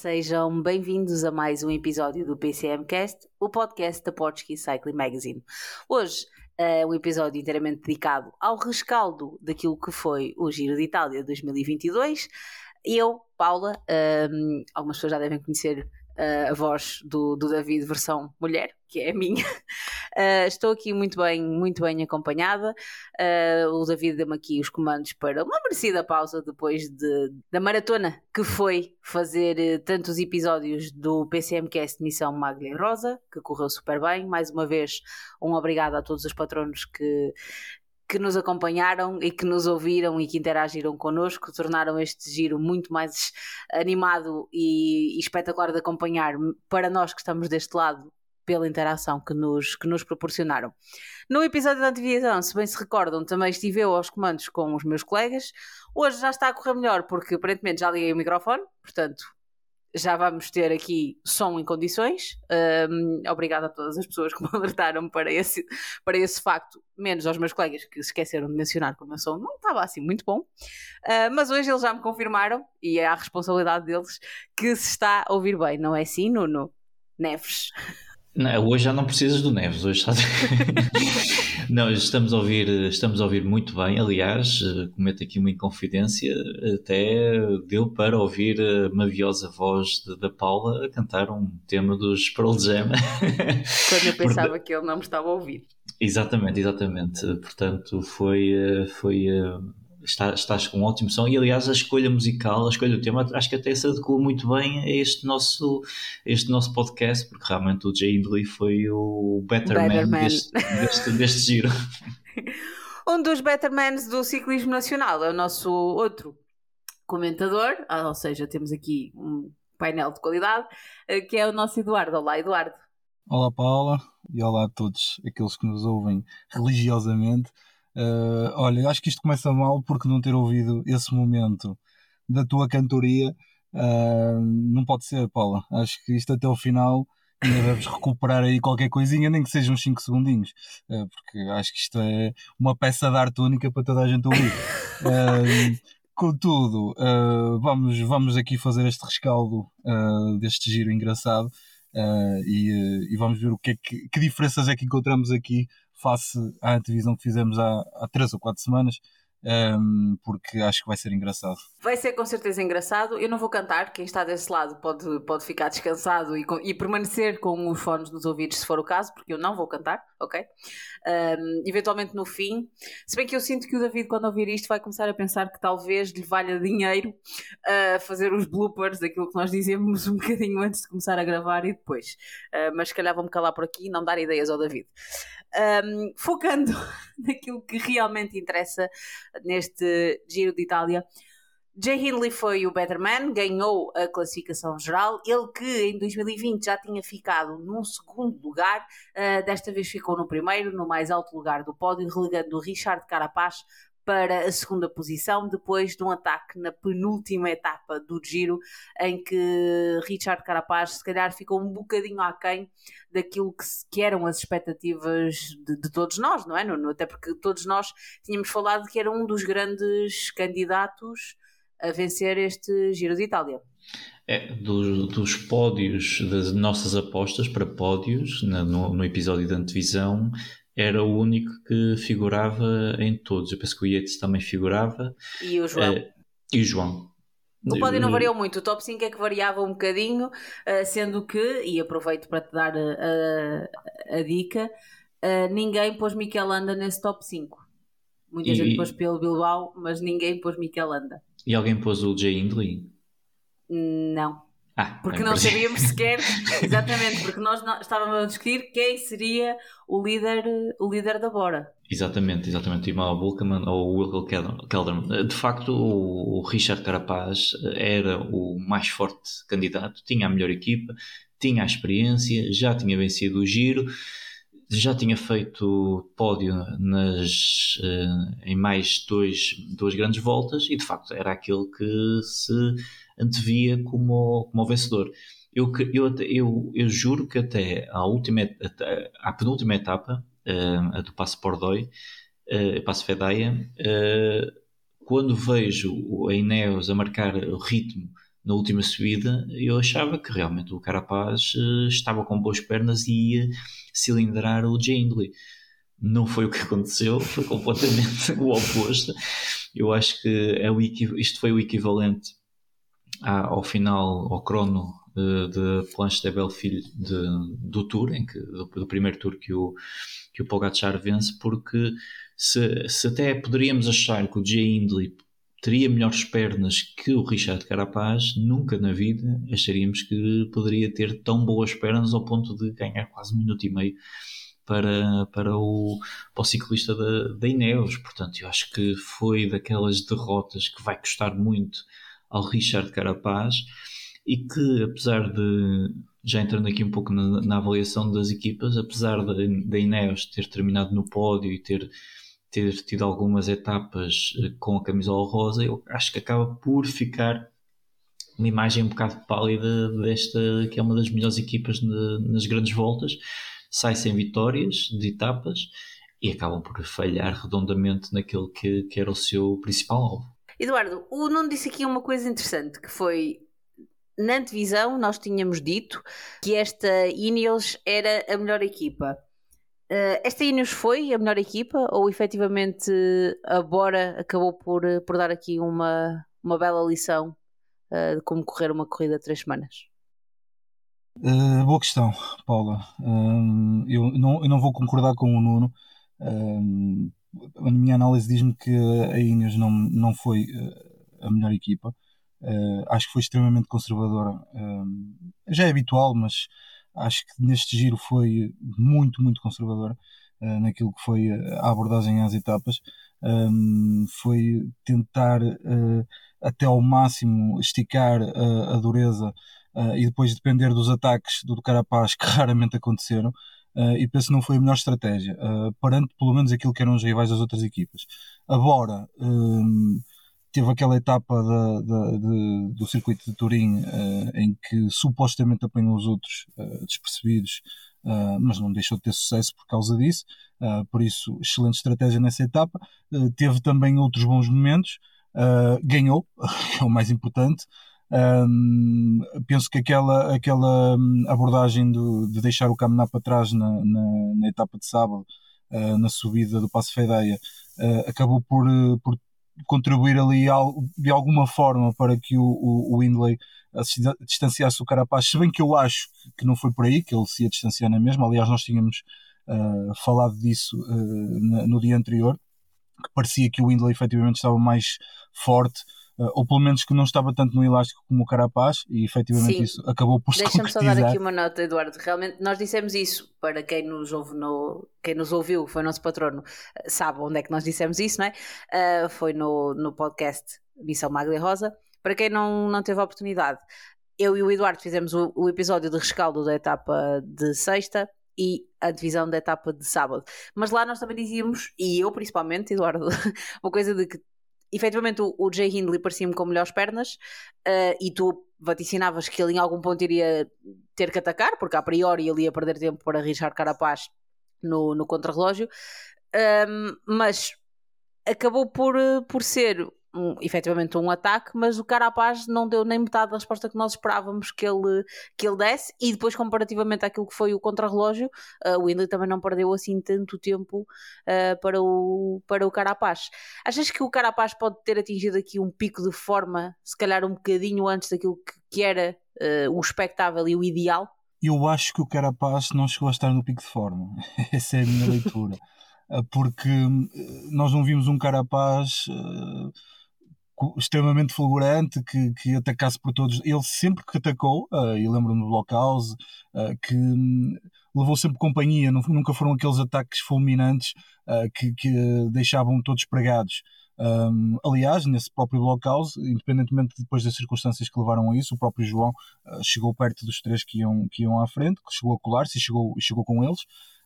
Sejam bem-vindos a mais um episódio do PCMcast, o podcast da Portuguese Cycling Magazine. Hoje é um episódio inteiramente dedicado ao rescaldo daquilo que foi o Giro de Itália 2022. Eu, Paula, um, algumas pessoas já devem conhecer a voz do, do, David versão mulher, que é a minha. Uh, estou aqui muito bem, muito bem acompanhada. Uh, o David deu-me aqui os comandos para uma merecida pausa depois de, da maratona que foi fazer tantos episódios do PCMcast Missão Maglia Rosa, que correu super bem. Mais uma vez, um obrigado a todos os patronos que, que nos acompanharam e que nos ouviram e que interagiram connosco, tornaram este giro muito mais animado e, e, espetacular de acompanhar para nós que estamos deste lado pela interação que nos, que nos proporcionaram. No episódio da antivisão, se bem se recordam, também estive eu aos comandos com os meus colegas. Hoje já está a correr melhor porque aparentemente já liguei o microfone, portanto já vamos ter aqui som em condições. Um, obrigada a todas as pessoas que me alertaram para esse, para esse facto, menos aos meus colegas que esqueceram de mencionar que o meu som não estava assim muito bom. Uh, mas hoje eles já me confirmaram, e é a responsabilidade deles, que se está a ouvir bem, não é assim, Nuno? Neves. Não, hoje já não precisas do Neves, hoje está... não, estamos a ouvir, estamos a ouvir muito bem. Aliás, cometo aqui uma inconfidência, até deu para ouvir a maviosa voz de, da Paula a cantar um tema dos Pearl Jam. Quando eu pensava Porque... que ele não me estava a ouvir. Exatamente, exatamente. Portanto, foi, foi está, estás com um ótimo som e aliás a escolha musical, a escolha do tema acho que até se adequou muito bem a este nosso, este nosso podcast porque realmente o Jay Hindley foi o better, better man, man. Deste, deste, deste giro um dos bettermans do ciclismo nacional é o nosso outro comentador, ah, ou seja, temos aqui um painel de qualidade, eh, que é o nosso Eduardo. Olá, Eduardo. Olá, Paula, e olá a todos aqueles que nos ouvem religiosamente. Uh, olha, acho que isto começa mal porque não ter ouvido esse momento da tua cantoria uh, não pode ser, Paula. Acho que isto até ao final ainda deves recuperar aí qualquer coisinha, nem que sejam uns 5 segundinhos, uh, porque acho que isto é uma peça de arte única para toda a gente ouvir. contudo, vamos, vamos aqui fazer este rescaldo deste giro engraçado. E, e, vamos ver o que, é que, que diferenças é que encontramos aqui face à antevisão que fizemos há, há três ou quatro semanas um, porque acho que vai ser engraçado. Vai ser com certeza engraçado. Eu não vou cantar, quem está desse lado pode, pode ficar descansado e, e permanecer com os fones nos ouvidos se for o caso, porque eu não vou cantar, ok? Um, eventualmente no fim, se bem que eu sinto que o David, quando ouvir isto, vai começar a pensar que talvez lhe valha dinheiro uh, fazer os bloopers daquilo que nós dizemos um bocadinho antes de começar a gravar e depois. Uh, mas se calhar vou-me calar por aqui e não dar ideias ao David. Um, focando naquilo que realmente interessa neste Giro de Itália. Jay Hindley foi o better man, ganhou a classificação geral. Ele que em 2020 já tinha ficado num segundo lugar, uh, desta vez ficou no primeiro, no mais alto lugar do pódio, relegando o Richard Carapaz para a segunda posição, depois de um ataque na penúltima etapa do giro, em que Richard Carapaz se calhar ficou um bocadinho aquém daquilo que, que eram as expectativas de, de, todos nós, não é, Nuno? Até porque todos nós tínhamos falado que era um dos grandes candidatos a vencer este Giro de Itália. É, dos, dos pódios, das nossas apostas para pódios, no, no episódio da antevisão, era o único que figurava em todos. Eu penso que o Yates também figurava. E o João. Uh, e o João. O pódio não variou muito, o top 5 é que variava um bocadinho, eh, sendo que, e aproveito para te dar a, a, a dica, uh, ninguém pôs Mikel Landa nesse top 5. Muita e, gente pôs pelo Bilbao, mas ninguém pôs Mikel Landa. E alguém pôs o Jay Hindley? Não. Ah, porque não sabíamos sequer, exatamente, porque nós não, estávamos a discutir quem seria o líder, o líder da Bora. Exatamente, exatamente, o Imal Bulkman ou o Wilco Kelderman. De facto, o Richard Carapaz era o mais forte candidato, tinha a melhor equipa, tinha a experiência, já tinha vencido o giro já tinha feito pódio nas, em mais dois, duas grandes voltas e de facto era aquele que se antevia como, como vencedor. Eu, eu, eu, eu juro que até à, última, até à penúltima etapa, a do Passo Pordoi, Passo Fedaia, quando vejo a Ineos a marcar o ritmo na última subida, eu achava que realmente o Carapaz uh, estava com boas pernas e ia cilindrar o Jay Hindley. Não foi o que aconteceu, foi completamente o oposto. Eu acho que é o isto foi o equivalente ao final, ao crono uh, de Planche de Belfilho de, do Tour, em que, do, do, primeiro Tour que o, que o Pogacar vence, porque se, se até poderíamos achar que o Jay Hindley teria melhores pernas que o Richard Carapaz, nunca na vida acharíamos que poderia ter tão boas pernas ao ponto de ganhar quase um minuto e meio para, para, o, para o ciclista da, da Ineos. Portanto, eu acho que foi daquelas derrotas que vai custar muito ao Richard Carapaz e que, apesar de, já entrando aqui um pouco na, na avaliação das equipas, apesar da Ineos ter terminado no pódio e ter ter tido algumas etapas eh, com a camisola rosa, eu acho que acaba por ficar uma imagem um bocado pálida desta, que é uma das melhores equipas nas grandes voltas, sai sem vitórias de etapas e acabam por falhar redondamente naquele que, que era o seu principal alvo. Eduardo, o Nuno disse aqui uma coisa interessante, que foi na antevisão nós tínhamos dito que esta Ineos era a melhor equipa. Uh, esta Ineos foi a melhor equipa ou efetivamente a Bora acabou por, eh, por dar aqui uma, uma bela lição uh, de como correr uma corrida de três semanas? Uh, boa questão, Paula. eu, não, eu não vou concordar com o Nuno. A minha análise diz-me que a Ineos não, não foi a melhor equipa. acho que foi extremamente conservadora. já é habitual, mas acho que neste giro foi muito, muito conservadora uh, naquilo que foi a abordagem às etapas. Um, foi tentar uh, até ao máximo esticar uh, a dureza e depois depender dos ataques do Carapaz que raramente aconteceram. E penso que não foi a melhor estratégia, parando pelo menos aquilo que eram os rivais das outras equipas. Agora, um, teve aquela etapa de, do circuito de Turim uh, em que supostamente apanhou os outros uh, despercebidos, uh, mas não deixou de ter sucesso por causa disso. por isso, excelente estratégia nessa etapa. teve também outros bons momentos, ganhou, que é o mais importante. Um, penso que aquela, aquela hum, abordagem do, de deixar o caminhar para trás na, na, na etapa de sábado, na subida do Passo Fedeia, acabou por, por contribuir ali de alguma forma para que o, o, o Windley distanciasse o Carapaz, se bem que eu acho que não foi por aí, que ele se ia distanciar na mesma. Aliás, nós tínhamos uh, falado disso uh, no dia anterior, que parecia que o Windley efetivamente estava mais forte uh, ou pelo menos que não estava tanto no elástico como o Carapaz, e efetivamente Sim. isso acabou por se Deixa-me só dar aqui uma nota, Eduardo. Realmente, nós dissemos isso para quem nos ouve no. Quem nos ouviu, foi o nosso patrono, sabe onde é que nós dissemos isso, não é? Uh, foi no, no podcast Missão Maglia Rosa. Para quem não, não teve a oportunidade, eu e o Eduardo fizemos o, o episódio de rescaldo da etapa de sexta e a divisão da etapa de sábado. Mas lá nós também dizíamos, e eu principalmente, Eduardo, uma coisa de que efetivamente o, o Jay Hindley parecia-me com melhores pernas uh, e tu vaticinavas que ele em algum ponto iria ter que atacar, porque a priori ele ia perder tempo para Richard Carapaz no, no contrarrelógio, um, mas acabou por, eh, por ser um, efetivamente um ataque, mas o Carapaz não deu nem metade da resposta que nós esperávamos que ele, que ele desse, e depois, comparativamente àquilo que foi o contrarrelógio, uh, o Windley também não perdeu assim tanto tempo uh, para, o, para o Carapaz. Achas que o Carapaz pode ter atingido aqui um pico de forma, se calhar um bocadinho antes daquilo que, que era uh, o expectável e o ideal? Eu acho que o Carapaz não chegou a estar no pico de forma. Essa é a minha leitura. Porque nós não vimos um Carapaz extremamente fulgurante que, que atacasse por todos. Ele sempre que atacou, uh, e lembro-me do Blockhouse, uh, que um, levou sempre companhia, nunca foram aqueles ataques fulminantes uh, que, que deixavam todos pregados. Um, aliás, nesse próprio Blockhouse, independentemente depois das circunstâncias que levaram a isso, o próprio João uh, chegou perto dos três que iam, que iam à frente, que chegou a colar-se e chegou, chegou com eles.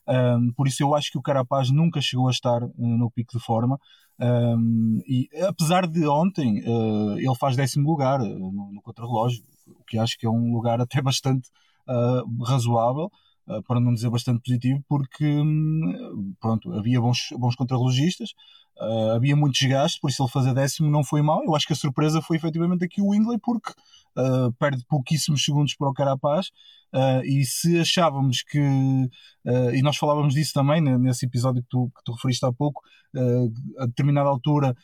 Um, por isso eu acho que o Carapaz nunca chegou a estar uh, no pico de forma. Um, e apesar de ontem uh, ele faz décimo lugar uh, no, no contrarrelógio, o que acho que é um lugar até bastante razoável. Uh, para não dizer bastante positivo, porque hum, pronto, havia bons, bons contrarrelogistas, uh, havia muito desgaste, por isso ele fazer décimo não foi mal. Eu acho que a surpresa foi efetivamente aqui o Windley, porque uh, perde pouquíssimos segundos para o Carapaz. e se achávamos que, e nós falávamos disso também nesse episódio que tu, que tu referiste há pouco, a determinada altura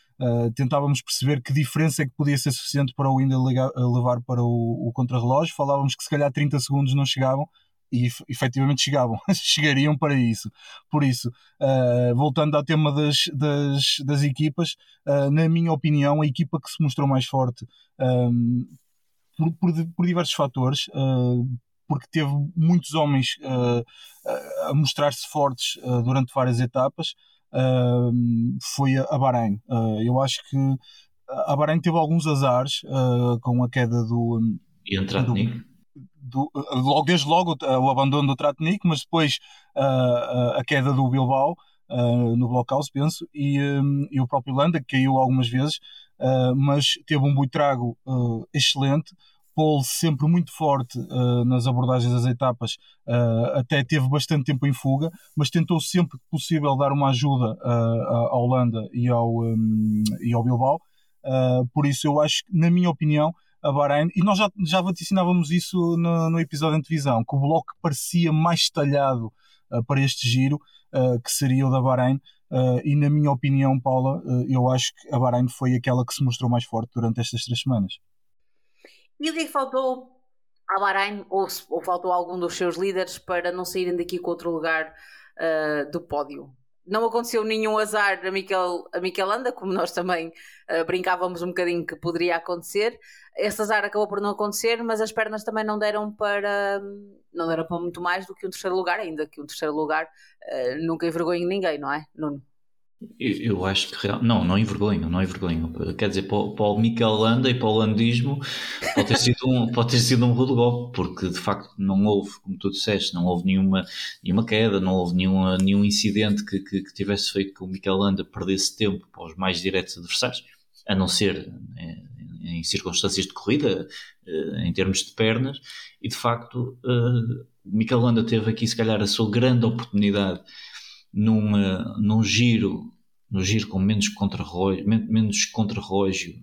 tentávamos perceber que diferença é que podia ser suficiente para o Windley levar para o, o contrarrelógio. Falávamos que se calhar 30 segundos não chegavam e efetivamente chegavam, chegariam para isso. Por isso, uh, voltando ao tema das, das, das equipas, uh, na minha opinião, a equipa que se mostrou mais forte um, por, por, por, diversos fatores, uh, porque teve muitos homens a mostrar-se fortes durante várias etapas, foi a Bahrein. eu acho que a Bahrein teve alguns azares com a queda do. E entrar do, do, logo, desde logo o abandono do Tratnik, mas depois uh, a queda do Bilbao uh, no blockhouse, penso, e, e, o próprio Landa, que caiu algumas vezes, uh, mas teve um buitrago excelente. Paul sempre muito forte nas abordagens das etapas, até teve bastante tempo em fuga, mas tentou sempre que possível dar uma ajuda ao Landa e ao, um, e ao Bilbao. por isso, eu acho na minha opinião, a Bahrein, e nós já, já vaticinávamos isso no, no episódio de antevisão, que o bloco parecia mais talhado uh, para este giro, uh, que seria o da Bahrein, uh, e na minha opinião, Paula, eu acho que a Bahrein foi aquela que se mostrou mais forte durante estas três semanas. E o que é faltou à Bahrein, ou, ou faltou algum dos seus líderes, para não saírem daqui com outro lugar do pódio? Não aconteceu nenhum azar a Miquel, a Miquelanda, como nós também uh, brincávamos um bocadinho que poderia acontecer. Esse azar acabou por não acontecer, mas as pernas também não deram para não deram para muito mais do que um terceiro lugar, ainda que um terceiro lugar uh, nunca envergonhe ninguém, não é, Nuno? Eu, acho que real... não, não envergonho, não envergonho. Quer dizer, para, para o Miquel Landa e para o landismo pode ter sido um, pode ter sido um rude golpe, porque de facto não houve, como tu disseste, não houve nenhuma, nenhuma queda, não houve nenhuma, nenhum incidente que, que, que tivesse feito que o Miquel Landa perdesse tempo para os mais diretos adversários, a não ser em, em circunstâncias de corrida, eh, em termos de pernas, e de facto eh, o Miquel Landa teve aqui se calhar a sua grande oportunidade num, num giro, no giro com menos contrarrelógio, menos contrarrelógio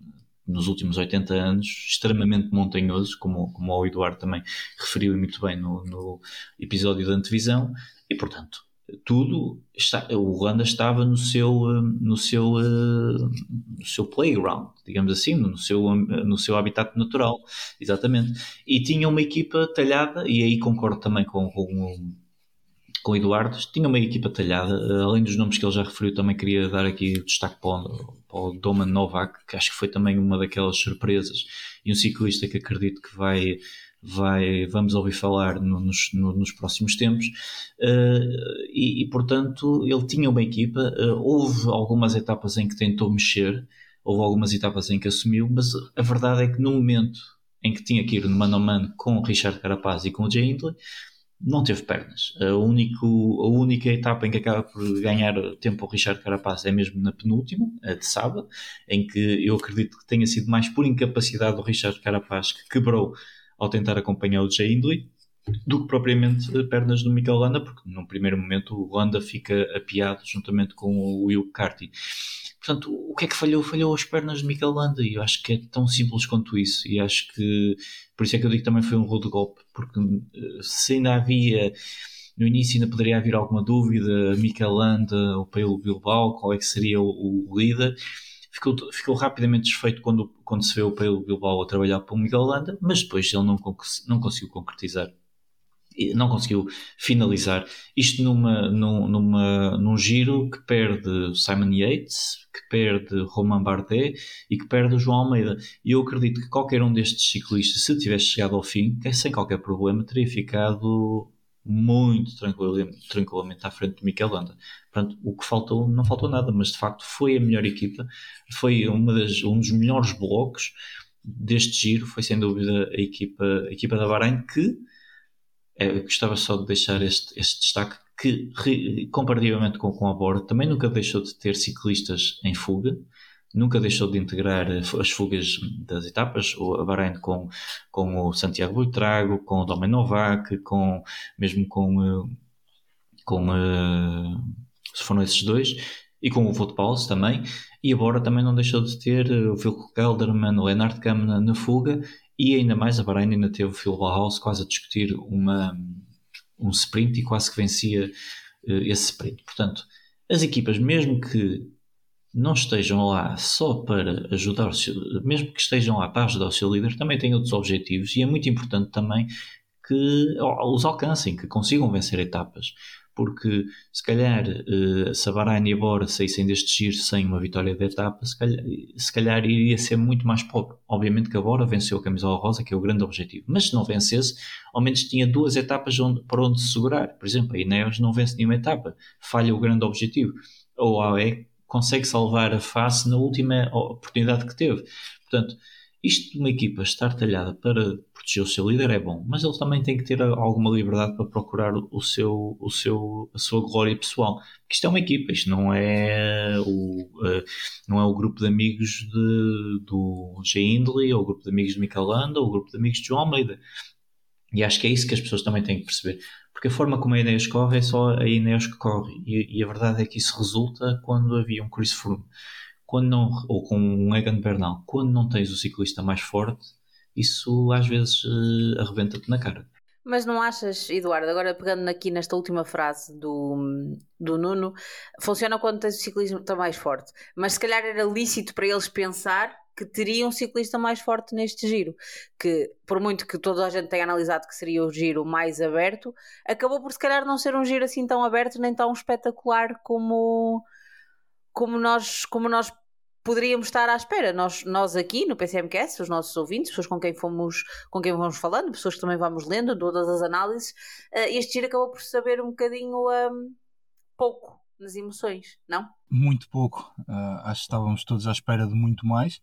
nos últimos 80 anos, extremamente montanhoso, como, como o Eduardo também referiu muito bem no, no episódio da antevisão, e portanto, tudo está, o Ruanda estava no seu no seu no seu playground digamos assim no seu no seu habitat natural exatamente. E tinha uma equipa talhada e aí concordo também com, com com o Eduardo, tinha uma equipa talhada, eh, além dos nomes que ele já referiu, também queria dar aqui destaque para o, para o Doman Novak, que acho que foi também uma daquelas surpresas, e um ciclista que acredito que vai, vai vamos ouvir falar no, nos, no, nos próximos tempos, uh, e, e, portanto ele tinha uma equipa, uh, houve algumas etapas em que tentou mexer, houve algumas etapas em que assumiu, mas a verdade é que no momento em que tinha que ir no mano a mano com o Richard Carapaz e com o Jay Hindley, não teve pernas. A, único, a única etapa em que acaba por ganhar tempo o Richard Carapaz é mesmo na penúltima, a de sábado, em que eu acredito que tenha sido mais por incapacidade do Richard Carapaz que quebrou ao tentar acompanhar o Jay Hindley do que propriamente pernas do Mikel Landa, porque num primeiro momento o Landa fica apiado juntamente com o Will Carty. Portanto, o que é que falhou? Falhou as pernas de Mikel Landa e eu acho que é tão simples quanto isso. E acho que por isso é que eu digo que também foi um rude golpe, porque eh, se ainda havia no início ainda poderia haver alguma dúvida, Mikel Landa ou Paulo Bilbao, qual é que seria o, o líder, ficou, ficou rapidamente desfeito quando, quando se vê o Paulo Bilbao a trabalhar para o Miguel Landa, mas depois ele não, não conseguiu concretizar não conseguiu finalizar. Isto numa, numa, num giro que perde Simon Yates, que perde Romain Bardet e que perde o João Almeida. E eu acredito que qualquer um destes ciclistas, se tivesse chegado ao fim, sem qualquer problema, teria ficado muito tranquilamente, tranquilamente à frente do Mikel Landa. Portanto, o que faltou, não faltou nada, mas de facto foi a melhor equipa, foi uma das, um dos melhores blocos deste giro, foi sem dúvida a equipa, a equipa da Bahrein que é, gostava só de deixar este, este destaque que, comparativamente com, com a Bora, também nunca deixou de ter ciclistas em fuga, nunca deixou de integrar as fugas das etapas, a Bahrein com, com o Santiago Buitrago, com o Domen Novak, com, mesmo com, eh, com uh, foram esses dois, e com o Paulo também, e agora também não deixou de ter o Phil Kelderman, o Lennart Kamna na fuga, e ainda mais a Bahrein ainda teve o Phil Bauhaus quase a discutir uma, um sprint e quase que vencia uh, esse sprint. Portanto, as equipas, mesmo que não estejam lá só para ajudar o seu, mesmo que estejam lá para ajudar o seu líder, também têm outros objetivos e é muito importante também que os alcancem, que consigam vencer etapas. Porque se calhar se a e Bora saíssem deste giro sem uma vitória de etapa, se calhar, se calhar iria ser muito mais pobre. Obviamente que Bora venceu a camisola rosa, que é o grande objetivo. Mas se não vencesse, ao menos tinha duas etapas onde, para onde se segurar. Por exemplo, a Ineos não vence nenhuma etapa, falha o grande objetivo. Ou a AE consegue salvar a face na última oportunidade que teve. Portanto, isto de uma equipa estar talhada para proteger o seu líder é bom, mas ele também tem que ter alguma liberdade para procurar o seu, o seu, a sua glória pessoal. Porque isto é uma equipa, isto não é o, uh, não é o grupo de amigos de, do Jay Hindley, ou o grupo de amigos de Mikel Landa, ou o grupo de amigos de João Almeida. E acho que é isso que as pessoas também têm que perceber. Porque a forma como a Ineos corre é só a Ineos que corre. E, e, a verdade é que isso resulta quando havia um Chris Froome. Quando não, ou com um Egan Bernal. Quando não tens o ciclista mais forte, isso às vezes uh, arrebenta-te na cara. Mas não achas, Eduardo, agora pegando aqui nesta última frase do, do Nuno, funciona quando tens o ciclista mais forte. Mas se calhar era lícito para eles pensar que teria um ciclista mais forte neste giro. Que, por muito que toda a gente tenha analisado que seria o giro mais aberto, acabou por se calhar não ser um giro assim tão aberto nem tão espetacular como, como, nós, como nós poderíamos estar à espera. Nós, nós aqui no PCMQS, os nossos ouvintes, pessoas com quem fomos, com quem vamos falando, pessoas que também vamos lendo, todas as análises, uh, este giro acabou por saber um bocadinho um, pouco nas emoções, não? Muito pouco. Uh, acho que estávamos todos à espera de muito mais.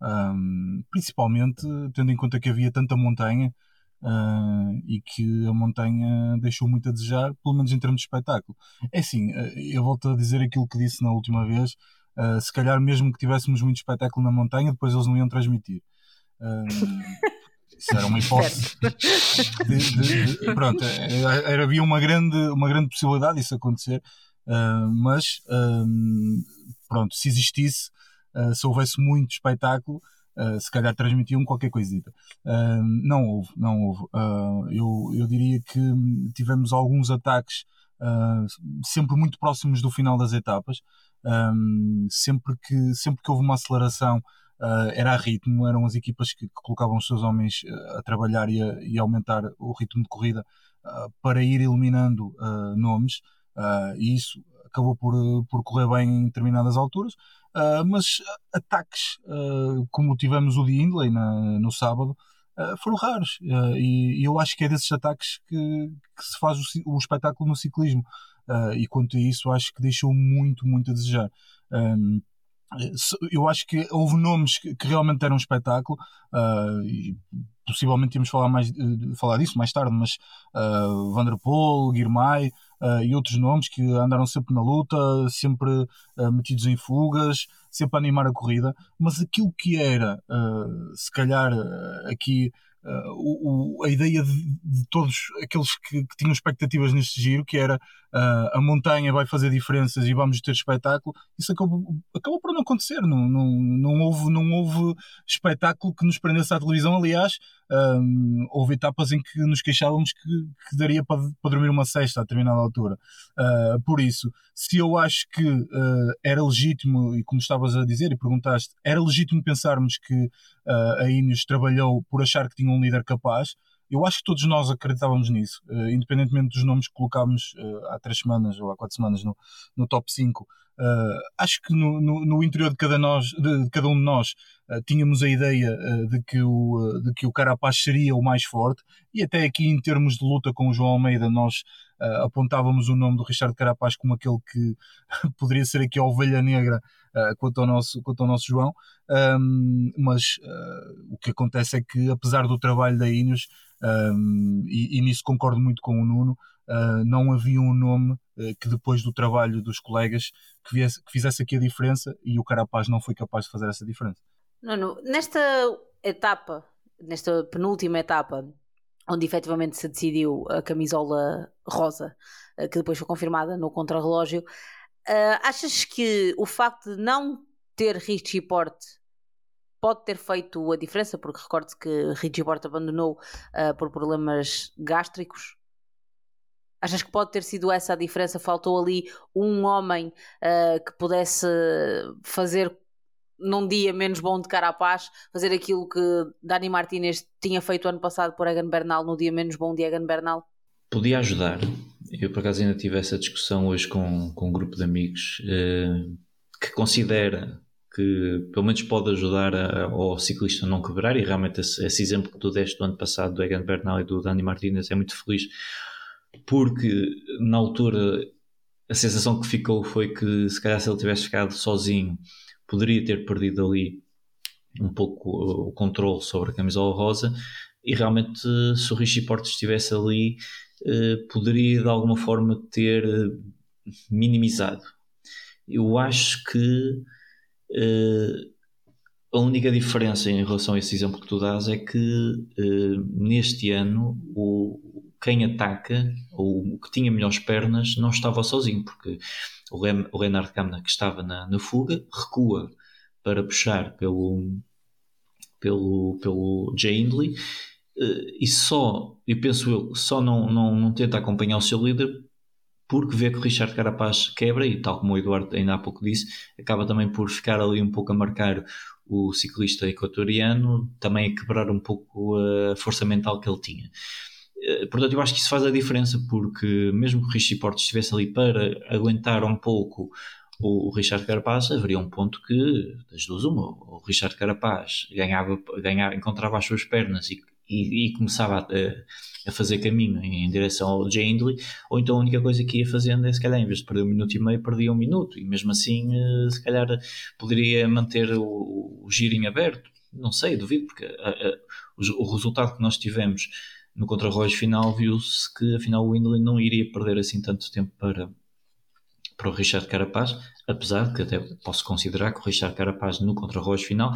Um, principalmente tendo em conta que havia tanta montanha uh, e que a montanha deixou muito a desejar, pelo menos em termos de espetáculo. É assim, uh, eu volto a dizer aquilo que disse na última vez: uh, se calhar, mesmo que tivéssemos muito espetáculo na montanha, depois eles não iam transmitir. isso era uma hipótese. De, de, de, pronto, era, era, havia uma grande, uma grande possibilidade disso acontecer, mas pronto, se existisse uh, se houvesse muito espetáculo, uh, se calhar transmitiam qualquer coisita. Uh, não houve, não houve. eu, eu diria que tivemos alguns ataques sempre muito próximos do final das etapas. Um, sempre, que, sempre que houve uma aceleração, Uh, era a ritmo, eram as equipas que, que colocavam os seus homens uh, a trabalhar e a, e aumentar o ritmo de corrida uh, para ir eliminando nomes, e isso acabou por, por correr bem em determinadas alturas. Uh, mas ataques uh, como tivemos o de Hindley na, no sábado uh, foram raros e, e, eu acho que é desses ataques que, que se faz o, o, espetáculo no ciclismo e quanto a isso acho que deixou muito, muito a desejar. Um, eu acho que houve nomes que, realmente deram um espetáculo e possivelmente íamos falar, mais, falar disso mais tarde, mas uh, Van der Poel, Guirmay, uh, e outros nomes que andaram sempre na luta, sempre uh, metidos em fugas, sempre a animar a corrida, mas aquilo que era, uh, se calhar, aqui o, o, a ideia de, de, todos aqueles que, que, tinham expectativas neste giro, que era uh, a montanha vai fazer diferenças e vamos ter espetáculo, isso acabou, acabou por não acontecer. Não, não, não, houve, não houve espetáculo que nos prendesse à televisão. Aliás, um, houve etapas em que nos queixávamos que, que daria para, para, dormir uma cesta a determinada altura. Uh, por isso, se eu acho que uh, era legítimo, e como estavas a dizer e perguntaste, era legítimo pensarmos que uh, a Ineos trabalhou por achar que tinha um líder capaz, eu acho que todos nós acreditávamos nisso, uh, independentemente dos nomes que colocámos uh, há três semanas ou há quatro semanas no, no top 5. Uh, eh, acho que no, no, no, interior de cada, nós, de, de cada um de nós tínhamos a ideia de, que o, de que o Carapaz seria o mais forte e até aqui em termos de luta com o João Almeida nós apontávamos o nome do Richard Carapaz como aquele que poderia ser aqui a ovelha negra uh, quanto, ao nosso, quanto ao nosso João, um, mas uh, o que acontece é que apesar do trabalho da Ineos, Um, e, e, nisso concordo muito com o Nuno. Uh, não havia um nome uh, que depois do trabalho dos colegas que, viesse, que fizesse aqui a diferença e o Carapaz não foi capaz de fazer essa diferença. Nuno, nesta etapa, nesta penúltima etapa, onde efetivamente se decidiu a camisola rosa, uh, que depois foi confirmada no contrarrelógio, achas que o facto de não ter Richie Porte pode ter feito a diferença, porque recordo que Richie Porte abandonou uh, por problemas gástricos. Achas que pode ter sido essa a diferença? Faltou ali um homem uh, que pudesse fazer num dia menos bom de Carapaz, fazer aquilo que Dani Martinez tinha feito ano passado por Egan Bernal no dia menos bom de Egan Bernal? Podia ajudar. Eu por acaso ainda tive essa discussão hoje com, com um grupo de amigos uh, que considera que pelo menos pode ajudar a, ao ciclista a não quebrar e realmente esse, esse, exemplo que tu deste do ano passado do Egan Bernal e do Dani Martinez é muito feliz porque na altura a sensação que ficou foi que se calhar se ele tivesse ficado sozinho poderia ter perdido ali um pouco o controle sobre a camisola rosa e realmente se o Richie Porte estivesse ali eh, poderia de alguma forma ter minimizado. Eu acho que a única diferença em relação a esse exemplo que tu dás é que uh, neste ano o, quem ataca, ou o que tinha melhores pernas, não estava sozinho, porque o, Rem, o Reinhard Kamna, que estava na, na fuga, recua para puxar pelo, pelo, pelo Jay Hindley uh, e só, eu penso eu, só não, não, não tenta acompanhar o seu líder porque vê que o Richard Carapaz quebra e, tal como o Eduardo ainda há pouco disse, acaba também por ficar ali um pouco a marcar o ciclista equatoriano, também a quebrar um pouco a força mental que ele tinha. Eh, portanto, eu acho que isso faz a diferença, porque mesmo que o Richie Porte estivesse ali para aguentar um pouco o Richard Carapaz, haveria um ponto que, das duas uma, o Richard Carapaz ganhava, ganhava, encontrava as suas pernas e, e, e começava a, a fazer caminho em direção ao Jay Hindley, ou então a única coisa que ia fazendo é se calhar em vez de perder um minuto e meio, perdia um minuto, e mesmo assim eh, se calhar poderia manter o, o girinho aberto, não sei, duvido, porque a, a, o, o, resultado que nós tivemos no contrarrojo final viu-se que afinal o Hindley não iria perder assim tanto tempo para, para o Richard Carapaz, apesar que até posso considerar que o Richard Carapaz no contrarrojo final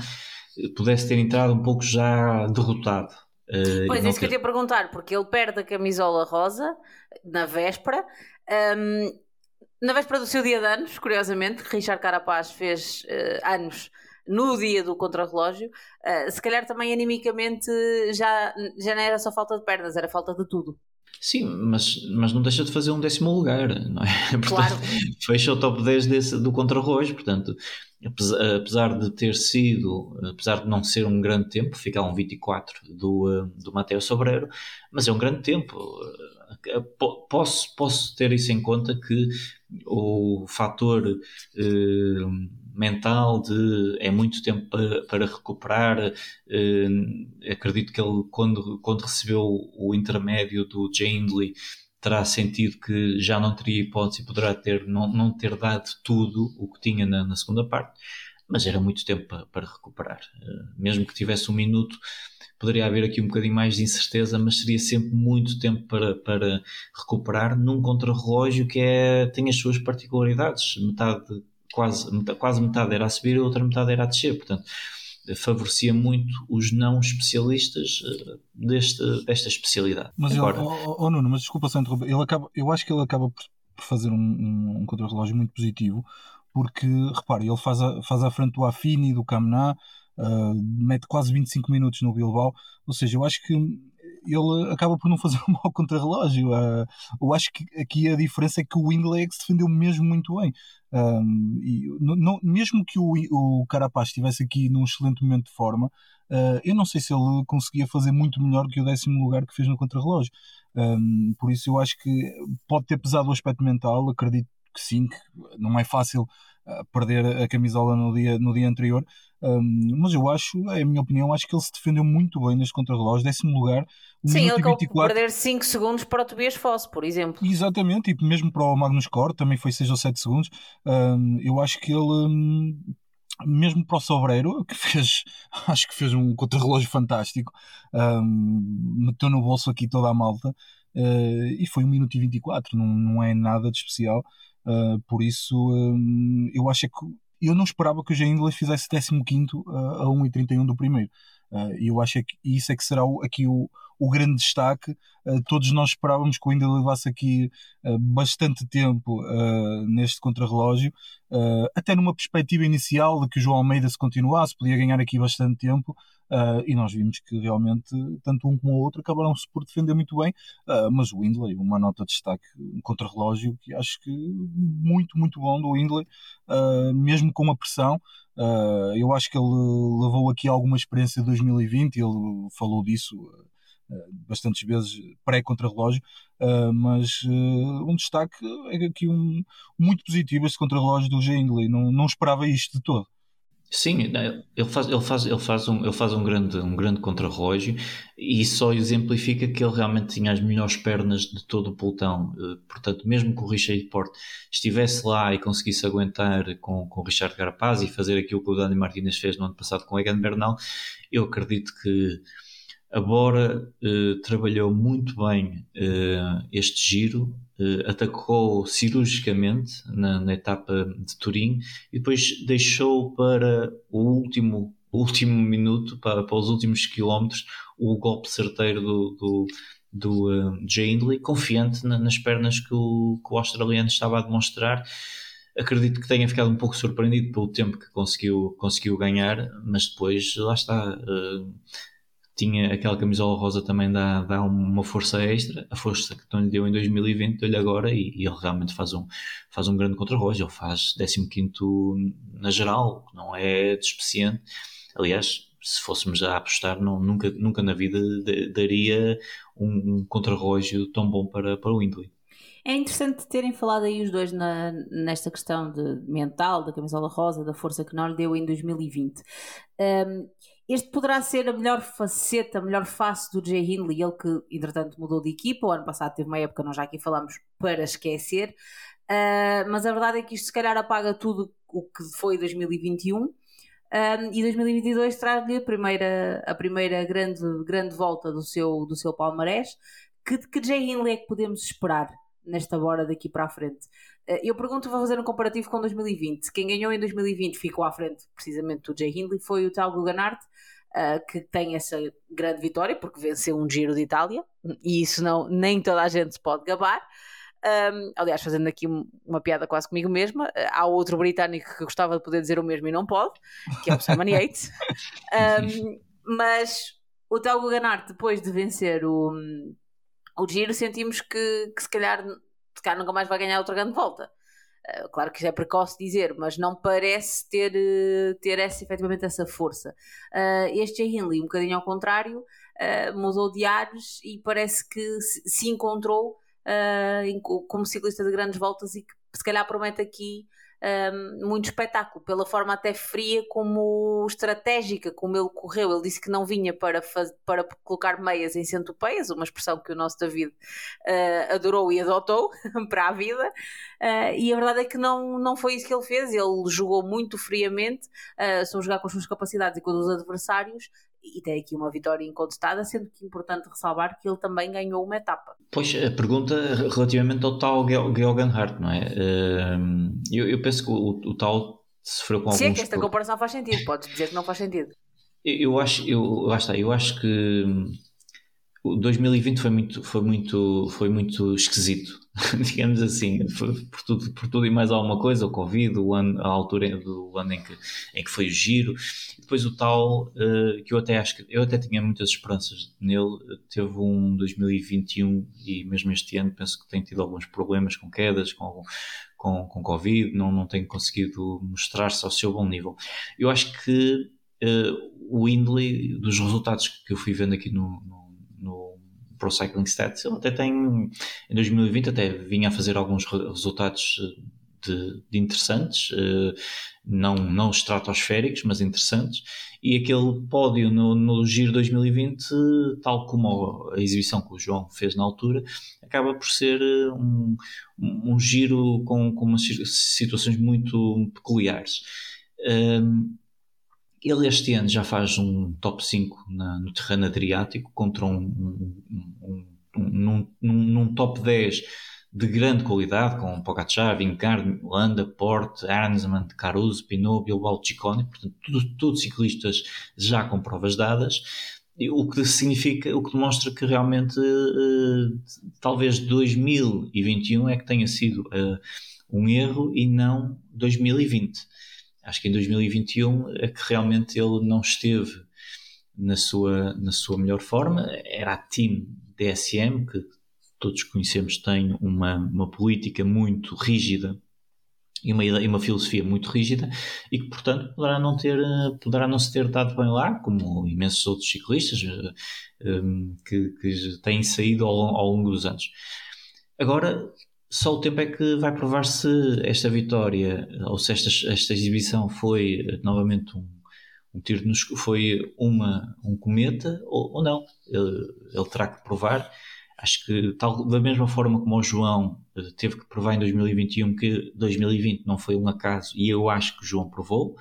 eh, pudesse ter entrado um pouco já derrotado Uh, pois, é isso que eu te ia perguntar, porque ele perde a camisola rosa na véspera. Um, na véspera do seu dia de anos, curiosamente, Richard Carapaz fez uh, anos no dia do contrarrelógio, uh, se calhar também animicamente já, já não era só falta de pernas, era falta de tudo. Sim, mas, mas não deixa de fazer um décimo lugar, não é? Portanto, claro. Fecha o top 10 desse, do contrarrojo, portanto, apesar de ter sido, apesar de não ser um grande tempo, ficar um 24 do, do Mateo Sobreiro, mas é um grande tempo. Posso, posso ter isso em conta que o fator eh, mental de é muito tempo para, para recuperar. Eh, acredito que ele, quando, quando recebeu o intermédio do Jandley, terá sentido que já não teria hipótese e poderá ter, não, não ter dado tudo o que tinha na, na segunda parte, mas era muito tempo para, para recuperar. Uh, mesmo que tivesse um minuto, poderia haver aqui um bocadinho mais de incerteza, mas seria sempre muito tempo para, para recuperar num contrarrelógio que é, tem as suas particularidades. Metade, quase, metade, quase metade era a subir e a outra metade era a descer. Portanto, favorecia muito os não especialistas eh, deste, desta especialidade. Mas Agora, ele, oh, oh, Nuno, mas desculpa só interromper, ele acaba, eu acho que ele acaba por, por fazer um, um, um contrarrelógio muito positivo, porque, repare, ele faz a, faz à frente do Afini, do Camná, uh, mete quase 25 minutos no Bilbao, ou seja, eu acho que ele acaba por não fazer um mau contrarrelógio. Uh, eu acho que aqui a diferença é que o Windley é se defendeu mesmo muito bem. Um, e não, mesmo que o, o Carapaz estivesse aqui num excelente momento de forma, uh, eu não sei se ele conseguia fazer muito melhor que o décimo lugar que fez no contrarrelógio. Um, por isso eu acho que pode ter pesado o aspecto mental, acredito que sim, que não é fácil perder a camisola no dia, no dia anterior. Um, mas eu acho, é a minha opinião, acho que ele se defendeu muito bem neste contrarrelógio, décimo lugar. Sim, ele acabou 24... perder 5 segundos para o Tobias Fosse, por exemplo. Exatamente, e mesmo para o Magnus Cor também foi 6 ou 7 segundos. Um, eu acho que ele. Um, mesmo para o Sobreiro, que fez, acho que fez um contrarrelógio fantástico, um, meteu no bolso aqui toda a malta uh, e foi 1 minuto e 24, não, não é nada de especial. Uh, por isso, um, eu acho que eu não esperava que o Jay Hindley fizesse 15 uh, a 1,31 do primeiro. E eu acho que isso é que será aqui o, o grande destaque. Todos nós esperávamos que o Indy levasse aqui bastante tempo neste contrarrelógio, até numa perspectiva inicial de que o João Almeida se continuasse, podia ganhar aqui bastante tempo. E nós vimos que realmente tanto um como o outro acabaram-se por defender muito bem, mas o Windley, uma nota de destaque, um contrarrelógio que acho que muito, muito bom do Windley, mesmo com a pressão. Uh, eu acho que ele levou aqui alguma experiência de 2020, ele falou disso uh, bastantes vezes pré-contrarrelógio, uh, mas um destaque é aqui um, muito positivo este contrarrelógio do G. Ingley, não, não esperava isto de todo. Sim, né, ele faz, ele faz, ele faz, um, ele faz um grande, um grande contrarrelógio e só exemplifica que ele realmente tinha as melhores pernas de todo o pelotão. Eh, portanto, mesmo que o Richard Porte estivesse lá e conseguisse aguentar com, com o Richard Carapaz e fazer aquilo que o Dani Martinez fez no ano passado com o Egan Bernal, eu acredito que a Bora eh, trabalhou muito bem eh, este giro uh, atacou cirurgicamente na, na, etapa de Turim e depois deixou para o último, último minuto, para, para os últimos quilómetros, o golpe certeiro do, do, do uh, Jay Hindley, confiante na, nas pernas que o, que o australiano estava a demonstrar acredito que tenha ficado um pouco surpreendido pelo tempo que conseguiu, conseguiu ganhar, mas depois lá está. Uh, tinha aquela camisola rosa também dá, dá uma força extra, a força que não lhe deu em 2020 deu-lhe agora e, e, ele realmente faz um, faz um grande contra-relógio, ele faz 15 na geral, não é despeciente, aliás se fôssemos a apostar não, nunca, nunca na vida daria um, um contra-relógio tão bom para, para o Windley. É interessante terem falado aí os dois na, nesta questão de mental, da camisola rosa, da força que não lhe deu em 2020. Um, este poderá ser a melhor faceta, a melhor face do Jay Hindley, ele que entretanto mudou de equipa, o ano passado teve uma época, nós já aqui falamos, para esquecer, uh, mas a verdade é que isto se calhar apaga tudo o que foi 2021 um, e 2022 traz-lhe a primeira, a primeira grande, grande volta do seu, do seu palmarés. Que, que Jay Hindley é que podemos esperar nesta hora daqui para a frente? Uh, eu pergunto, vou fazer um comparativo com 2020. Quem ganhou em 2020 ficou à frente precisamente do Jay Hindley foi o Tal Guggenhardt, uh, que tem essa grande vitória, porque venceu um Giro de Itália, e isso não, nem toda a gente se pode gabar. Um, aliás, fazendo aqui uma piada quase comigo mesma, há outro britânico que gostava de poder dizer o mesmo e não pode, que é o Simon Yates. Um, mas o Theo Guggenhardt, depois de vencer o, o Giro, sentimos que, que se, calhar, se calhar nunca mais vai ganhar outra grande volta. Eh, claro que já é precoce dizer, mas não parece ter, eh, ter essa, efetivamente essa força. Uh, este Jay Hindley, um bocadinho ao contrário, mudou de ares e parece que se, encontrou como ciclista de grandes voltas e que se calhar promete aqui um, muito espetáculo, pela forma até fria como estratégica como ele correu. Ele disse que não vinha para, faz, para colocar meias em centopeias, uma expressão que o nosso David uh, adorou e adotou para a vida. Uh, e a verdade é que não, não foi isso que ele fez. Ele jogou muito friamente, uh, só jogar com as suas capacidades e com os adversários, e tem aqui uma vitória incontestada, sendo que é importante ressalvar que ele também ganhou uma etapa. Pois, a pergunta relativamente ao tal Georgen Hart, não é? Ehm, eu, eu penso que o, o tal sofreu com alguns... Sim, que esta comparação faz sentido, podes dizer que não faz sentido. Eu, eu acho, eu, lá está, eu acho que o 2020 foi muito, foi muito, foi muito esquisito, digamos assim, por tudo, por tudo e mais alguma coisa, o Covid, o ano, a altura do ano em que, em que foi o giro, depois o tal, uh, que eu até acho que, eu até tinha muitas esperanças nele, teve um 2021 e mesmo este ano penso que tem tido alguns problemas com quedas, com, com, com Covid, não, não tem conseguido mostrar-se ao seu bom nível. Eu acho que uh, o Indley, dos resultados que eu fui vendo aqui no, no Pro Cycling Stats, ele até tem, em 2020 até vinha a fazer alguns resultados eh, de, de interessantes, uh, não, não estratosféricos, mas interessantes, e aquele pódio no, no Giro 2020, tal como a exibição que o João fez na altura, acaba por ser eh, um, um giro com, com umas situações muito peculiares. Um, ele este ano já faz um top 5 na, no terreno Adriático contra um, um, um, um num, num, top 10 de grande qualidade, com Pogacar, Vingegaard, Landa, Porte, Arnsman, Caruso, Pinot, Bilbao, Ciccone, portanto, tudo, tudo ciclistas já com provas dadas, o que significa, o que demonstra que realmente uh, talvez 2021 é que tenha sido uh, um erro e não 2020 acho que em 2021 é que realmente ele não esteve na sua, na sua melhor forma. Era a Team DSM, que todos conhecemos, tem uma, uma política muito rígida e uma, e uma filosofia muito rígida e que, portanto, poderá não, ter, poderá não se ter dado bem lá, como imensos outros ciclistas um, que, que têm saído ao, ao longo dos anos. Agora, só o tempo é que vai provar se esta vitória ou se esta, esta exibição foi eh, novamente um, um tiro nos foi uma, um cometa ou, ou não. Ele, ele, terá que provar. Acho que tal, da mesma forma como o João eh, teve que provar em 2021 que 2020 não foi um acaso e eu acho que o João provou.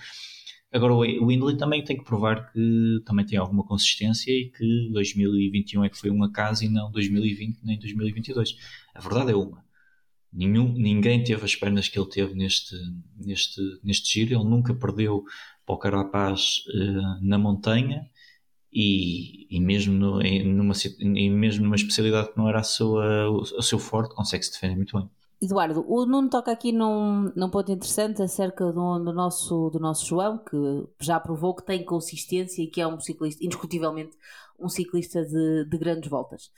Agora o Windley também tem que provar que também tem alguma consistência e que 2021 é que foi um acaso e não 2020 nem 2022. A verdade é uma. Nenhum, ninguém teve as pernas que ele teve neste, neste, neste giro. Ele nunca perdeu para o Carapaz uh, na montanha e, e mesmo, no, em, numa, e mesmo numa especialidade que não era a sua, o, o seu forte, consegue-se defender muito bem. Eduardo, o Nuno toca aqui num, num ponto interessante acerca do, do, nosso, do nosso João, que já provou que tem consistência e que é um ciclista, indiscutivelmente, um ciclista de, de grandes voltas.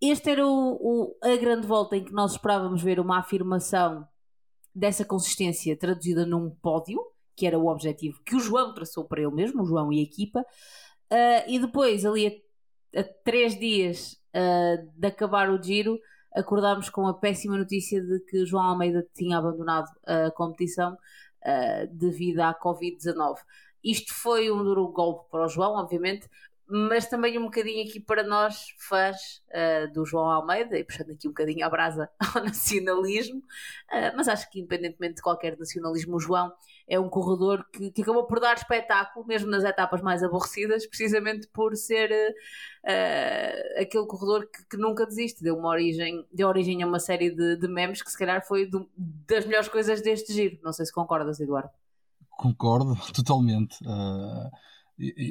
Este era o, o, a grande volta em que nós esperávamos ver uma afirmação dessa consistência traduzida num pódio, que era o objetivo que o João traçou para ele mesmo, o João e a equipa, uh, e depois, ali a, a três dias uh, de acabar o giro, acordámos com a péssima notícia de que João Almeida tinha abandonado a competição uh, devido à Covid-19. Isto foi um duro golpe para o João, obviamente, mas também um bocadinho aqui para nós, fãs uh, do João Almeida, e puxando aqui um bocadinho a brasa ao nacionalismo, uh, mas acho que independentemente de qualquer nacionalismo, o João é um corredor que, que acabou por dar espetáculo, mesmo nas etapas mais aborrecidas, precisamente por ser uh, aquele corredor que, que, nunca desiste, deu uma origem, deu origem a uma série de, de memes que se calhar foi do, das melhores coisas deste giro. Não sei se concordas, Eduardo. Concordo, totalmente. Uh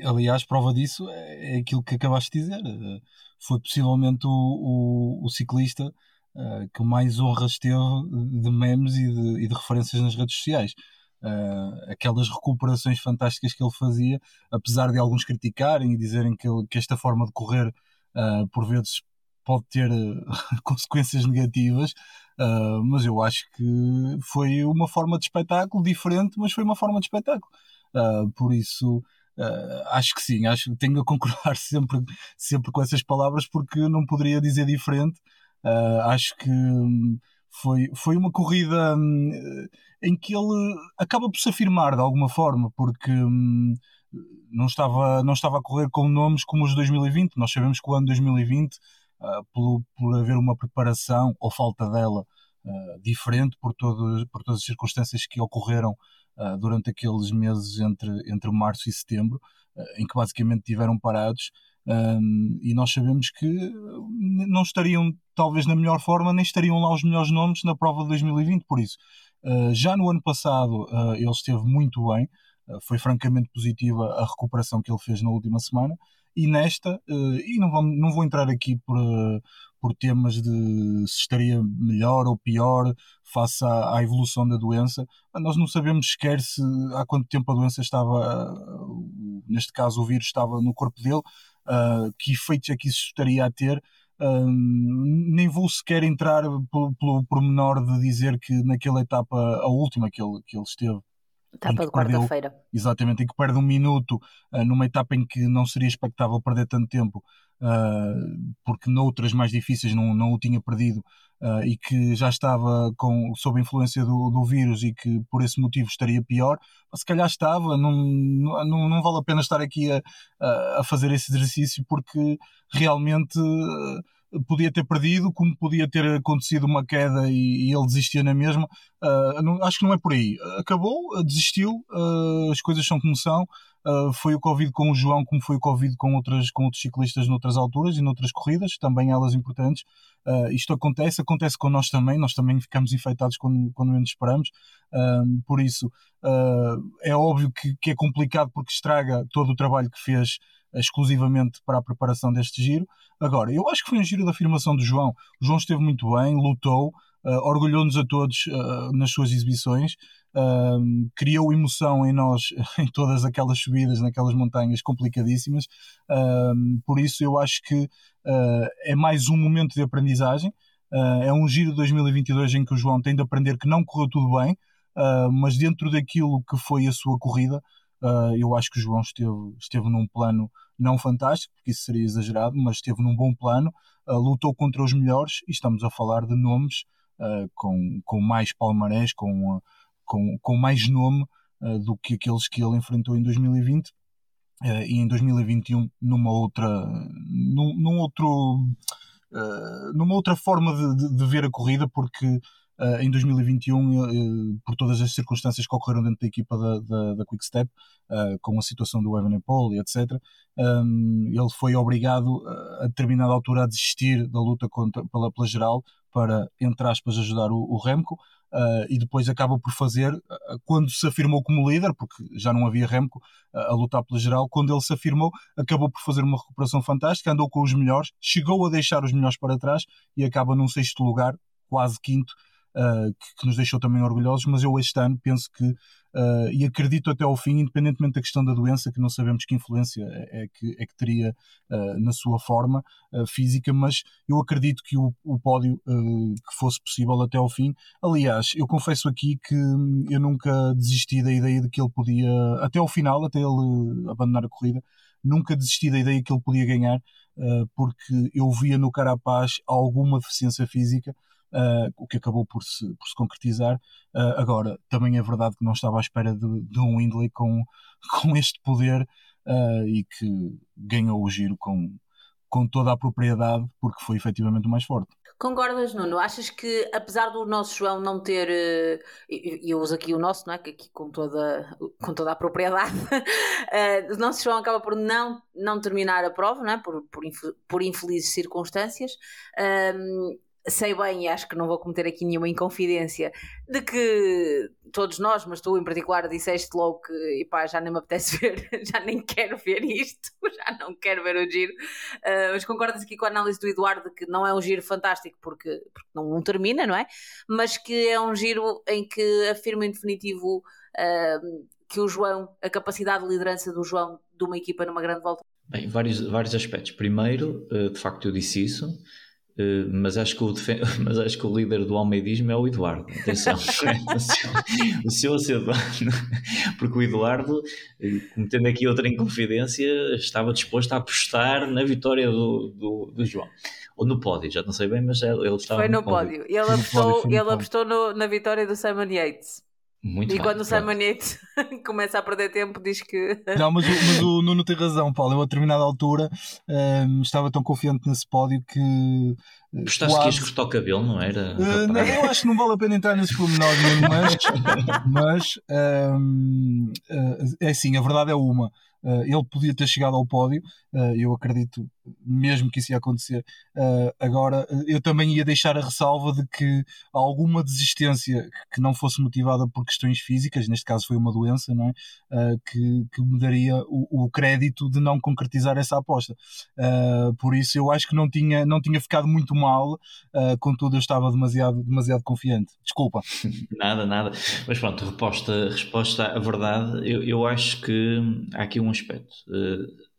aliás, prova disso é, é aquilo que acabaste de dizer. Eh, foi possivelmente o, o, o ciclista uh, que mais honras teve de memes e de, e de referências nas redes sociais. Uh, aquelas recuperações fantásticas que ele fazia, apesar de alguns criticarem e dizerem que, ele, que esta forma de correr uh, por vezes pode ter consequências negativas, mas eu acho que foi uma forma de espetáculo diferente, mas foi uma forma de espetáculo. por isso, Uh, acho que sim, acho que tenho a concordar sempre, sempre com essas palavras porque não poderia dizer diferente. Uh, acho que hum, foi, foi uma corrida um, em que ele acaba por se afirmar de alguma forma, porque um, não, estava, não estava a correr com nomes como os de 2020. Nós sabemos que o ano 2020, uh, ah, por, por haver uma preparação ou falta dela diferente por, todo, por todas as circunstâncias que ocorreram uh, durante aqueles meses entre, entre março e setembro, uh, em que basicamente tiveram parados. Um, e nós sabemos que não estariam talvez na melhor forma, nem estariam lá os melhores nomes na prova de 2020, por isso. Uh, já no ano passado ele esteve muito bem, foi francamente positiva a recuperação que ele fez na última semana, e nesta, e não vou, não vou entrar aqui por, por temas de se estaria melhor ou pior face à, à, evolução da doença. Nós não sabemos sequer se há quanto tempo a doença estava, neste caso o vírus estava no corpo dele, uh, que efeitos é que isso estaria a ter. Uh, nem vou sequer entrar pelo, pelo pormenor de dizer que naquela etapa, a última que ele, que ele esteve, Etapa de quarta-feira. Exatamente, em que perde um minuto numa etapa em que não seria expectável perder tanto tempo, porque noutras mais difíceis não, não o tinha perdido uh, e que já estava com, sob a influência do, do vírus e que por esse motivo estaria pior, se calhar estava, não, não, não vale a pena estar aqui a, a fazer esse exercício porque realmente uh, podia ter perdido, como podia ter acontecido uma queda e, e ele desistia na mesma. Uh, não, acho que não é por aí. Acabou, desistiu, as coisas são como são. Uh, foi o Covid com o João, como foi o Covid com, outras, com outros ciclistas noutras alturas e noutras corridas, também elas importantes. Uh, isto acontece, acontece com nós também, nós também ficamos infectados quando, quando menos esperamos. Uh, por isso, é óbvio que, que é complicado porque estraga todo o trabalho que fez exclusivamente para a preparação deste giro. Agora, eu acho que foi um giro da afirmação do João. O João esteve muito bem, lutou, orgulhou-nos a todos nas suas exibições um, criou emoção em nós em todas aquelas subidas naquelas montanhas complicadíssimas. Um, por isso, eu acho que uh, é mais um momento de aprendizagem. Uh, é um giro de 2022 em que o João tem de aprender que não correu tudo bem, uh, mas dentro daquilo que foi a sua corrida, eu acho que o João esteve, esteve num plano não fantástico, porque isso seria exagerado, mas esteve num bom plano, lutou contra os melhores e estamos a falar de nomes com, com mais palmarés, com com, com mais nome uh, do que aqueles que ele enfrentou em 2020 uh, eh, e em 2021 numa outra num, num outro uh, numa outra forma de, de, de, ver a corrida porque em 2021 por todas as circunstâncias que ocorreram dentro da equipa da, da, da Quick Step com a situação do Evan Paul e etc ele foi obrigado a determinada altura a desistir da luta contra, pela, pela geral para, entre aspas, ajudar o, o Remco uh, e depois acaba por fazer, uh, quando se afirmou como líder, porque já não havia Remco uh, a lutar pela geral, quando ele se afirmou, acabou por fazer uma recuperação fantástica, andou com os melhores, chegou a deixar os melhores para trás e acaba num sexto lugar, quase quinto, que, que, nos deixou também orgulhosos, mas eu este ano penso que Uh, e acredito até ao fim, independentemente da questão da doença, que não sabemos que influência é, é que, é que teria uh, na sua forma uh, física, mas eu acredito que o, o pódio que fosse possível até ao fim. Aliás, eu confesso aqui que hum, eu nunca desisti da ideia de que ele podia, até ao final, até ele abandonar a corrida, nunca desisti da ideia que ele podia ganhar, porque eu via no Carapaz alguma deficiência física uh, o que acabou por se, por se concretizar. Uh, agora, também é verdade que não estava à espera de, de um Windley com, com este poder uh, e que ganhou o giro com, com toda a propriedade, porque foi efetivamente o mais forte. Concordas, Nuno? Achas que, apesar do nosso João não ter, e eu uso aqui o nosso, não é? Que aqui com toda, com toda a propriedade, o nosso João acaba por não, não terminar a prova, não é? por, por, por infelizes circunstâncias sei bem, e acho que não vou cometer aqui nenhuma inconfidência, de que todos nós, mas tu em particular, disseste logo que e pá, já nem me apetece ver, já nem quero ver isto, já não quero ver o giro. Uh, mas concordas aqui com a análise do Eduardo que não é um giro fantástico porque, porque não, não, termina, não é? Mas que é um giro em que afirma em definitivo uh, que o João, a capacidade de liderança do João de uma equipa numa grande volta. Bem, vários, vários aspectos. Primeiro, uh, de facto, eu disse isso. Uh, mas, acho que o mas acho que o líder do almeidismo é o Eduardo. Atenção, o seu, o seu porque o Eduardo, eh, cometendo aqui outra inconfidência, estava disposto a apostar na vitória do, do, do João. Ou no pódio, já não sei bem, mas ele estava Foi no, no pódio. pódio. Ele apostou, ele apostou no, na vitória do Simon Yates. Muito e bem, quando o Simon Yates começa a perder tempo, diz que. Não, mas, mas o Nuno tem razão, Paulo. Eu, a determinada altura, um, ehm, estava tão confiante nesse pódio que. Gostaste quase... que ias cortar o cabelo, não era? Uh, não, eu acho que não vale a pena entrar nesses pormenores, mas. mas um, ehm, uh, eh, é assim, a verdade é uma. Uh, ele podia ter chegado ao pódio, uh, eu acredito mesmo que isso ia acontecer. Uh, agora, eu também ia deixar a ressalva de que alguma desistência que não fosse motivada por questões físicas, neste caso foi uma doença, não é? que, que me daria o, o, crédito de não concretizar essa aposta. por isso, eu acho que não tinha, não tinha ficado muito mal, contudo, eu estava demasiado, demasiado confiante. Desculpa. Nada, nada. Mas pronto, resposta, resposta à verdade, eu, eu acho que há aqui um aspecto.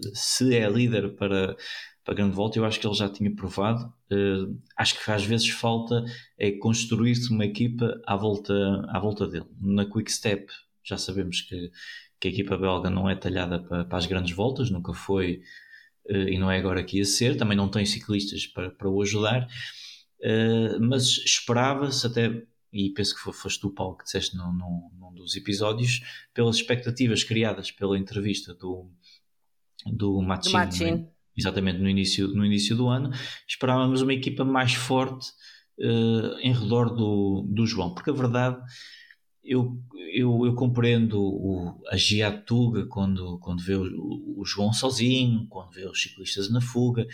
Uh, se é líder para, para a grande volta, eu acho que ele já tinha provado. Uh, acho que às vezes falta é construir-se uma equipa à volta, à volta dele. Na Quick Step já sabemos que, que a equipa belga não é talhada para, para as grandes voltas, nunca foi e não é agora que ia ser, também não tem ciclistas para, para o ajudar, mas esperava-se até e penso que foste tu, Paulo, que disseste num, num, num, dos episódios, pelas expectativas criadas pela entrevista do, do Machin, exatamente no início, no início do ano, esperávamos uma equipa mais forte uh, em redor do, do João, porque a verdade, eu, eu, eu compreendo o, a Giatuga quando, quando vê o, o João sozinho, quando vê os ciclistas na fuga,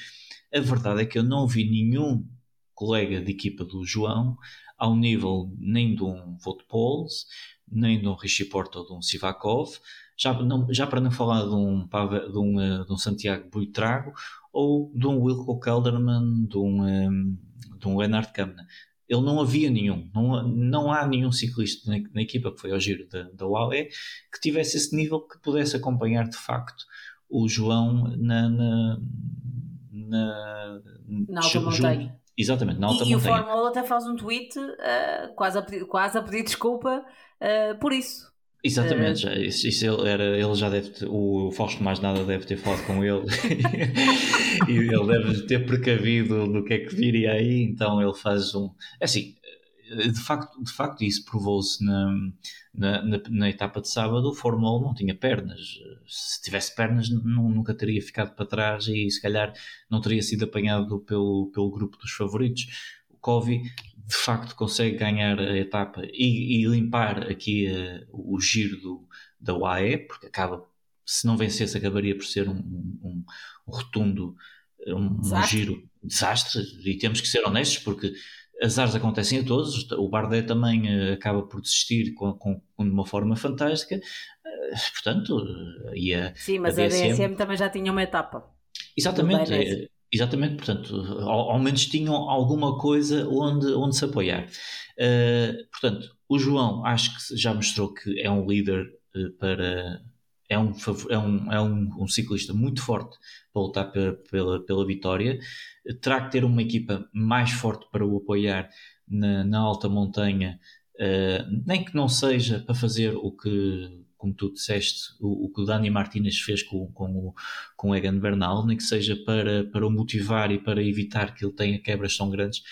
a verdade é que eu não vi nenhum colega de equipa do João ao nível nem de um Vote Pauls, nem de um Richie Porto ou de um Sivakov, já, não, já para não falar de um, de um, eh, de um Santiago Buitrago ou de um Wilco Kelderman, de um, eh, de um Leonard Kamna. Ele não havia nenhum, não, não há nenhum ciclista na, na equipa que foi ao giro da, da UAE que tivesse esse nível que pudesse acompanhar de facto o João na, na, na, na alta montanha. Exatamente, na alta e, montanha. E o Fórmula até faz um tweet uh, quase, a pedir, quase a pedir desculpa uh, por isso. Exatamente, uh, já, isso, isso, ele, era, ele já deve ter, o Fausto mais nada deve ter falado com ele e ele deve ter precavido do que é que viria aí, então ele faz um. É assim, de facto, de facto isso provou-se na, na, na, na, etapa de sábado, o Fórmula 1 não tinha pernas. Se tivesse pernas, não, nunca teria ficado para trás e se calhar não teria sido apanhado pelo, pelo grupo dos favoritos. O Covi de facto consegue ganhar a etapa e, e limpar aqui uh, o giro do, da UAE, porque acaba, se não vencesse, acabaria por ser um, um, um rotundo um, um giro desastre. E temos que ser honestos, porque azares acontecem a todos, o Bardet também uh, acaba por desistir com, com, com, de uma forma fantástica, uh, portanto, e a, Sim, mas a DSM, a DSM, também já tinha uma etapa. Exatamente, exatamente, portanto, ao, ao, menos tinham alguma coisa onde, onde se apoiar. portanto, o João acho que já mostrou que é um líder para. É um, é, um, é um, um ciclista muito forte para lutar pela, pela, pela vitória terá que ter uma equipa mais forte para o apoiar na, na alta montanha, uh, nem que não seja para fazer o que, como tu disseste, o, o que o Dani Martinez fez com, com, o, com o Egan Bernal, nem que seja para, para o motivar e para evitar que ele tenha quebras tão grandes,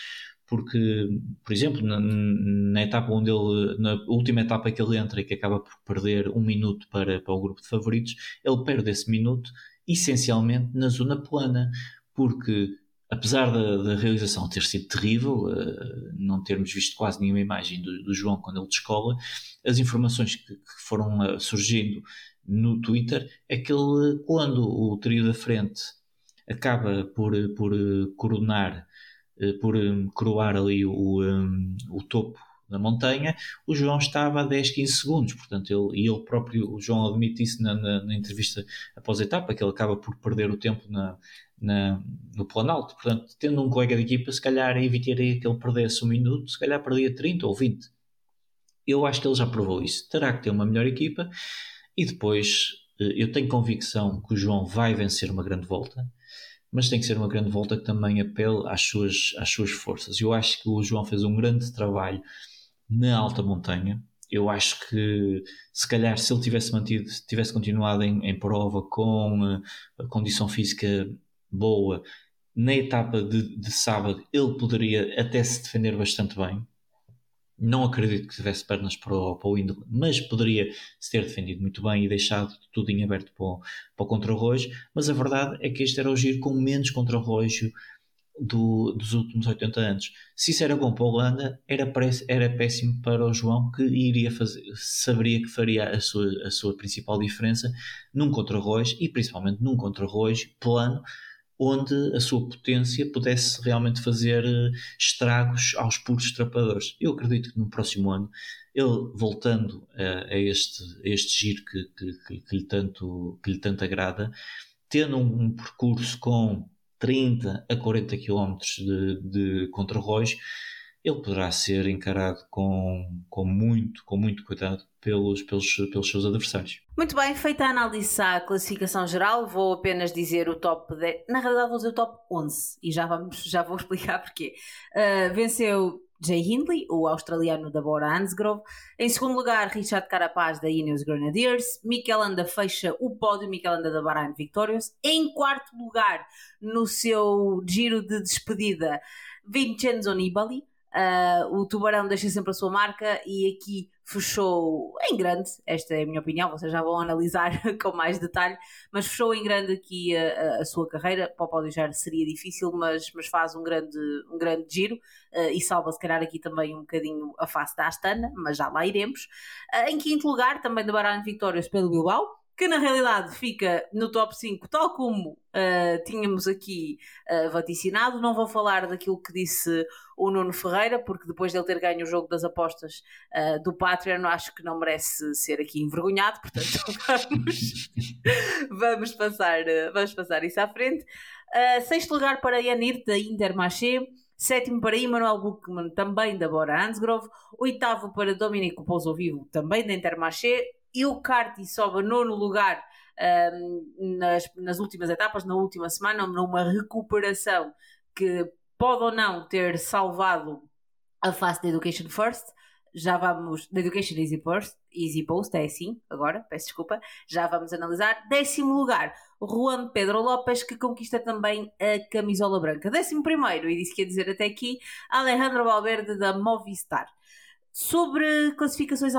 porque, por exemplo, na, na, etapa onde ele, na última etapa que ele entra e que acaba por perder um minuto para, para o grupo de favoritos, ele perde esse minuto essencialmente na zona plana, porque apesar da, da, realização ter sido terrível, uh, não termos visto quase nenhuma imagem do, do João quando ele descola, as informações que, que foram uh, surgindo no Twitter é que ele, quando o trio da frente acaba por, por uh, coronar, por um, coroar ali o, um, o topo da montanha, o João estava a 10, 15 segundos, portanto, ele, e ele próprio, o João admite isso na, na, na entrevista após a etapa, que ele acaba por perder o tempo na, na, no Planalto. Portanto, tendo um colega de equipa, se calhar evitaria que ele perdesse um minuto, se calhar perdia 30 ou 20. Eu acho que ele já provou isso. Terá que ter uma melhor equipa e depois eh, eu tenho convicção que o João vai vencer uma grande volta, mas tem que ser uma grande volta que também apele às suas, às suas forças. Eu acho que o João fez um grande trabalho na alta montanha. Eu acho que se calhar se ele tivesse mantido, tivesse continuado em, em prova com a condição física boa, na etapa de, de, sábado ele poderia até se defender bastante bem. Não acredito que tivesse pernas para o, para o índole, mas poderia se ter defendido muito bem e deixado tudo em aberto para o, para o contra-relógio. Mas a verdade é que este era o giro com menos contra-relógio do, dos últimos 80 anos. Se isso era bom para a Holanda, era, era péssimo para o João, que iria fazer, saberia que faria a sua, a sua principal diferença num contra-relógio e principalmente num contra-relógio plano onde a sua potência pudesse realmente fazer eh, estragos aos puros trapadores. Eu acredito que no próximo ano, ele voltando a, a este, a este giro que, que, que, lhe tanto, que lhe tanto agrada, tendo um, um percurso com 30 a 40 km de, de contrarrojo, ele poderá ser encarado com, com, muito, com muito cuidado pelos, pelos, pelos seus adversários. Muito bem, feita a análise à classificação geral, vou apenas dizer o top 10. Na realidade, vou dizer o top 11 e já, vamos, já vou explicar porquê. Uh, venceu Jay Hindley, o australiano da Bora Hansgrove. Em segundo lugar, Richard Carapaz da Ineos Grenadiers. Mikel Anda fecha o pódio, Mikel Anda da Bahrain Victorious. Em quarto lugar, no seu giro de despedida, Vincenzo Nibali. Uh, o Tubarão deixa sempre a sua marca e aqui fechou em grande, esta é a minha opinião, vocês já vão analisar com mais detalhe, mas fechou em grande aqui a, a sua carreira, para o pódio já seria difícil, mas, mas faz um grande, um grande giro uh, e salva se calhar aqui também um bocadinho a face da Astana, mas já lá iremos. Uh, em quinto lugar, também da Baralho Vitórias pelo Bilbao, que na realidade fica no top 5, tal como uh, tínhamos aqui uh, vaticinado. Não vou falar daquilo que disse o Nuno Ferreira, porque depois de ele ter ganho o jogo das apostas uh, do Patreon, acho que não merece ser aqui envergonhado, portanto vamos, vamos, passar, vamos passar isso à frente. sexto lugar para Yanir da Intermarché. Sétimo para Emmanuel Buchmann, também da Bora Hansgrove. Oitavo para Dominico Pouso Vivo, também da Intermarché e o Carti sobe a nono lugar um, nas, nas últimas etapas, na última semana, numa recuperação que pode ou não ter salvado a face da Education First. Já vamos, da Education Easy Post, Easy Post, é assim, agora, peço desculpa, já vamos analisar. Décimo lugar, Juan Pedro Lopes, que conquista também a camisola branca. Décimo primeiro, e disse que ia dizer até aqui, Alejandro Valverde da Movistar. Sobre classificações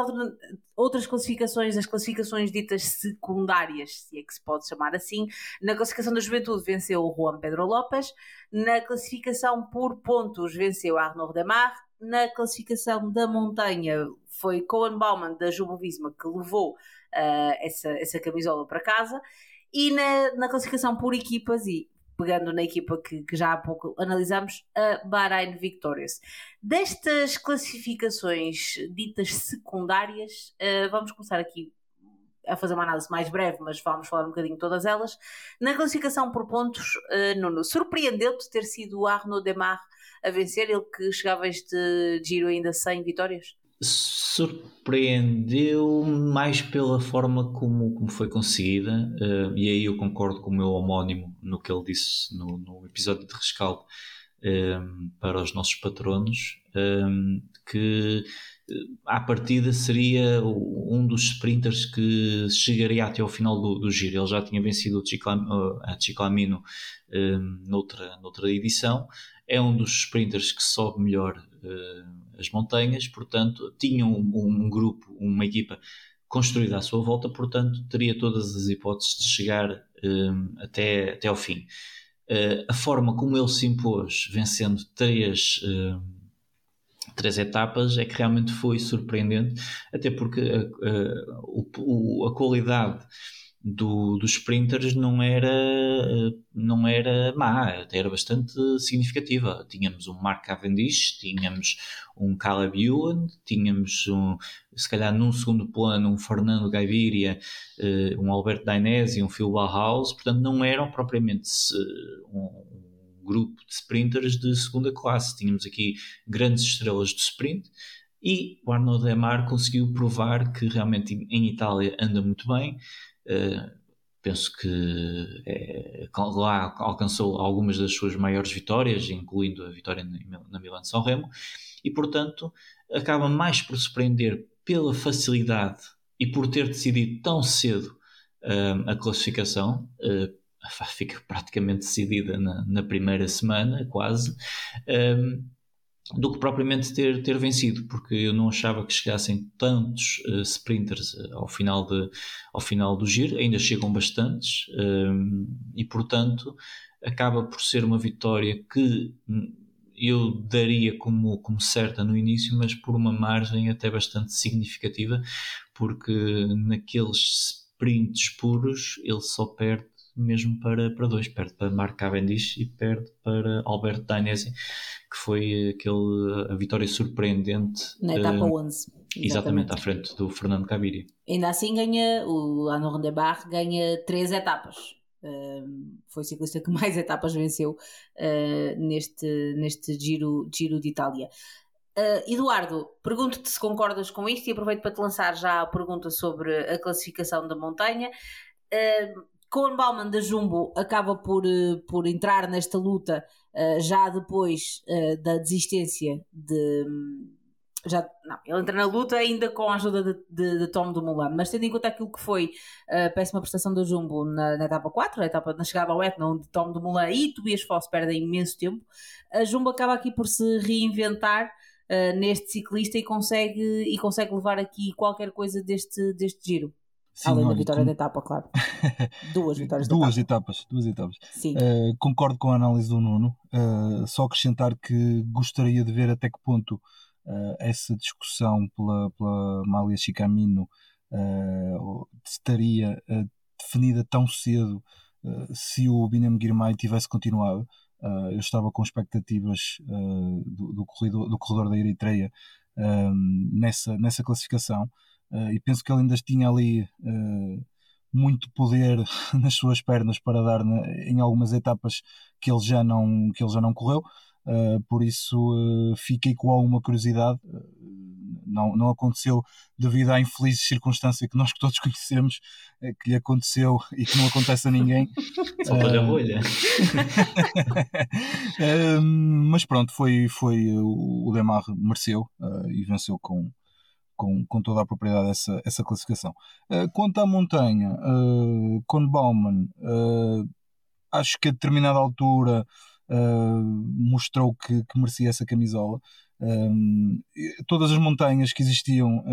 outras classificações, as classificações ditas secundárias, se é que se pode chamar assim, na classificação da juventude venceu o Juan Pedro Lopes, na classificação por pontos venceu Arnaud Demar, na classificação da montanha foi Cohen Bauman da Jumbo Visma que levou uh, essa, essa camisola para casa. E na, na classificação por equipas e pegando na equipa que, que já há pouco analisamos, a Bahrein Victorious. Destas classificações ditas secundárias, uh, vamos começar aqui a fazer uma análise mais breve, mas vamos falar um bocadinho de todas elas. Na classificação por pontos, uh, Nuno, surpreendeu-te ter sido o Arnaud Demar a vencer, ele que chegava este giro ainda sem vitórias? Surpreendeu mais pela forma como, como foi conseguida, uh, e aí eu concordo com o meu homónimo no que ele disse no, no episódio de rescaldo um, para os nossos patronos, um, que à partida seria um dos sprinters que chegaria até ao final do, do giro. Ele já tinha vencido o a Chiclamino um, noutra, noutra edição. É um dos sprinters que sobe melhor uh, as montanhas, portanto, tinha um, um, grupo, uma equipa construída à sua volta, portanto, teria todas as hipóteses de chegar um, até, até ao fim. Uh, a forma como ele se impôs, vencendo três. Uh, três etapas é que realmente foi surpreendente, até porque a, a, a qualidade do, dos sprinters não era, não era má, até era bastante significativa. Tínhamos um Mark Cavendish, tínhamos um Caleb Ewan, tínhamos um, se calhar num segundo plano um Fernando Gaviria, eh, um Alberto Dainese um Phil Bauhaus, portanto não eram propriamente um, grupo de sprinters de segunda classe. Tínhamos aqui grandes estrelas do sprint e o Arnaud Demar conseguiu provar que realmente em Itália anda muito bem. Penso que é, lá alcançou algumas das suas maiores vitórias, incluindo a vitória na Milan-São Remo, e portanto acaba mais por surpreender pela facilidade e por ter decidido tão cedo uh, a classificação, uh, fica praticamente decidida na, na primeira semana, quase, um, do que propriamente ter, ter vencido, porque eu não achava que chegassem tantos uh, sprinters uh, ao, final de, ao final do giro, ainda chegam bastantes, um, e portanto acaba por ser uma vitória que eu daria como, como certa no início, mas por uma margem até bastante significativa, porque naqueles sprints puros ele só perde mesmo para, para dois, perde para Mark Cavendish e perde para Alberto Dainese, que foi aquele, a vitória surpreendente. Na etapa uh, 11. Exatamente. exatamente, à frente do Fernando Caviria. Ainda assim ganha, o Arnaud de Barre ganha três etapas. Uh, foi o ciclista que mais etapas venceu uh, neste, neste giro, giro de Itália. Uh, Eduardo, pergunto-te se concordas com isto e aproveito para te lançar já a pergunta sobre a classificação da montanha. Uh, Cohen Bauman da Jumbo acaba por, uh, por entrar nesta luta uh, já depois uh, da desistência de. Já, não, ele entra na luta ainda com a ajuda de, de, de Tom Dumoulin, mas tendo em conta aquilo que foi a péssima prestação da Jumbo na, na etapa 4, a etapa na chegada ao Etna, onde Tom Dumoulin e Tobias Foss perdem imenso tempo, a Jumbo acaba aqui por se reinventar uh, neste ciclista e consegue, e consegue levar aqui qualquer coisa deste, deste giro. Sim, Além olha, da vitória com... da etapa, claro. Duas vitórias Duas etapas, duas etapas. Sim. Uh, concordo com a análise do Nuno. Uh, só acrescentar que gostaria de ver até que ponto uh, essa discussão pela, pela Malia Chicamino estaria definida tão cedo se o Binem Girmay tivesse continuado. Eu estava com expectativas do, do, corredor, do corredor da Eritreia nessa, nessa classificação e penso que ele ainda tinha ali muito poder nas suas pernas para dar na, em algumas etapas que ele já não, que ele já não correu. por isso fiquei com alguma curiosidade não, não aconteceu devido à infeliz circunstância que nós todos conhecemos, que lhe aconteceu e que não acontece a ninguém. Só para a bolha. mas pronto, foi, foi o Demar mereceu uh, e venceu com, com, com toda a propriedade essa, essa classificação. Uh, quanto à montanha, uh, com Bauman, uh, acho que a determinada altura mostrou que, que merecia essa camisola. Todas as montanhas que existiam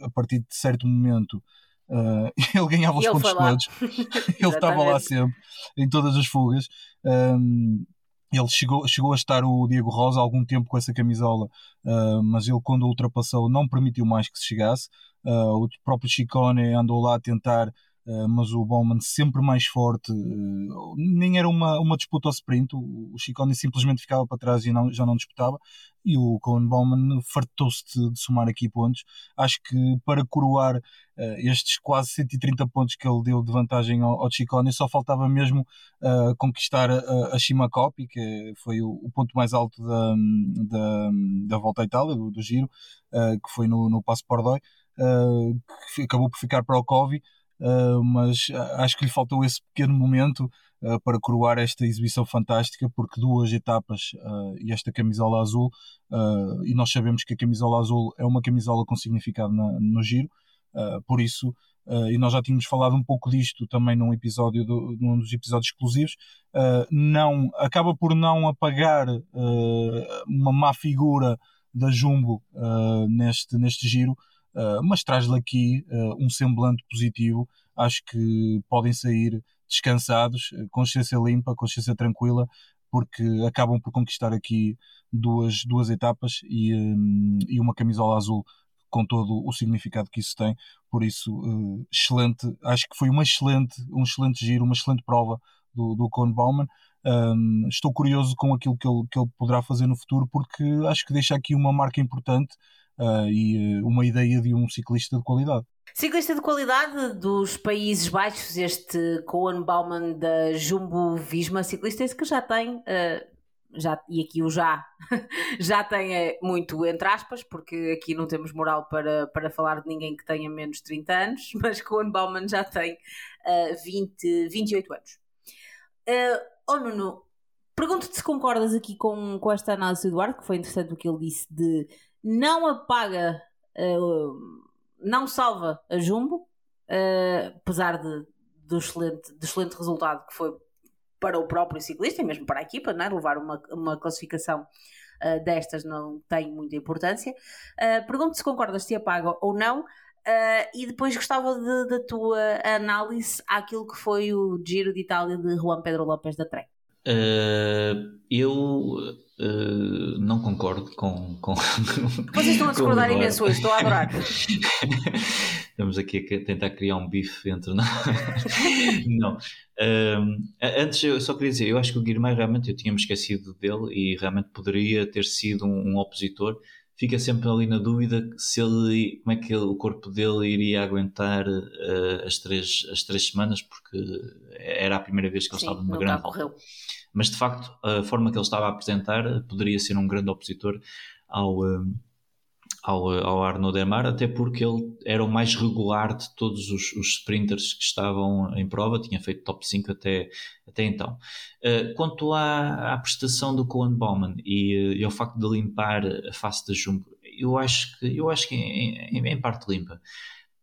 a partir de certo momento uh, ele ganhava os pontos todos ele estava lá sempre em todas as fugas um, ele chegou, chegou a estar o Diego Rosa algum tempo com essa camisola, uh, mas ele, quando ultrapassou, não permitiu mais que se chegasse. Uh, o próprio Chicone andou lá a tentar mas o Bowman sempre mais forte, uh, nem era uma, uma disputa ao sprint, o, o Chicone simplesmente ficava para trás e não, já não disputava, e o Cohen Bowman fartou-se de, de, somar aqui pontos. Acho que para coroar uh, estes quase 130 pontos que ele deu de vantagem ao, ao Chicone, só faltava mesmo conquistar a, a Shimakopi, que foi o, o, ponto mais alto da, da, da volta à Itália, do, do giro, que foi no, no Passo Pordoi, que acabou por ficar para o Covi uh, mas acho que lhe faltou esse pequeno momento uh, para coroar esta exibição fantástica, porque duas etapas uh, e esta camisola azul, e nós sabemos que a camisola azul é uma camisola com significado na, no giro, por isso. Uh, e nós já tínhamos falado um pouco disto também num episódio do, num dos episódios exclusivos uh, não acaba por não apagar uh, uma má figura da Jumbo neste, neste giro uh, mas traz-lhe aqui uh, um semblante positivo. Acho que podem sair descansados, ah, consciência limpa, consciência tranquila, porque acabam por conquistar aqui duas, duas etapas e, um, e uma camisola azul com todo o significado que isso tem. Por isso, uh, excelente, acho que foi uma excelente, um excelente giro, uma excelente prova do, do Cohn Bauman. Um, estou curioso com aquilo que ele, que ele poderá fazer no futuro, porque acho que deixa aqui uma marca importante uh, e uh, uma ideia de um ciclista de qualidade. Ciclista de qualidade dos Países Baixos, este Cohen Bauman da Jumbo Visma, ciclista esse que já tem, uh, já, e aqui o já, já tem é, muito entre aspas, porque aqui não temos moral para, para falar de ninguém que tenha menos de 30 anos, mas Cohen Bauman já tem uh, 20, 28 anos. Uh, oh Nuno, pergunto-te se concordas aqui com, com esta análise do Eduardo, que foi interessante o que ele disse de não apaga, uh, não salva a Jumbo, uh, apesar de, do, excelente, do excelente resultado que foi para o próprio ciclista e mesmo para a equipa, não é? levar uma, uma classificação uh, destas não tem muita importância. Uh, Pergunto se concordas se apaga ou não. Uh, e depois gostava da tua análise àquilo que foi o Giro de Itália de Juan Pedro Lopes da Trek. eu Uh, não concordo com. com Vocês estão a discordar imenso hoje, estou a adorar. Estamos aqui a tentar criar um bife entre nós. não. Uh, antes, eu só queria dizer, eu acho que o Guilherme realmente, eu tinha-me esquecido dele e realmente poderia ter sido um, um, opositor. Fica sempre ali na dúvida se ele, como é que ele, o corpo dele iria aguentar uh, as, três, as três semanas, porque era a primeira vez que ele Sim, estava numa grande. Correu mas de facto a forma que ele estava a apresentar poderia ser um grande opositor ao, ao, ao Arnaud Demar, até porque ele era o mais regular de todos os, os sprinters que estavam em prova, tinha feito top 5 até, até então. Uh, quanto à, à prestação do Cohen Bowman e, e ao facto de limpar a face da Jumbo, eu acho que, eu acho que em, em, em parte limpa.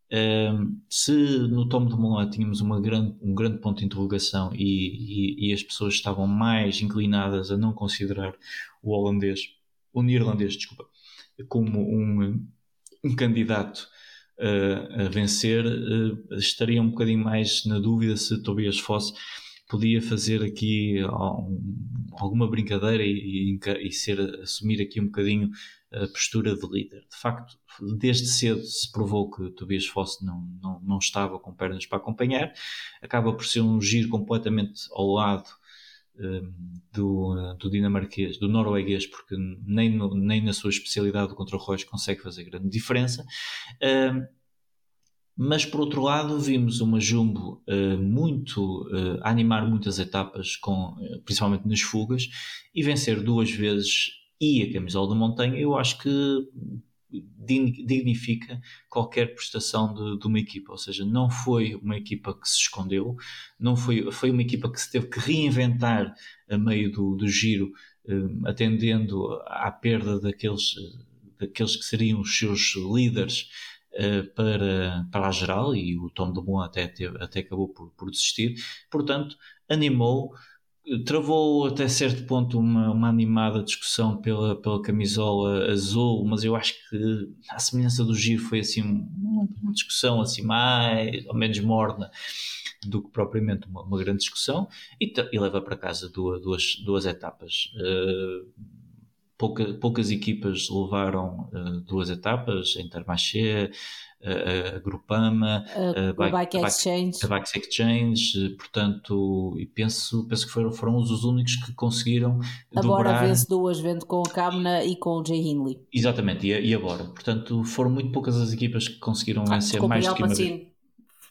Uh, se no Tom de Moulin tínhamos uma grande, um grande ponto de interrogação e, e, e, as pessoas estavam mais inclinadas a não considerar o holandês, o neerlandês, desculpa, como um, um candidato uh, a vencer, uh, estaria um bocadinho mais na dúvida se Tobias Foss podia fazer aqui alguma brincadeira e, e, e, ser, assumir aqui um bocadinho a postura de líder. De facto, desde cedo se provou que Tobias Foss não, não, não estava com pernas para acompanhar, acaba por ser um giro completamente ao lado do, do dinamarquês, do norueguês, porque nem, no, nem na sua especialidade do contra-relógio consegue fazer grande diferença. mas por outro lado, vimos uma Jumbo uh, muito a animar muitas etapas, com, uh, principalmente nas fugas, e vencer duas vezes e a camisola da montanha. Eu acho que dignifica qualquer prestação de, de, uma equipa, ou seja, não foi uma equipa que se escondeu, não foi, foi uma equipa que se teve que reinventar a meio do, do giro, eh, atendendo à perda daqueles, daqueles que seriam os seus líderes eh, para, para a geral, e o Tom de Bon até, até acabou por, por desistir, portanto, animou travou até certo ponto uma, uma animada discussão pela, pela camisola azul, mas eu acho que a semelhança do giro foi assim uma, discussão assim mais ou menos morna do que propriamente uma, uma grande discussão e, e, leva para casa duas, duas, duas etapas. Uh, pouca, poucas equipas levaram uh, duas etapas, Intermarché, a, Grupama, a, Bike, Bike Exchange. A Bike Exchange, portanto, e penso, penso que foram, foram os únicos que conseguiram. Agora dobrar... vê-se duas, vendo com a Kamna e com o Jay Hindley. Exatamente, e, e agora? Portanto, foram muito poucas as equipas que conseguiram ah, vencer mais do que uma vez.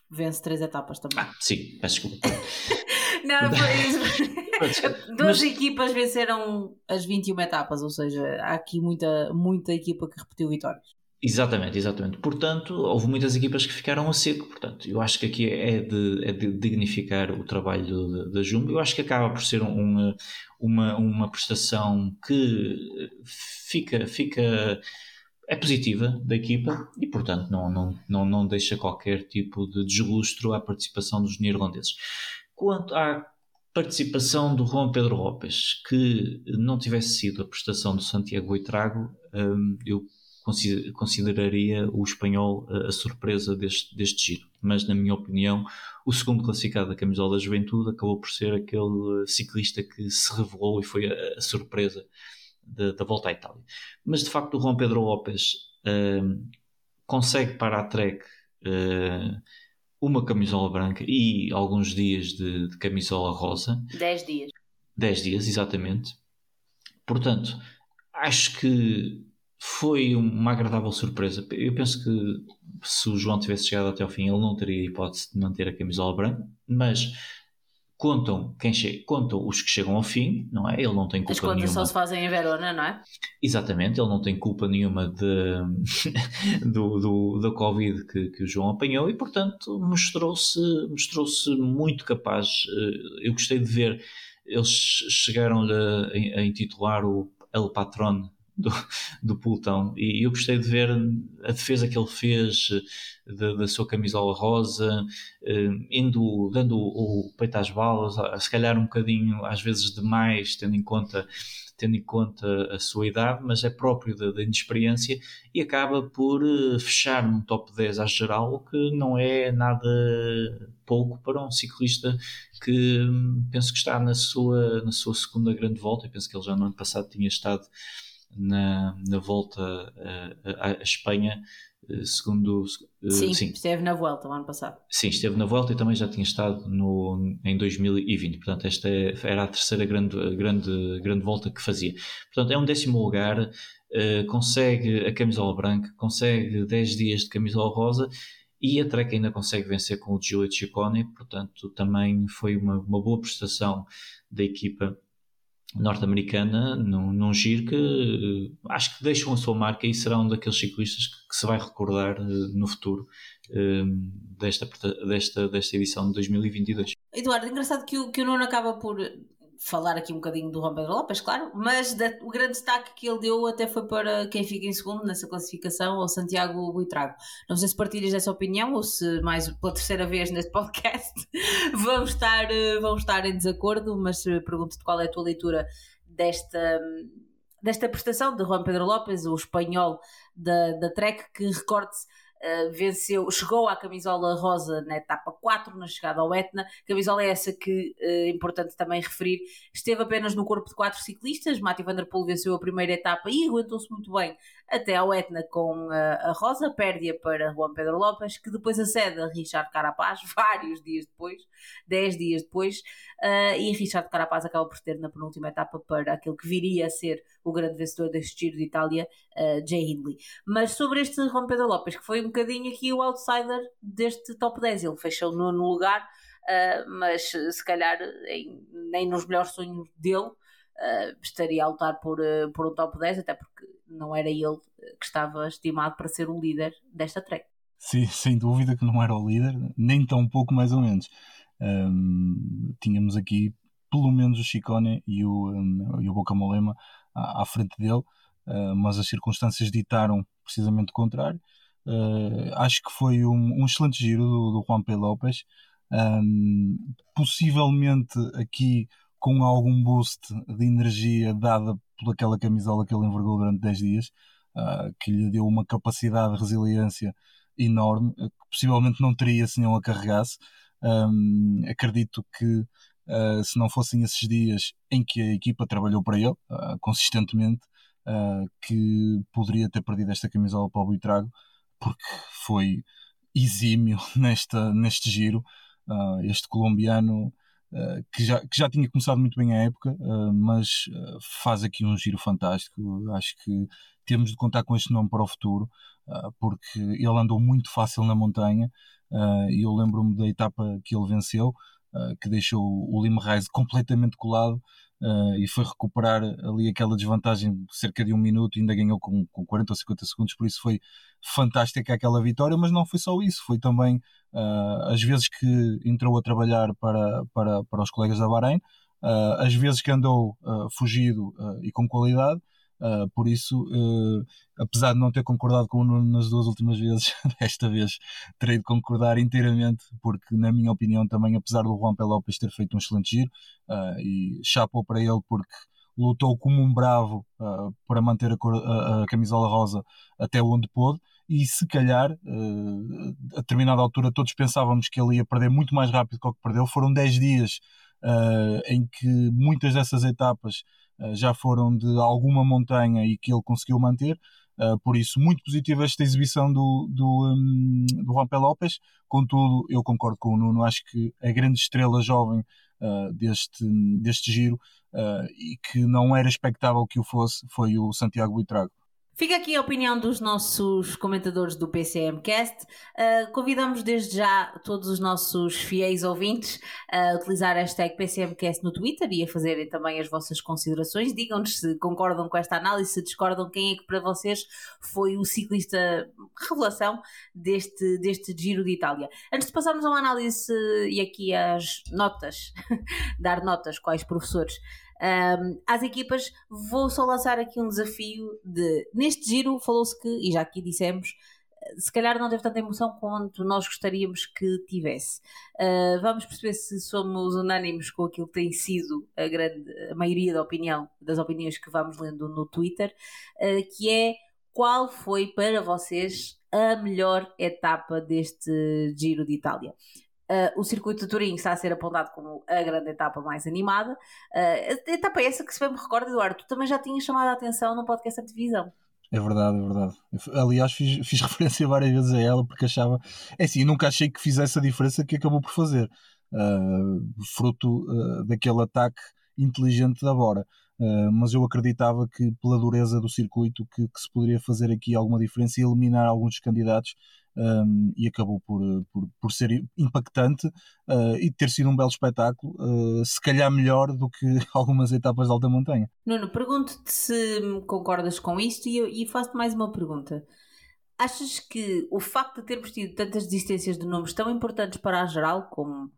Vence três etapas também. Ah, sim, peço desculpa. Não, foi isso. Duas Mas... equipas venceram as 21 etapas, ou seja, há aqui muita, muita equipa que repetiu vitórias. Exatamente, exatamente. Portanto, houve muitas equipas que ficaram a seco. Portanto, eu acho que aqui é de, é de dignificar o trabalho da Jumbo. Eu acho que acaba por ser um, uma, uma prestação que fica, fica é positiva da equipa e, portanto, não, não, não, não deixa qualquer tipo de deslustro à participação dos neerlandeses. Quanto à participação do Juan Pedro Lopes, que não tivesse sido a prestação do Santiago Boitrago, hum, eu consideraria o espanhol a surpresa deste, deste giro. Mas, na minha opinião, o segundo classificado da camisola da juventude acabou por ser aquele ciclista que se revelou e foi a, a surpresa da, da, volta à Itália. Mas, de facto, o João Pedro Lopes uh, consegue para a Trek uh, uma camisola branca e alguns dias de, de camisola rosa. 10 dias. 10 dias, exatamente. Portanto, acho que foi uma agradável surpresa. Eu penso que se o João tivesse chegado até ao fim, ele não teria hipótese de manter a camisola branca, mas contam quem chega, contam os que chegam ao fim, não é? Ele não tem culpa As contas nenhuma. só se fazem em Verona, não é? Exatamente, ele não tem culpa nenhuma de, do, do, da Covid que, que o João apanhou e, portanto, mostrou-se mostrou muito capaz. Eh, eu gostei de ver, eles chegaram a, a intitular o El Patron do, do e eu gostei de ver a defesa que ele fez da, da sua camisola rosa, eh, indo, dando o, o peito às balas, se calhar um bocadinho às vezes demais, tendo em conta tendo em conta a sua idade, mas é próprio da, da inexperiência e acaba por eh, fechar num top 10 à geral, o que não é nada pouco para um ciclista que hum, penso que está na sua, na sua segunda grande volta. Eu penso que ele já no ano passado tinha estado na, na volta à Espanha, eh, segundo. Eh, sim, sim, esteve na volta o ano passado. Sim, esteve na volta e também já tinha estado no, em 2020. Portanto, esta é, era a terceira grande, grande, grande volta que fazia. Portanto, é um décimo lugar, uh, consegue a camisola branca, consegue 10 dias de camisola rosa e a Trek ainda consegue vencer com o Giulio Ciccone. Portanto, também foi uma, uma boa prestação da equipa norte-americana num, num giro que uh, acho que deixam a sua marca e será um daqueles ciclistas que, que se vai recordar uh, no futuro uh, desta, desta, desta edição de 2022. Eduardo, engraçado que o, que o Nuno acaba por falar aqui um bocadinho do Juan Pedro Lopes, claro, mas da, o grande destaque que ele deu até foi para quem fica em segundo nessa classificação, o Santiago Buitrago. Não sei se partilhas essa opinião ou se mais pela terceira vez neste podcast vamos estar, eh, vamos estar em desacordo, mas pergunto-te qual é a tua leitura desta, desta prestação de Juan Pedro Lopes, o espanhol da, da Trek, que recorde-se Uh, venceu, chegou à camisola rosa na etapa 4, na chegada ao Etna. Camisola é essa que é uh, importante também referir. Esteve apenas no corpo de quatro ciclistas. Mati Van Der Poel venceu a primeira etapa e aguentou-se muito bem até ao Etna com a, Rosa, perde-a para Juan Pedro Lopes, que depois acede a Richard Carapaz, vários dias depois, 10 dias depois, uh, e Richard Carapaz acaba por ter na penúltima etapa para aquele que viria a ser o grande vencedor deste Giro de Itália, uh, Jay Hindley. Mas sobre este Juan Pedro Lopes, que foi um bocadinho aqui o outsider deste top 10, ele fechou no lugar, uh, mas se calhar em, nem nos melhores sonhos dele uh, estaria a lutar por, uh, por um top 10, até porque não era ele que estava estimado para ser o líder desta trek. Sim, sem dúvida que não era o líder, nem tão pouco mais ou menos. Um, tínhamos aqui pelo menos o Chicone e o, um, o Boca Molema à, à frente dele, uh, mas as circunstâncias ditaram precisamente o contrário. Uh, acho que foi um, um excelente giro do, do Juan P. Lopes. Um, possivelmente aqui com algum boost de energia dada por aquela camisola que ele envergou durante 10 dias, uh, que lhe deu uma capacidade de resiliência enorme, que possivelmente não teria se não a carregasse. Um, acredito que uh, se não fossem esses dias em que a equipa trabalhou para ele uh, consistentemente, que poderia ter perdido esta camisola para o Buitrago, porque foi exímio nesta, neste giro. este colombiano eh, que, já, que já tinha começado muito bem a época, uh, mas uh, faz aqui um giro fantástico. Acho que temos de contar com este nome para o futuro, porque ele andou muito fácil na montanha. e eu lembro-me da etapa que ele venceu, que deixou o Lima Reis completamente colado. Uh, e foi recuperar ali aquela desvantagem de cerca de um minuto, ainda ganhou com, com 40 ou 50 segundos, por isso foi fantástica aquela vitória, mas não foi só isso, foi também uh, as vezes que entrou a trabalhar para, para, para os colegas da Bahrein, uh, as vezes que andou fugido e com qualidade, Uh, por isso, uh, apesar de não ter concordado com o Nuno nas duas últimas vezes, desta vez terei de concordar inteiramente, porque, na minha opinião, também, apesar do Juan P. Ter feito um excelente giro, uh, e chapou para ele porque lutou como um bravo para manter a, cor, a, a, camisola rosa até onde pôde. E se calhar, a determinada altura, todos pensávamos que ele ia perder muito mais rápido do que perdeu. Foram 10 dias em que muitas dessas etapas já foram de alguma montanha e que ele conseguiu manter. Uh, por isso, muito positiva esta exibição do, do, um, do Juan P. Lopes. Contudo, eu concordo com o Nuno, acho que a grande estrela jovem uh, deste, deste giro uh, e que não era expectável que o fosse foi o Santiago Buitrago. Fica aqui a opinião dos nossos comentadores do PCMcast. Uh, convidamos desde já todos os nossos fiéis ouvintes a utilizar a hashtag PCMcast no Twitter e a fazerem também as vossas considerações. Digam-nos se concordam com esta análise, se discordam, quem é que para vocês foi o ciclista revelação deste, deste Giro de Itália. Antes de passarmos a uma análise e aqui as notas, dar notas quais professores um, às equipas, vou só lançar aqui um desafio de neste giro falou-se que, e já aqui dissemos, se calhar não teve tanta emoção quanto nós gostaríamos que tivesse. Uh, vamos perceber se somos unânimes com aquilo que tem sido a, grande, a maioria da opinião, das opiniões que vamos lendo no Twitter, uh, que é qual foi para vocês a melhor etapa deste Giro de Itália. Uh, o circuito de Turim está a ser apontado como a grande etapa mais animada. Uh, etapa essa que, se bem me recordo, Eduardo, tu também já tinhas chamado a atenção no podcast divisão. É verdade, é verdade. Aliás, fiz, fiz referência várias vezes a ela porque achava. É assim, nunca achei que fizesse a diferença que acabou por fazer, uh, fruto daquele ataque inteligente da Bora. mas eu acreditava que, pela dureza do circuito, que, que, se poderia fazer aqui alguma diferença e eliminar alguns dos candidatos um, e acabou por, por, por ser impactante uh, e ter sido um belo espetáculo, uh, se calhar melhor do que algumas etapas de alta montanha. Nuno, pergunto-te se concordas com isto e, e faço-te mais uma pergunta. Achas que o facto de termos tido tantas desistências de nomes tão importantes para a geral, como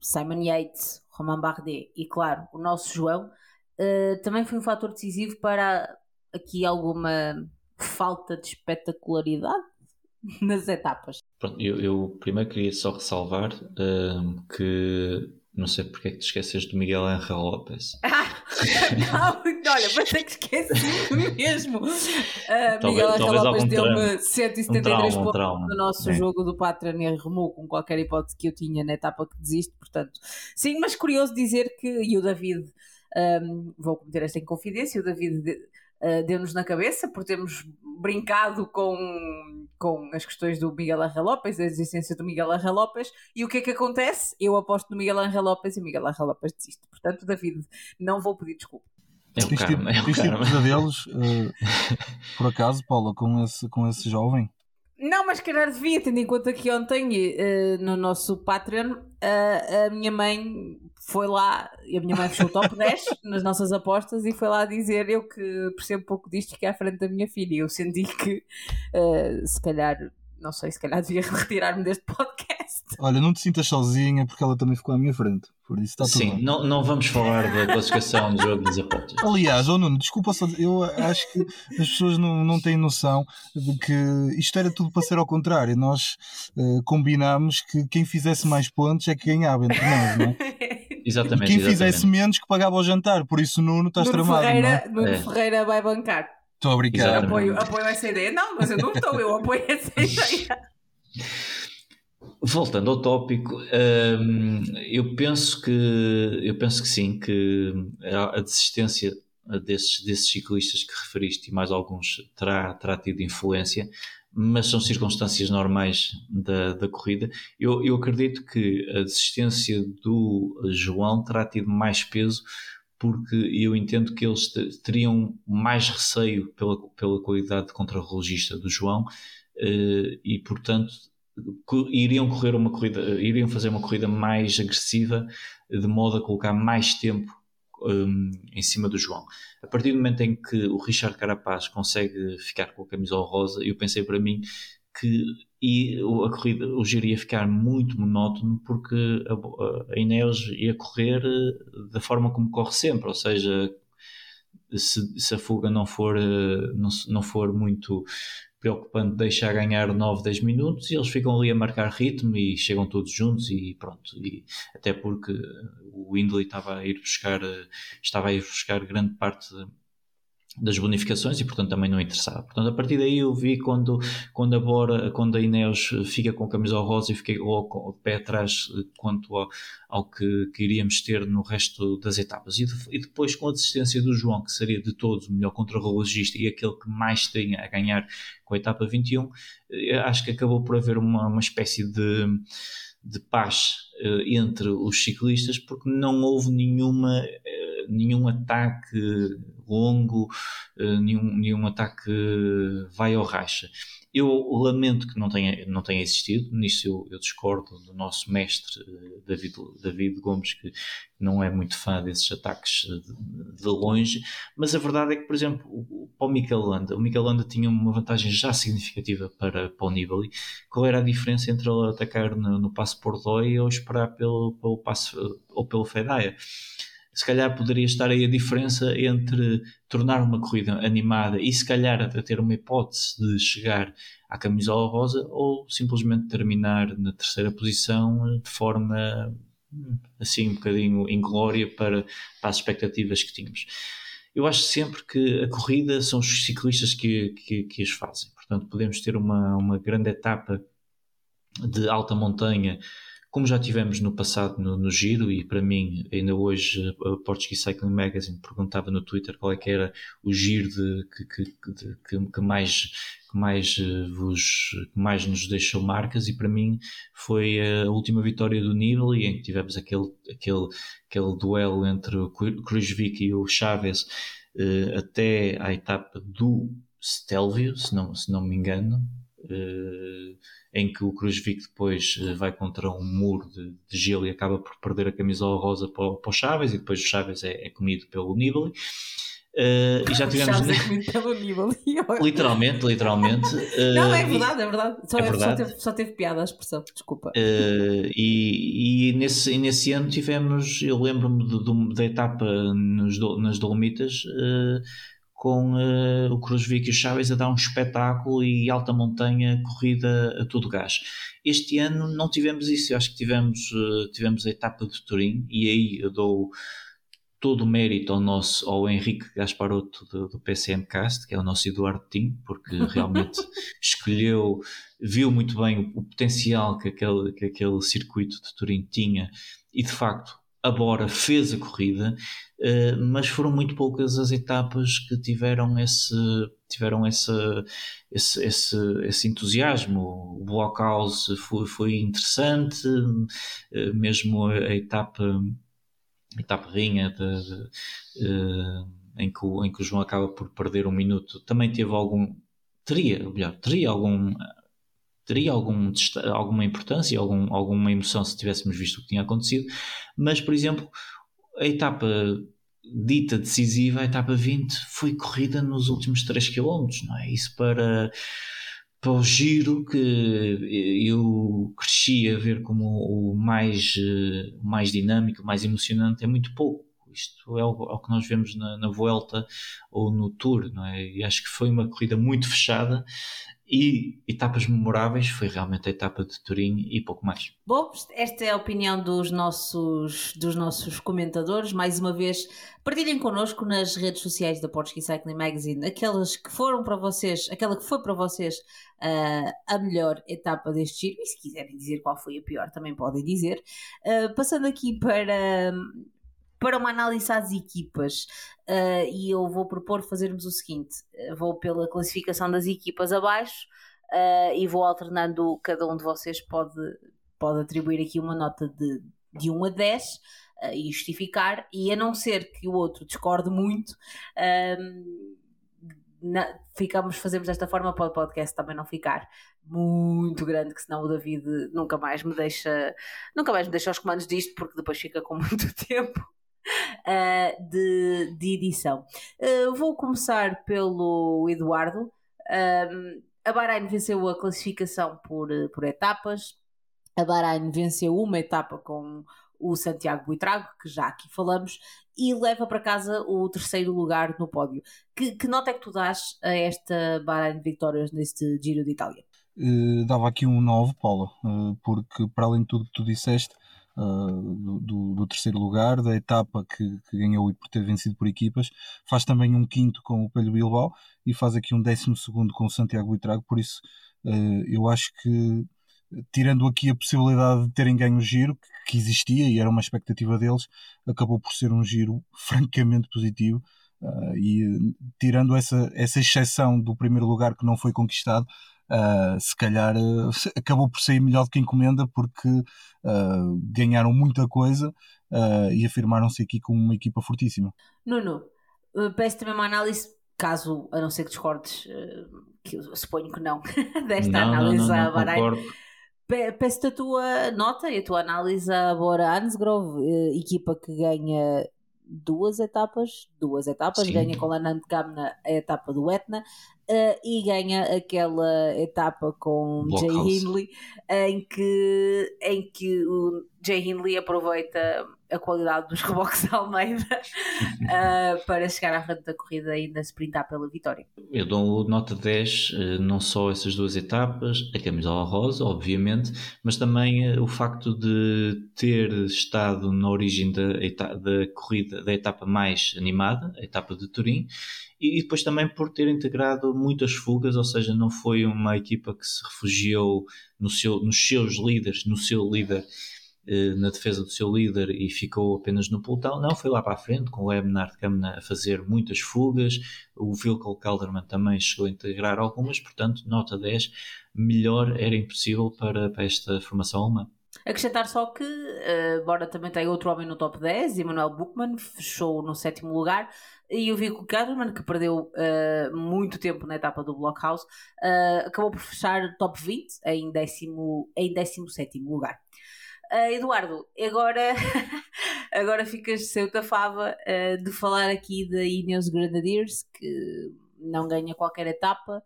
Simon Yates, Romain Bardet e, claro, o nosso João, uh, também foi um fator decisivo para aqui alguma falta de espetacularidade nas etapas? Pronto, eu, eu primeiro queria só ressalvar uh, que não sei porque é que te esqueces do Miguel Angel Lopes. não, olha, mas é que esqueci mesmo. Uh, Miguel Angel Lopes deu-me 173 um pontos no nosso é. jogo do Patran e remou com qualquer hipótese que eu tinha na etapa que desisto, portanto. Sim, mas curioso dizer que, e o David, um, vou cometer esta inconfidência, o David uh, deu-nos na cabeça por termos brincado com, com as questões do Miguel Angel Lopes, a existência do Miguel Angel Lopes, e o que é que acontece? Eu aposto no Miguel Angel Lopes e o Miguel Angel Lopes desiste. Portanto, David, não vou pedir desculpa. É o karma, é o karma. pesadelos, uh, por acaso, Paula, com esse, com esse jovem? Não, mas calhar devia, tendo em conta que ontem uh, no nosso Patreon a minha mãe foi lá, e a minha mãe fechou o top 10 nas nossas apostas e foi lá dizer eu que percebo pouco disto que é à frente da minha filha. E eu senti que uh, se calhar, não sei, se calhar devia retirar-me deste podcast. Olha, não te sintas sozinha porque ela também ficou à minha frente. Por isso está tudo Sim, bem. não, não vamos falar da classificação do jogo das apostas. Aliás, oh Nuno, desculpa só, eu acho que as pessoas não, não têm noção de que isto era tudo para ser ao contrário. Nós uh, combinámos que quem fizesse mais pontos é que ganhava entre nós, não é? Exatamente. E quem exatamente. fizesse menos que pagava o jantar, por isso Nuno estás Nuno tramado. Ferreira, não é? Nuno É. Ferreira vai bancar. Estou a brincar. Exatamente. Apoio, apoio essa ideia. Não, mas eu não estou, eu apoio essa ideia. Voltando ao tópico, hum, eu penso que eu penso que sim, que a desistência desses, desses ciclistas que referiste e mais alguns terá, terá tido influência, mas são circunstâncias normais da, da corrida. Eu, eu acredito que a desistência do João terá tido mais peso porque eu entendo que eles te- teriam mais receio pela, pela qualidade de contrarrelogista do João eh, e, portanto, iriam correr uma corrida, iriam fazer uma corrida mais agressiva, de modo a colocar mais tempo hum, em cima do João. A partir do momento em que o Richard Carapaz consegue ficar com a camisola rosa, eu pensei para mim que e a corrida, o giro ia ficar muito monótono porque a, a Ineos ia correr eh, da forma como corre sempre, ou seja, se, se a fuga não for, eh, não, não for muito preocupante, deixa ganhar 9, 10 minutos e eles ficam ali a marcar ritmo e chegam todos juntos e pronto. E, até porque o Windley estava a ir buscar, eh, estava a ir buscar grande parte das bonificações e portanto também não interessava. Portanto, a partir daí eu vi quando, quando a Bora, quando a Ineos fica com a camisola rosa e fiquei logo com o pé atrás eh, quanto ao, ao que, que iríamos ter no resto das etapas. E, de- e depois com a desistência do João, que seria de todos o melhor contrarrelogista e aquele que mais tinha a ganhar com a etapa 21, eh, acho que acabou por haver uma, uma espécie de, de paz eh, entre os ciclistas porque não houve nenhuma, nenhum ataque longo, eh, nenhum, nenhum ataque vai ao racha. Eu lamento que não tenha, não tenha existido, nisso eu, eu discordo do nosso mestre eh, David, David Gomes, que não é muito fã desses ataques eh, de, de longe, mas a verdade é que, por exemplo, para o Mikel Landa, o Mikel Landa tinha uma vantagem já significativa para, para o Nibali. Qual era a diferença entre ele atacar no, no passo Pordoi ou esperar pelo, pelo passo ou pelo Fedaia? Se calhar poderia estar aí a diferença entre tornar uma corrida animada e se calhar até ter uma hipótese de chegar à camisola rosa ou simplesmente terminar na terceira posição de forma assim um bocadinho inglória para, para as expectativas que tínhamos. Eu acho sempre que a corrida são os ciclistas que, que, que as fazem. Portanto, podemos ter uma, uma grande etapa de alta montanha, como já tivemos no passado no, no Giro, e para mim, ainda hoje, a Portuguese Cycling Magazine perguntava no Twitter qual é que era o giro de, que, que, de- que, que mais, que, mais, eh, vos, que mais nos deixou marcas, e para mim foi a última vitória do Nibali, em que tivemos aquele, aquele, aquele duelo entre o Kruijswijk e o Chaves eh, até à etapa do Stelvio, se não, se não me engano, em que o Cruzvic depois uh, vai contra um muro de, de, gelo e acaba por perder a camisola rosa para, para o Chaves e depois o Chaves é, é comido pelo Nibali. Uh, e já tivemos. literalmente, literalmente. Uh, não, é verdade, é verdade. Só, é verdade. Só, teve, só teve piada a expressão, desculpa. Uh, e, e, nesse, nesse ano tivemos, eu lembro-me da etapa nos, nas Dolomitas com o Cruzvic e o Chaves a dar um espetáculo e alta montanha, corrida a todo gás. Este ano não tivemos isso, eu acho que tivemos, tivemos a etapa de Turim e aí eu dou todo o mérito ao nosso, ao Henrique Gasparotto do, do PCMcast, que é o nosso Eduardo Tim, porque realmente escolheu, viu muito bem o, o, potencial que aquele, que aquele circuito de Turim tinha e de facto a Bora fez a corrida, uh, mas foram muito poucas as etapas que tiveram esse tiveram esse, esse, esse, esse entusiasmo. O Blockhouse foi, foi interessante, uh, mesmo a, a etapa etapa rainha de, de, uh, em, que o, em que o João acaba por perder um minuto, também teve algum. Teria, melhor, teria algum. Teria algum, alguma importância, algum, alguma emoção se tivéssemos visto o que tinha acontecido, mas, por exemplo, a etapa dita decisiva, a etapa 20, foi corrida nos últimos 3 km, não é? Isso para para o giro que eu cresci a ver como o mais, mais dinâmico, mais emocionante, é muito pouco. Isto é o que nós vemos na, na Vuelta ou no Tour, não é? E acho que foi uma corrida muito fechada e etapas memoráveis foi realmente a etapa de Turim e pouco mais. Bom, esta é a opinião dos nossos, dos nossos comentadores. Mais uma vez, partilhem connosco nas redes sociais da Portuguese Cycling Magazine aquelas que foram para vocês, aquela que foi para vocês uh, a melhor etapa deste giro. E se quiserem dizer qual foi a pior, também podem dizer. Uh, passando aqui para para uma análise às equipas. Uh, e eu vou propor fazermos o seguinte: uh, vou pela classificação das equipas abaixo uh, e vou alternando, cada um de vocês pode, pode atribuir aqui uma nota de, de 1 a 10 e justificar, e a não ser que o outro discorde muito. Na, ficamos, fazemos desta forma para o podcast também não ficar muito grande, que senão o David nunca mais me deixa nunca mais me deixa os comandos disto, porque depois fica com muito tempo uh, de, de, edição. Uh, vou começar pelo Eduardo. A Bahrein venceu a classificação por, por etapas. A Bahrein venceu uma etapa com o Santiago Buitrago, que já aqui falamos, e leva para casa o terceiro lugar no pódio. Que, que nota é que tu dás a esta Bahrein Vitórias neste Giro de Itália? Uh, dava aqui um 9, Paula, uh, porque para além de tudo que tu disseste, uh, do, do, terceiro lugar, da etapa que, que, ganhou e por ter vencido por equipas, faz também um quinto com o Pelho Bilbao e faz aqui um décimo segundo com o Santiago Buitrago, por isso uh, eu acho que tirando aqui a possibilidade de terem ganho o giro, que existia e era uma expectativa deles, acabou por ser um giro francamente positivo. Uh, e tirando essa, essa exceção do primeiro lugar que não foi conquistado, uh, se calhar uh, acabou por sair melhor do que encomenda porque uh, ganharam muita coisa e afirmaram-se aqui como uma equipa fortíssima. Nuno, peço também uma análise, caso, a não ser que discordes, que eu suponho que não, desta não, análise não, não, à Bahrein. Peço-te a tua nota e a tua análise à Bora Ansgrove, equipa que ganha duas etapas, duas etapas, Sim. ganha com Lanand Kamna a etapa do Etna uh, e ganha aquela etapa com Jay Hindley em que, em que o Jay Hindley aproveita a qualidade dos reboques da Almeida uh, para chegar à frente da corrida e ainda sprintar pela vitória. Eu dou nota 10, eh, não só essas duas etapas, a camisola rosa, obviamente, mas também o facto de ter estado na origem da, da corrida, da etapa mais animada, a etapa de Turim, e depois também por ter integrado muitas fugas, ou seja, não foi uma equipa que se refugiou no seu, nos seus líderes, no seu líder eh, na defesa do seu líder e ficou apenas no pelotão. Não, foi lá para a frente, com o Ebnard Kamna a fazer muitas fugas. O Wilco Calderman também chegou a integrar algumas, portanto, nota 10, melhor era impossível para, para esta formação alemã. Acrescentar só que, uh, Bora também tem outro homem no top 10, Emmanuel Buchmann, fechou no sétimo lugar, e o Vico Kaderman, que perdeu uh, muito tempo na etapa do Blockhouse, uh, acabou por fechar top 20 em, décimo, em 17 lugar. Uh, Eduardo, agora, agora ficas sem o fava de falar aqui da Ineos Grenadiers, que não ganha qualquer etapa,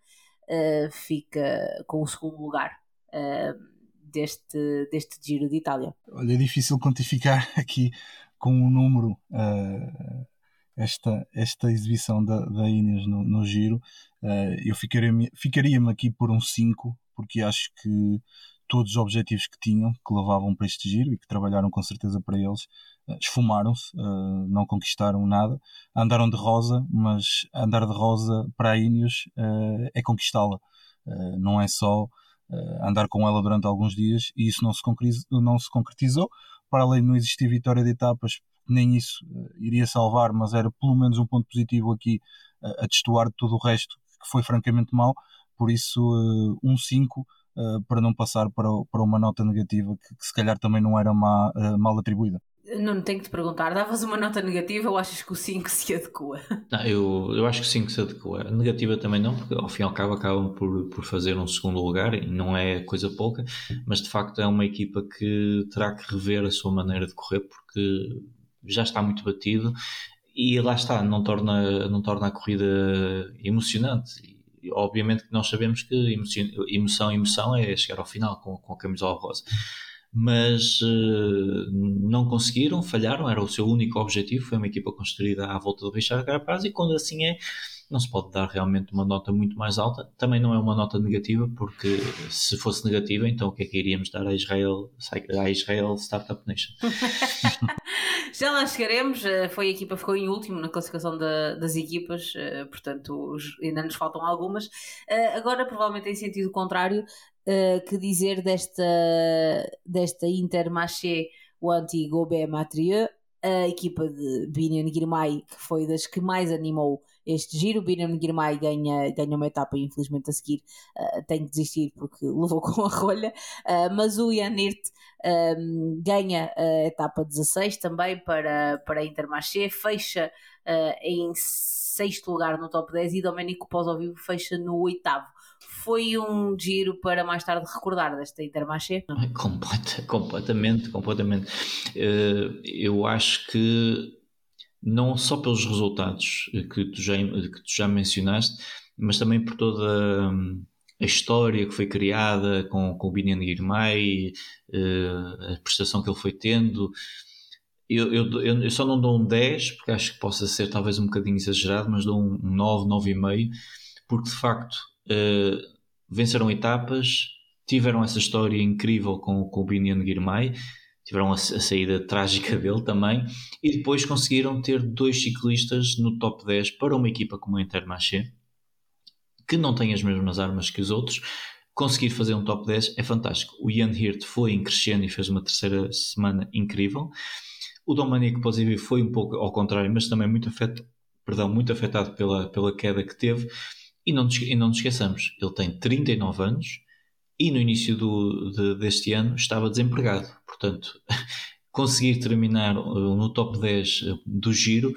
fica com o segundo lugar deste, deste Giro de Itália. Olha, é difícil quantificar aqui com um número esta, esta exibição da, da Ineos no, no Giro. eu ficaria-me ficaria aqui por um 5, porque acho que todos os objetivos que tinham, que levavam para este giro e que trabalharam com certeza para eles, eh, esfumaram-se, uh, não conquistaram nada. Andaram de rosa, mas andar de rosa para a Ineos uh, é conquistá-la. Uh, não é só andar com ela durante alguns dias e isso não se, não se concretizou. Para além de não existir vitória de etapas, nem isso iria salvar, mas era pelo menos um ponto positivo aqui a destoar de todo o resto, que foi francamente mal. Por isso, um 5 uh, para não passar para, para uma nota negativa que, que se calhar também não era má, uh, mal atribuída. Não tenho que te perguntar, davas uma nota negativa ou achas que o 5 se adequa? Não, eu, eu acho que o 5 se adequa. Negativa também não, porque ao fim e ao cabo acabam por, por fazer um segundo lugar e não é coisa pouca, mas de facto é uma equipa que terá que rever a sua maneira de correr porque já está muito batido e lá está, não torna, não torna a corrida emocionante obviamente que nós sabemos que emoção, emoção é chegar ao final com, com a camisola rosa. Mas uh, não conseguiram, falharam, era o seu único objetivo. Foi uma equipa construída à volta do Richard Carapaz, e quando assim é, não se pode dar realmente uma nota muito mais alta. Também não é uma nota negativa, porque se fosse negativa, então o que é que iríamos dar a Israel, a Israel Startup Nation? Já lá chegaremos. Eh, foi a equipa que ficou em último na classificação da, das equipas, eh, portanto ainda nos faltam algumas. Eh, agora, provavelmente em sentido contrário, que dizer desta, desta Intermarché, o anti-Gobet Matrieu, a equipa de Binion Girmay, que foi das que mais animou este giro. Binion Girmay ganha, ganha uma etapa e infelizmente a seguir uh, tem que desistir porque levou com a rolha, uh, mas o Ian Hirt um, ganha a etapa 16 também para, para a Intermarché, fecha uh, em sexto lugar no top 10 e Domenico Pós ao vivo fecha no oitavo foi um giro para mais tarde recordar desta Intermarché? Completa, completamente, completamente. Eu acho que não só pelos resultados que tu já, que tu já mencionaste, mas também por toda hum, a história que foi criada com, com o Binian Guirmay, uh, a prestação que ele foi tendo. Eu, eu, eu, só não dou um 10, porque acho que possa ser talvez um bocadinho exagerado, mas dou um 9, 9,5, porque de facto uh, venceram etapas, tiveram essa história incrível com, com o Binian Guirmay, tiveram a, saída trágica dele também, e depois conseguiram ter dois ciclistas no top 10 para uma equipa como a Intermarché, que não tem as mesmas armas que os outros. Conseguir fazer um top 10 é fantástico. O Ian Hirt foi em crescendo e fez uma terceira semana incrível. O Dominic Posivi foi um pouco ao contrário, mas também muito afetado, perdão, muito afetado pela, pela queda que teve. E não, e não nos esqueçamos, ele tem 39 anos e no início do, de, deste ano estava desempregado. Portanto, conseguir terminar uh, no top 10 uh, do giro,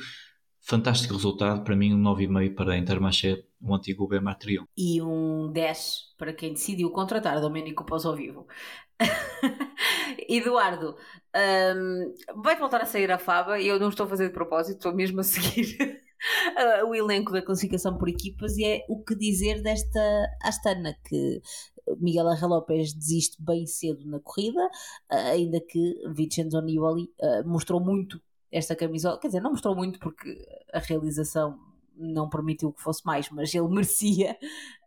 fantástico resultado. Para mim, um 9,5 para a Intermarché, o antigo Bemar Trion. E um 10 para quem decidiu contratar Domenico Pós ao vivo. Eduardo, um, vai voltar a sair a Faba eu não estou a fazer de propósito, estou mesmo a seguir o elenco da classificação por equipas e é o que dizer desta Astana que Miguel Angel Lopes desiste bem cedo na corrida, ainda que Vincenzo Nibali mostrou muito esta camisola, quer dizer, não mostrou muito porque a realização não permitiu que fosse mais, mas ele merecia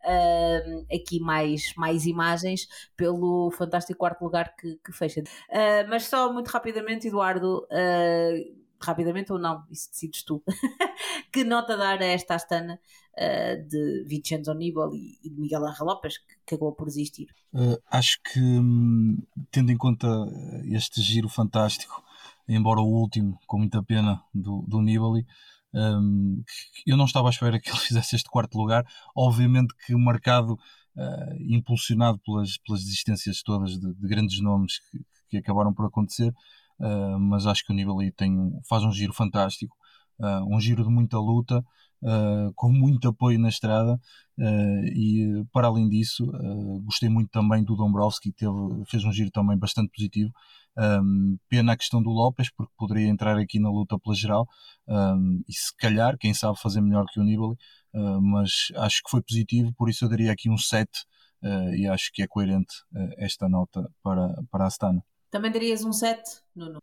uh, aqui mais, mais imagens pelo fantástico quarto lugar que, que fecha. Uh, mas só muito rapidamente, Eduardo, uh, rapidamente ou não, isso decides tu. que nota dar a esta Astana uh, de Vincenzo Nibali e de Miguel Angel Lopes, que, que acabou por existir? Uh, acho que, hum, tendo em conta este giro fantástico, embora o último, com muita pena, do, do Nibali, um, eu não estava à espera que ele fizesse este quarto lugar. Obviamente que marcado, uh, impulsionado pelas, pelas existências todas de, de grandes nomes que que acabaram por acontecer, uh, mas acho que o Nibali tem, faz um giro fantástico, uh, um giro de muita luta, uh, com muito apoio na estrada e para além disso gostei muito também do Dombrowski, teve, fez um giro também bastante positivo. Um, pena a questão do Lopes, porque poderia entrar aqui na luta pela geral um, e se calhar, quem sabe, fazer melhor que o Nibali, mas acho que foi positivo, por isso eu daria aqui um 7 uh, e acho que é coerente uh, esta nota para, para a Astana. Também darias um 7, Nuno?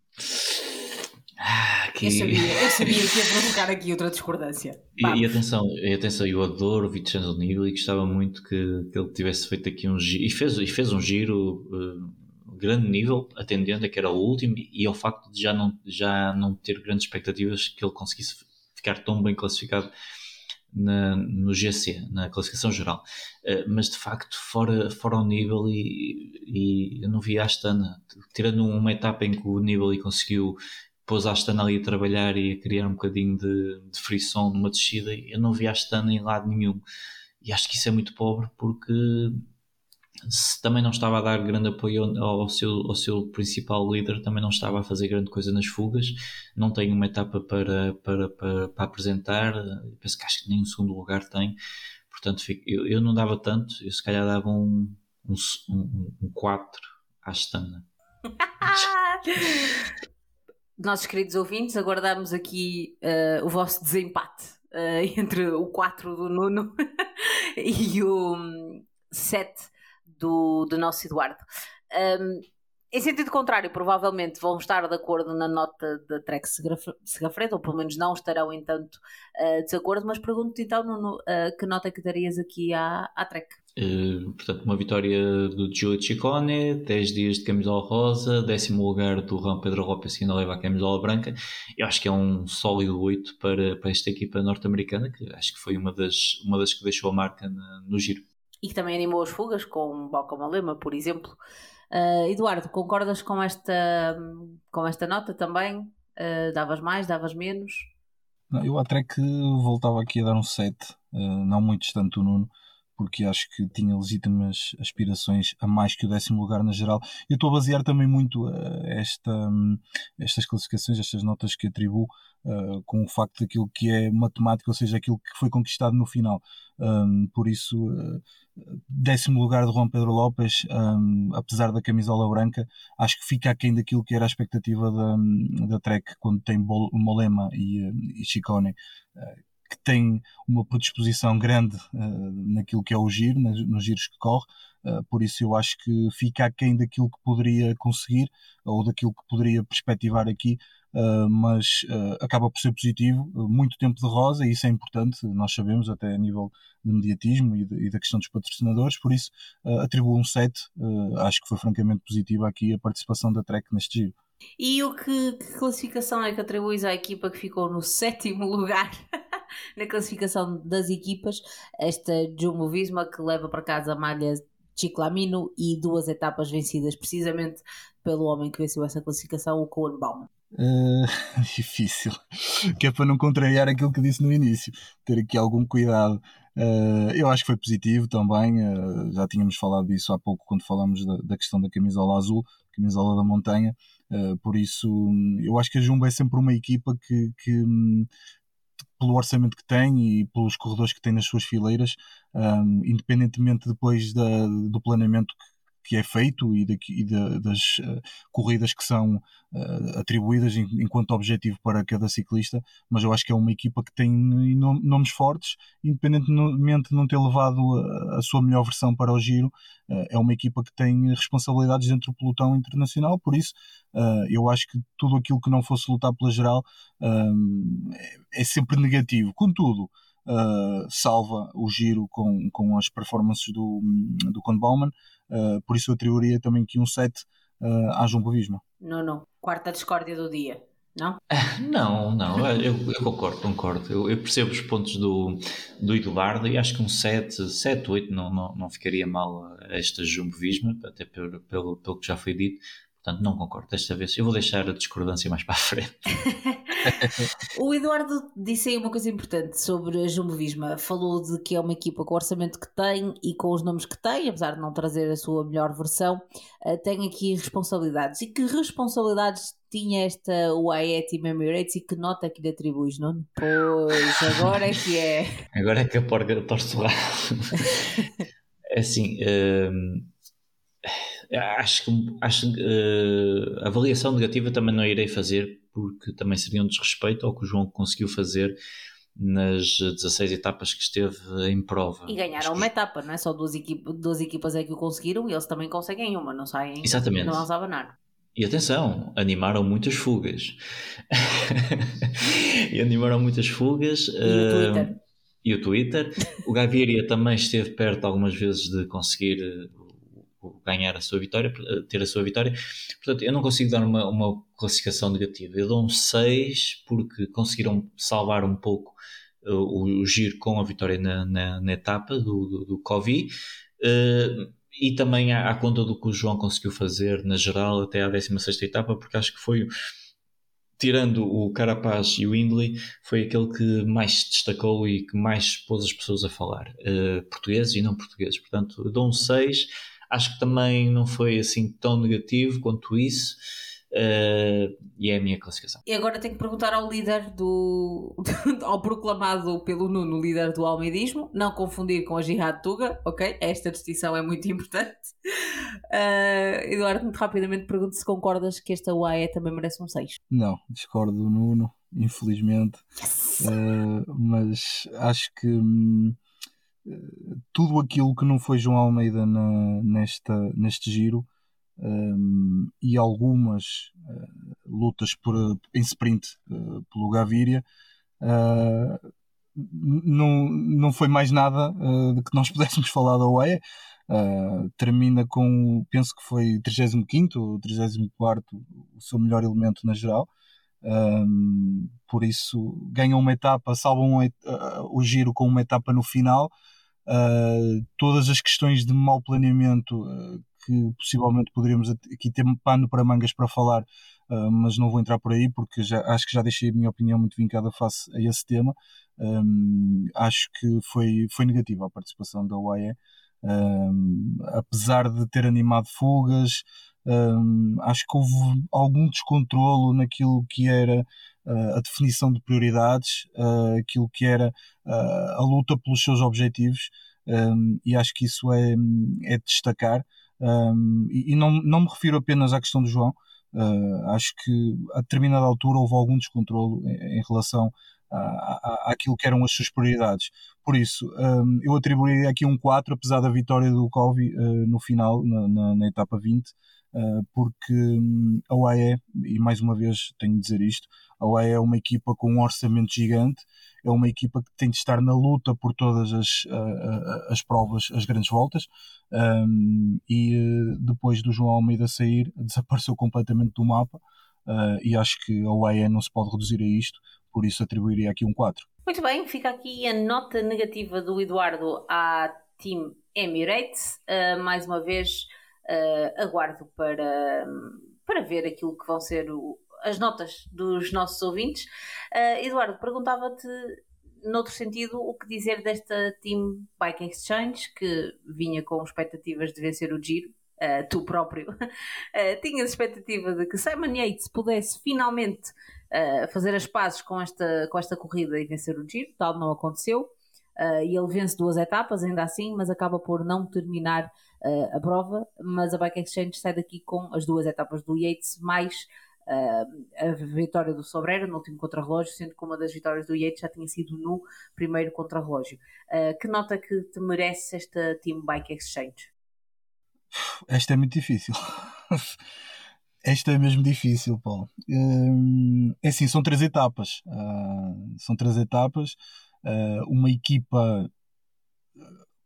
Ah, que... eu, sabia, eu sabia que ia provocar aqui outra discordância. E, e, atenção, e atenção, eu adoro o Vincenzo Nibali e gostava muito que, que, ele tivesse feito aqui um giro, e fez, e fez um giro uh, grande nível, atendendo a que era o último, e ao facto de já não, já não ter grandes expectativas que ele conseguisse ficar tão bem classificado na, no GC, na classificação geral. Uh, mas de facto, fora, fora o nível, e, e eu não vi a Astana, tirando uma etapa em que o nível conseguiu pôs a Astana ali a trabalhar e a criar um bocadinho de, de frição numa descida, eu não vi a Astana em lado nenhum. E acho que isso é muito pobre porque se também não estava a dar grande apoio ao seu, ao seu principal líder, também não estava a fazer grande coisa nas fugas, não tem uma etapa para, para, para, para apresentar, penso que acho que nem um segundo lugar tem, portanto eu, eu não dava tanto, eu se calhar dava um, um, um, um 4 à Stana. Nossos queridos ouvintes, aguardamos aqui uh, o vosso desempate uh, entre o 4 do Nuno e o 7 hum, do, do nosso Eduardo. Um, em sentido contrário, provavelmente vão estar de acordo na nota da Trek Segafredo, ou pelo menos não estarão, entanto, uh, de desacordo, mas pergunto-te então, Nuno, uh, que nota é que darias aqui à, à Trek? Uh, portanto, uma vitória do Gio Ciccone, 10 dias de camisola rosa, décimo lugar do Juan Pedro Lopes que ainda leva a camisola branca. Eu acho que é um sólido 8 para, para esta equipa norte-americana, que acho que foi uma das, uma das que deixou a marca na, no giro e que também animou as fugas, com Balcão por exemplo. Uh, Eduardo, concordas com esta, com esta nota também? Uh, davas mais, davas menos? Não, eu até que voltava aqui a dar um 7, uh, ah, não muito distante do Nuno, porque acho que tinha legítimas aspirações a mais que o décimo lugar na geral. Eu estou a basear também muito esta, estas classificações, estas notas que atribuo uh, com o facto daquilo que é matemática, ou seja, aquilo que foi conquistado no final. Um, por isso, uh, décimo lugar de Juan Pedro Lopes, um, apesar da camisola branca, acho que fica aquém daquilo que era a expectativa da, da Trek quando tem Molema e, e Chicone. Uh, que tem uma predisposição grande uh, naquilo que é o giro, nos, nos giros que corre, uh, por isso eu acho que fica aquém daquilo que poderia conseguir ou daquilo que poderia perspectivar aqui, uh, mas acaba por ser positivo. muito tempo de rosa, e isso é importante, nós sabemos, até a nível de mediatismo e, de, e da questão dos patrocinadores, por isso atribuo um 7, acho que foi francamente positiva aqui a participação da Trek neste giro. E o que, que classificação é que atribuis à equipa que ficou no sétimo lugar? na classificação das equipas, esta Jumbo Visma que leva para casa a malha Chiclamino e duas etapas vencidas precisamente pelo homem que venceu essa classificação, o Cohen Bauman. Uh, difícil, que é para não contrariar aquilo que disse no início, ter aqui algum cuidado. Uh, eu acho que foi positivo também, uh, já tínhamos falado disso há pouco quando falamos da, da questão da camisola azul, camisola da montanha, por isso eu acho que a Jumbo é sempre uma equipa que, que pelo orçamento que tem e pelos corredores que tem nas suas fileiras, um, independentemente depois da, do planeamento que é feito e, e das uh, corridas que são uh, atribuídas em, enquanto objetivo para cada ciclista, mas eu acho que é uma equipa que tem nomes fortes, independentemente de não ter levado a, a sua melhor versão para o giro, uh, é uma equipa que tem responsabilidades dentro do pelotão internacional, por isso eu acho que tudo aquilo que não fosse lutar pela geral é, é sempre negativo. Contudo, Uh, salva o giro com, com as performances do, do Con Bauman, uh, por isso eu atribuiria também aqui um 7 uh, à Jumbo Visma. Não, não. Quarta discórdia do dia. Não? Não, não, eu, eu concordo, concordo. Eu, eu, percebo os pontos do, do Eduardo e acho que um 7, 7 8 não, não, não ficaria mal a esta Jumbo Visma, até pelo, pelo, pelo que já foi dito Portanto, não concordo desta vez. Eu vou deixar a discordância mais para a frente. o Eduardo disse aí uma coisa importante sobre a Jumbo Visma. Falou de que é uma equipa com o orçamento que tem e com os nomes que tem, apesar de não trazer a sua melhor versão, uh, tem aqui responsabilidades. E que responsabilidades tinha esta UAE Team Emirates e que nota que lhe atribuis, não? Pois, agora é que é. Agora é que a porca torce o É assim. Uh acho que acho, uh, avaliação negativa também não irei fazer porque também seria um desrespeito ao que o João conseguiu fazer nas 16 etapas que esteve em prova. E ganharam uma etapa, não é? Só duas, equipa, duas equipas é que o conseguiram e eles também conseguem uma, não saem Exatamente. não vão abanar. E atenção, animaram muitas fugas. e animaram muitas fugas. E o Twitter. Uh, e o Twitter. O Gaviria também esteve perto algumas vezes de conseguir ganhar a sua vitória, ter a sua vitória. Portanto, eu não consigo dar uma, uma classificação negativa. Eu dou um 6 porque conseguiram salvar um pouco uh, o, o, giro com a vitória na, na, na etapa do, do, do Covid. Uh, e também à, à, conta do que o João conseguiu fazer na geral até à 16 etapa, porque acho que foi tirando o Carapaz e o Indley, foi aquele que mais destacou e que mais pôs as pessoas a falar, uh, portugueses e não portugueses. Portanto, dou um 6 acho que também não foi assim tão negativo quanto isso. Uh, e é a minha classificação. E agora tenho que perguntar ao líder do. ao proclamado pelo Nuno líder do almeidismo, não confundir com a Jihad Tuga, ok? Esta distinção é muito importante. Uh, Eduardo, muito rapidamente pergunto se concordas que esta UAE também merece um 6. Não, discordo do Nuno, infelizmente. Yes. Uh, mas acho que. Hum, tudo aquilo que não foi João Almeida na, nesta, neste giro um, e algumas uh, lutas por, em sprint uh, pelo Gaviria uh, não, não foi mais nada de que nós pudéssemos falar da OE termina com penso que foi 35 ou 34 o seu melhor elemento na geral. Um, por isso ganham uma etapa, salvam o giro com uma etapa no final Uh, todas as questões de mau planeamento uh, que possivelmente poderíamos aqui ter pano para mangas para falar, uh, mas não vou entrar por aí porque já, acho que já deixei a minha opinião muito vincada face a esse tema. Um, acho que foi, foi negativa a participação da UAE, um, apesar de ter animado fugas, um, acho que houve algum descontrolo naquilo que era a definição de prioridades, uh, aquilo que era uh, a luta pelos seus objetivos, um, e acho que isso é, é destacar. Um, e, não, não me refiro apenas à questão do João, acho que a determinada altura houve algum descontrolo em, relação àquilo que eram as suas prioridades. Por isso, um, eu atribuiria aqui um 4, apesar da vitória do uh, no final, na, na, na etapa 20, uh, porque um, a UAE, e mais uma vez tenho de dizer isto, a UAE é uma equipa com um orçamento gigante, é uma equipa que tem de estar na luta por todas as, uh, as provas, as grandes voltas, um, e depois do João Almeida sair, desapareceu completamente do mapa. E acho que a UAE não se pode reduzir a isto, por isso atribuiria aqui um 4. Muito bem, fica aqui a nota negativa do Eduardo à Team Emirates. Mais uma vez, uh, aguardo para, para ver aquilo que vão ser o, as notas dos nossos ouvintes. Uh, Eduardo, perguntava-te, noutro sentido, o que dizer desta Team Bike Exchange, que vinha com expectativas de vencer o Giro. Uh, tu próprio, uh, tinhas expectativa de que Simon Yates pudesse finalmente uh, fazer as pazes com esta, com esta corrida e vencer o Giro, tal não aconteceu. E ele vence duas etapas, ainda assim, mas acaba por não terminar uh, a prova. Mas a Bike Exchange sai daqui com as duas etapas do Yates, mais a vitória do Sobrera no último contrarrelógio, sendo que uma das vitórias do Yates já tinha sido no primeiro contrarrelógio. que nota que te merece esta Team Bike Exchange? Esta é muito difícil. Esta é mesmo difícil, Paulo. Hum, é assim, são três etapas. Ah, são três etapas. Ah, uma equipa,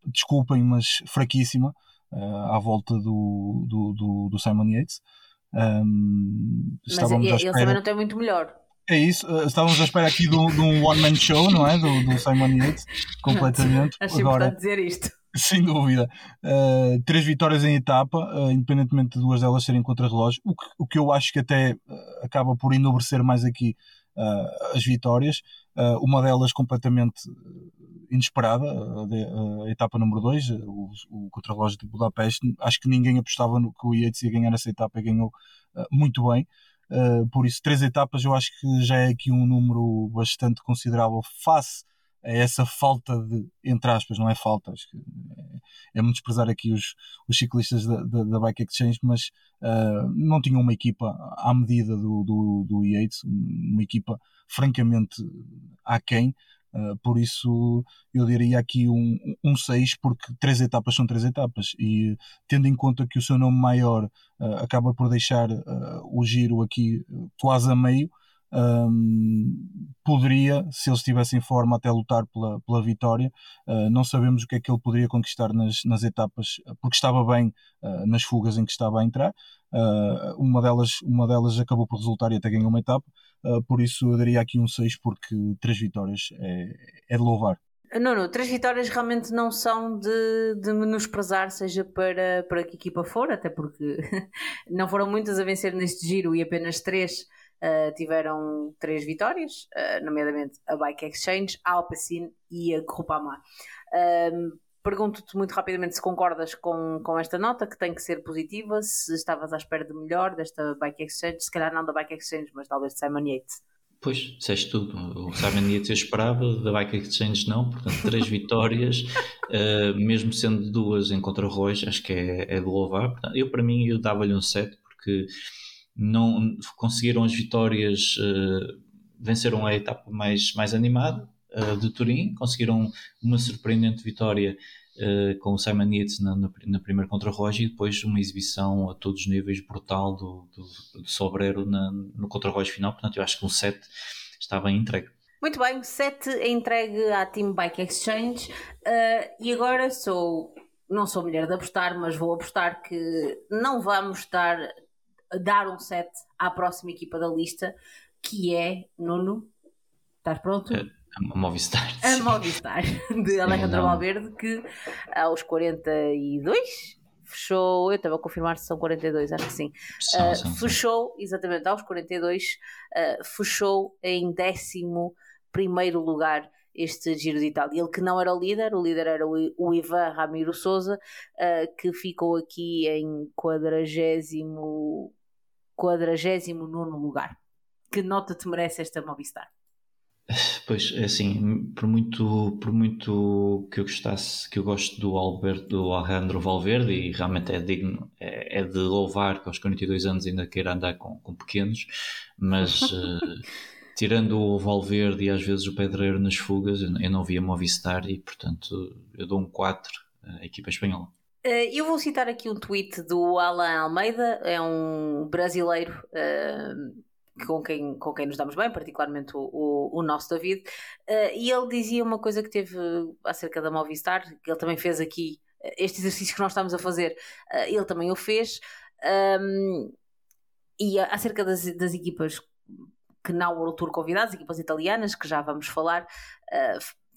desculpem, mas fraquíssima, ah, à volta do, do, do, do Simon Yates. Um, mas ele, também não tem muito melhor. É isso, estávamos à espera aqui de um one-man show, não é? Do, do Simon Yates, completamente. Acho Agora, importante dizer isto. Sem dúvida. Uh, três vitórias em etapa, uh, independentemente de duas delas serem contra-relógio, o que, o que eu acho que até uh, acaba por enobrecer mais aqui as vitórias. uma delas completamente inesperada, a, a, etapa número 2, o, o contra-relógio de Budapeste. Acho que ninguém apostava no que o Yates ia ganhar essa etapa e ganhou muito bem. por isso, três etapas eu acho que já é aqui um número bastante considerável face é essa falta de, entre aspas, não é falta, acho que é, é muito desprezar aqui os, os ciclistas da, da, da Bike Exchange, mas uh, não tinham uma equipa à medida do, do, do Yates, uma equipa francamente aquém. Uh, por isso eu diria aqui um, um 6, porque três etapas são três etapas, e tendo em conta que o seu nome maior uh, acaba por deixar uh, o giro aqui quase a meio, um, poderia, se ele estivesse em forma, até lutar pela, pela vitória. Uh, não sabemos o que é que ele poderia conquistar nas, nas etapas, porque estava bem uh, nas fugas em que estava a entrar. Uh, uma, delas, uma delas acabou por resultar e até ganhou uma etapa, por isso eu daria aqui um 6, porque três vitórias é, é de louvar. Não, três vitórias realmente não são de, de menosprezar, seja para, para que equipa for, até porque não foram muitas a vencer neste giro e apenas três Uh, tiveram três vitórias, uh, nomeadamente a Bike Exchange, a Alpecin e a Groupama. Uh, Pergunto-te muito rapidamente se concordas com, com esta nota, que tem que ser positiva, se estavas à espera de melhor desta Bike Exchange, se calhar não da Bike Exchange, mas talvez de Simon Yates. Pois, disseste tudo. O Simon Yates eu esperava, da Bike Exchange não, portanto, três vitórias, uh, mesmo sendo duas em contra-rois, acho que é, é de louvar. Portanto, eu, para mim, eu dava-lhe um 7, porque não conseguiram as vitórias, uh, venceram a etapa mais, mais animada uh, de Turim, conseguiram uma surpreendente vitória uh, com o Simon Yates na, na, na primeira contra-roja e depois uma exibição a todos os níveis brutal do, do, do Sobrero na, no contra-roja final. Portanto, eu acho que um 7 está bem entregue. Muito bem, 7 é entregue à Team Bike Exchange uh, e agora sou, não sou mulher de apostar, mas vou apostar que não vamos estar dar um set à próxima equipa da lista, que é Nuno. Estás pronto? A Movistar. A Movistar, de Alejandro Valverde, que aos 42 fechou, eu estava a confirmar se são 42, acho que sim. São, uh, são, fechou, são. exatamente, aos 42, uh, fechou em décimo primeiro lugar este Giro de Itália. Ele que não era o líder, o líder era o Ivan Ramiro Souza, uh, que ficou aqui em quadragésimo 49 lugar. Que nota te merece esta Movistar? Pois, é assim, por muito, por muito que eu gostasse, que eu gosto do Alberto, do Alejandro Valverde, e realmente é digno, é, é, de louvar que aos 42 anos ainda queira andar com, com pequenos, mas uh, tirando o Valverde e às vezes o Pedreiro nas fugas, eu, não via Movistar e, portanto, eu dou um 4 à equipa espanhola. Eh, eu vou citar aqui um tweet do Alan Almeida, é um brasileiro uh, com, quem, com quem nos damos bem, particularmente o, o, o nosso David, uh, e ele dizia uma coisa que teve acerca da Movistar, que ele também fez aqui, este exercício que nós estamos a fazer, uh, ele também o fez, um, e acerca das, das equipas que na World Tour convidadas, equipas italianas, que já vamos falar,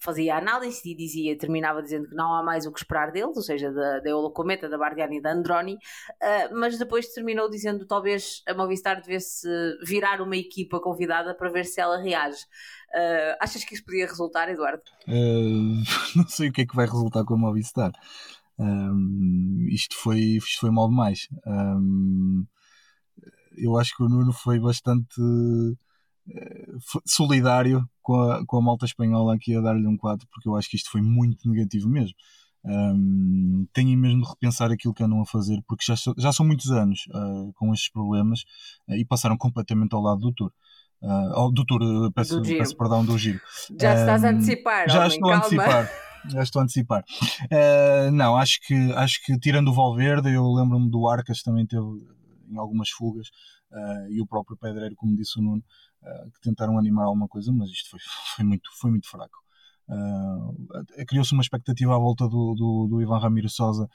fazia análise e dizia, terminava dizendo que não há mais o que esperar deles, ou seja, da, da Eulocometa, da Bardiani e da Androni, uh, mas depois terminou dizendo talvez a Movistar devesse virar uma equipa convidada para ver se ela reage. Uh, achas que isso podia resultar, Eduardo? Uh, não sei o que é que vai resultar com a Movistar. Um, isto, foi, isto foi mal demais. Um, eu acho que o Nuno foi bastante solidário com a, com a malta espanhola aqui a dar-lhe um 4, porque eu acho que isto foi muito negativo mesmo. Um, tenho mesmo de repensar aquilo que andam a fazer, porque já, já são muitos anos uh, com estes problemas uh, e passaram completamente ao lado do Tour. Uh, do Tour, peço, do peço perdão, do Giro. Já um, estás a antecipar, Já homem, estou calma. a antecipar. Já estou a antecipar. não, acho que, acho que tirando o Valverde, eu lembro-me do Arcas também teve em algumas fugas e o próprio Pedreiro, como disse o Nuno, uh, que tentaram animar alguma coisa, mas isto foi, foi, muito, foi muito fraco. Uh, Criou-se uma expectativa à volta do, do, do Ivan Ramiro Sosa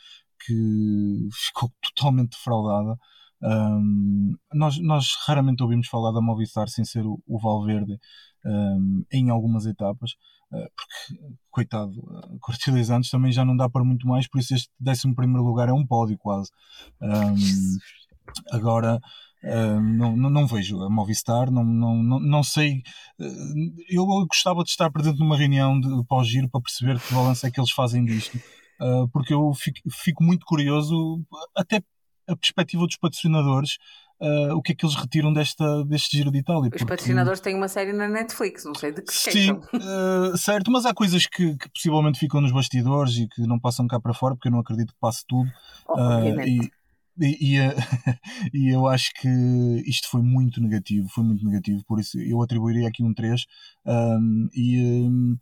que ficou totalmente defraudada. Um, nós, nós raramente ouvimos falar da Movistar sem ser o, o Valverde um, em algumas etapas. porque, coitado, 42 anos também já não dá para muito mais, por isso este 11 lugar é um pódio quase. Um, agora, Uh, não, não, não, vejo a Movistar, não, não, não, não sei. Uh, eu gostava de estar presente numa reunião de pós-giro para perceber que balanço é que eles fazem disto, uh, porque eu fico, fico, muito curioso, até a perspectiva dos patrocinadores. o que é que eles retiram desta, deste giro de Itália? Os patrocinadores têm uma série na Netflix, não sei de que Sim, certo, mas há coisas que, que, possivelmente ficam nos bastidores e que não passam cá para fora, porque eu não acredito que passe tudo. Obviamente. E, e, e, e, eu acho que isto foi muito negativo, foi muito negativo, por isso eu atribuiria aqui um 3 um, e um,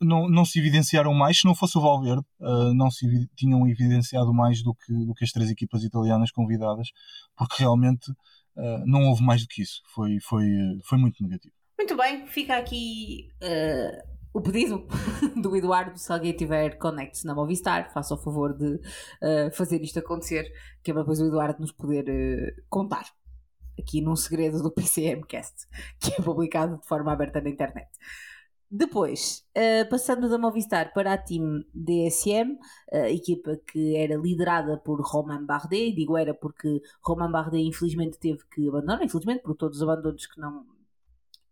não, não se evidenciaram mais, se não fosse o Valverde, uh, não se tinham evidenciado mais do que, do que as três equipas italianas convidadas, porque realmente uh, não houve mais do que isso, foi, foi, foi muito negativo. Muito bem, fica aqui o pedido do Eduardo, se alguém tiver conecte-se na Movistar, faça o favor de uh, fazer isto acontecer, que é para depois o Eduardo nos poder uh, contar aqui num segredo do PCMcast, que é publicado de forma aberta na internet. Depois, uh, passando da Movistar para a Team DSM, a equipa que era liderada por Romain Bardet, digo era porque Romain Bardet infelizmente teve que abandonar, infelizmente por todos os abandonos que não,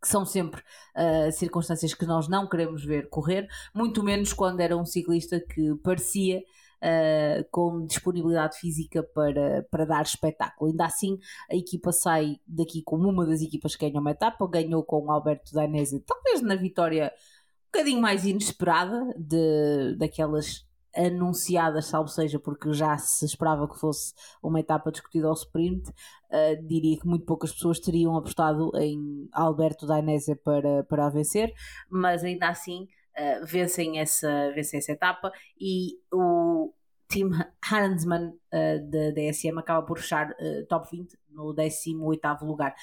que são sempre uh, circunstâncias que nós não queremos ver correr, muito menos quando era um ciclista que parecia uh, com disponibilidade física para, para dar espetáculo. Ainda assim, a equipa sai daqui como uma das equipas que ganhou uma etapa, ganhou com o Alberto Danese, talvez na vitória um bocadinho mais inesperada de, daquelas anunciadas, salvo seja porque já se esperava que fosse uma etapa discutida ao sprint, uh, diria que muito poucas pessoas teriam apostado em Alberto Dainese para, para a vencer, mas ainda assim uh, vencem, essa, vencem essa etapa e o Tim Hansman uh, da DSM acaba por fechar uh, top 20 no 18 lugar.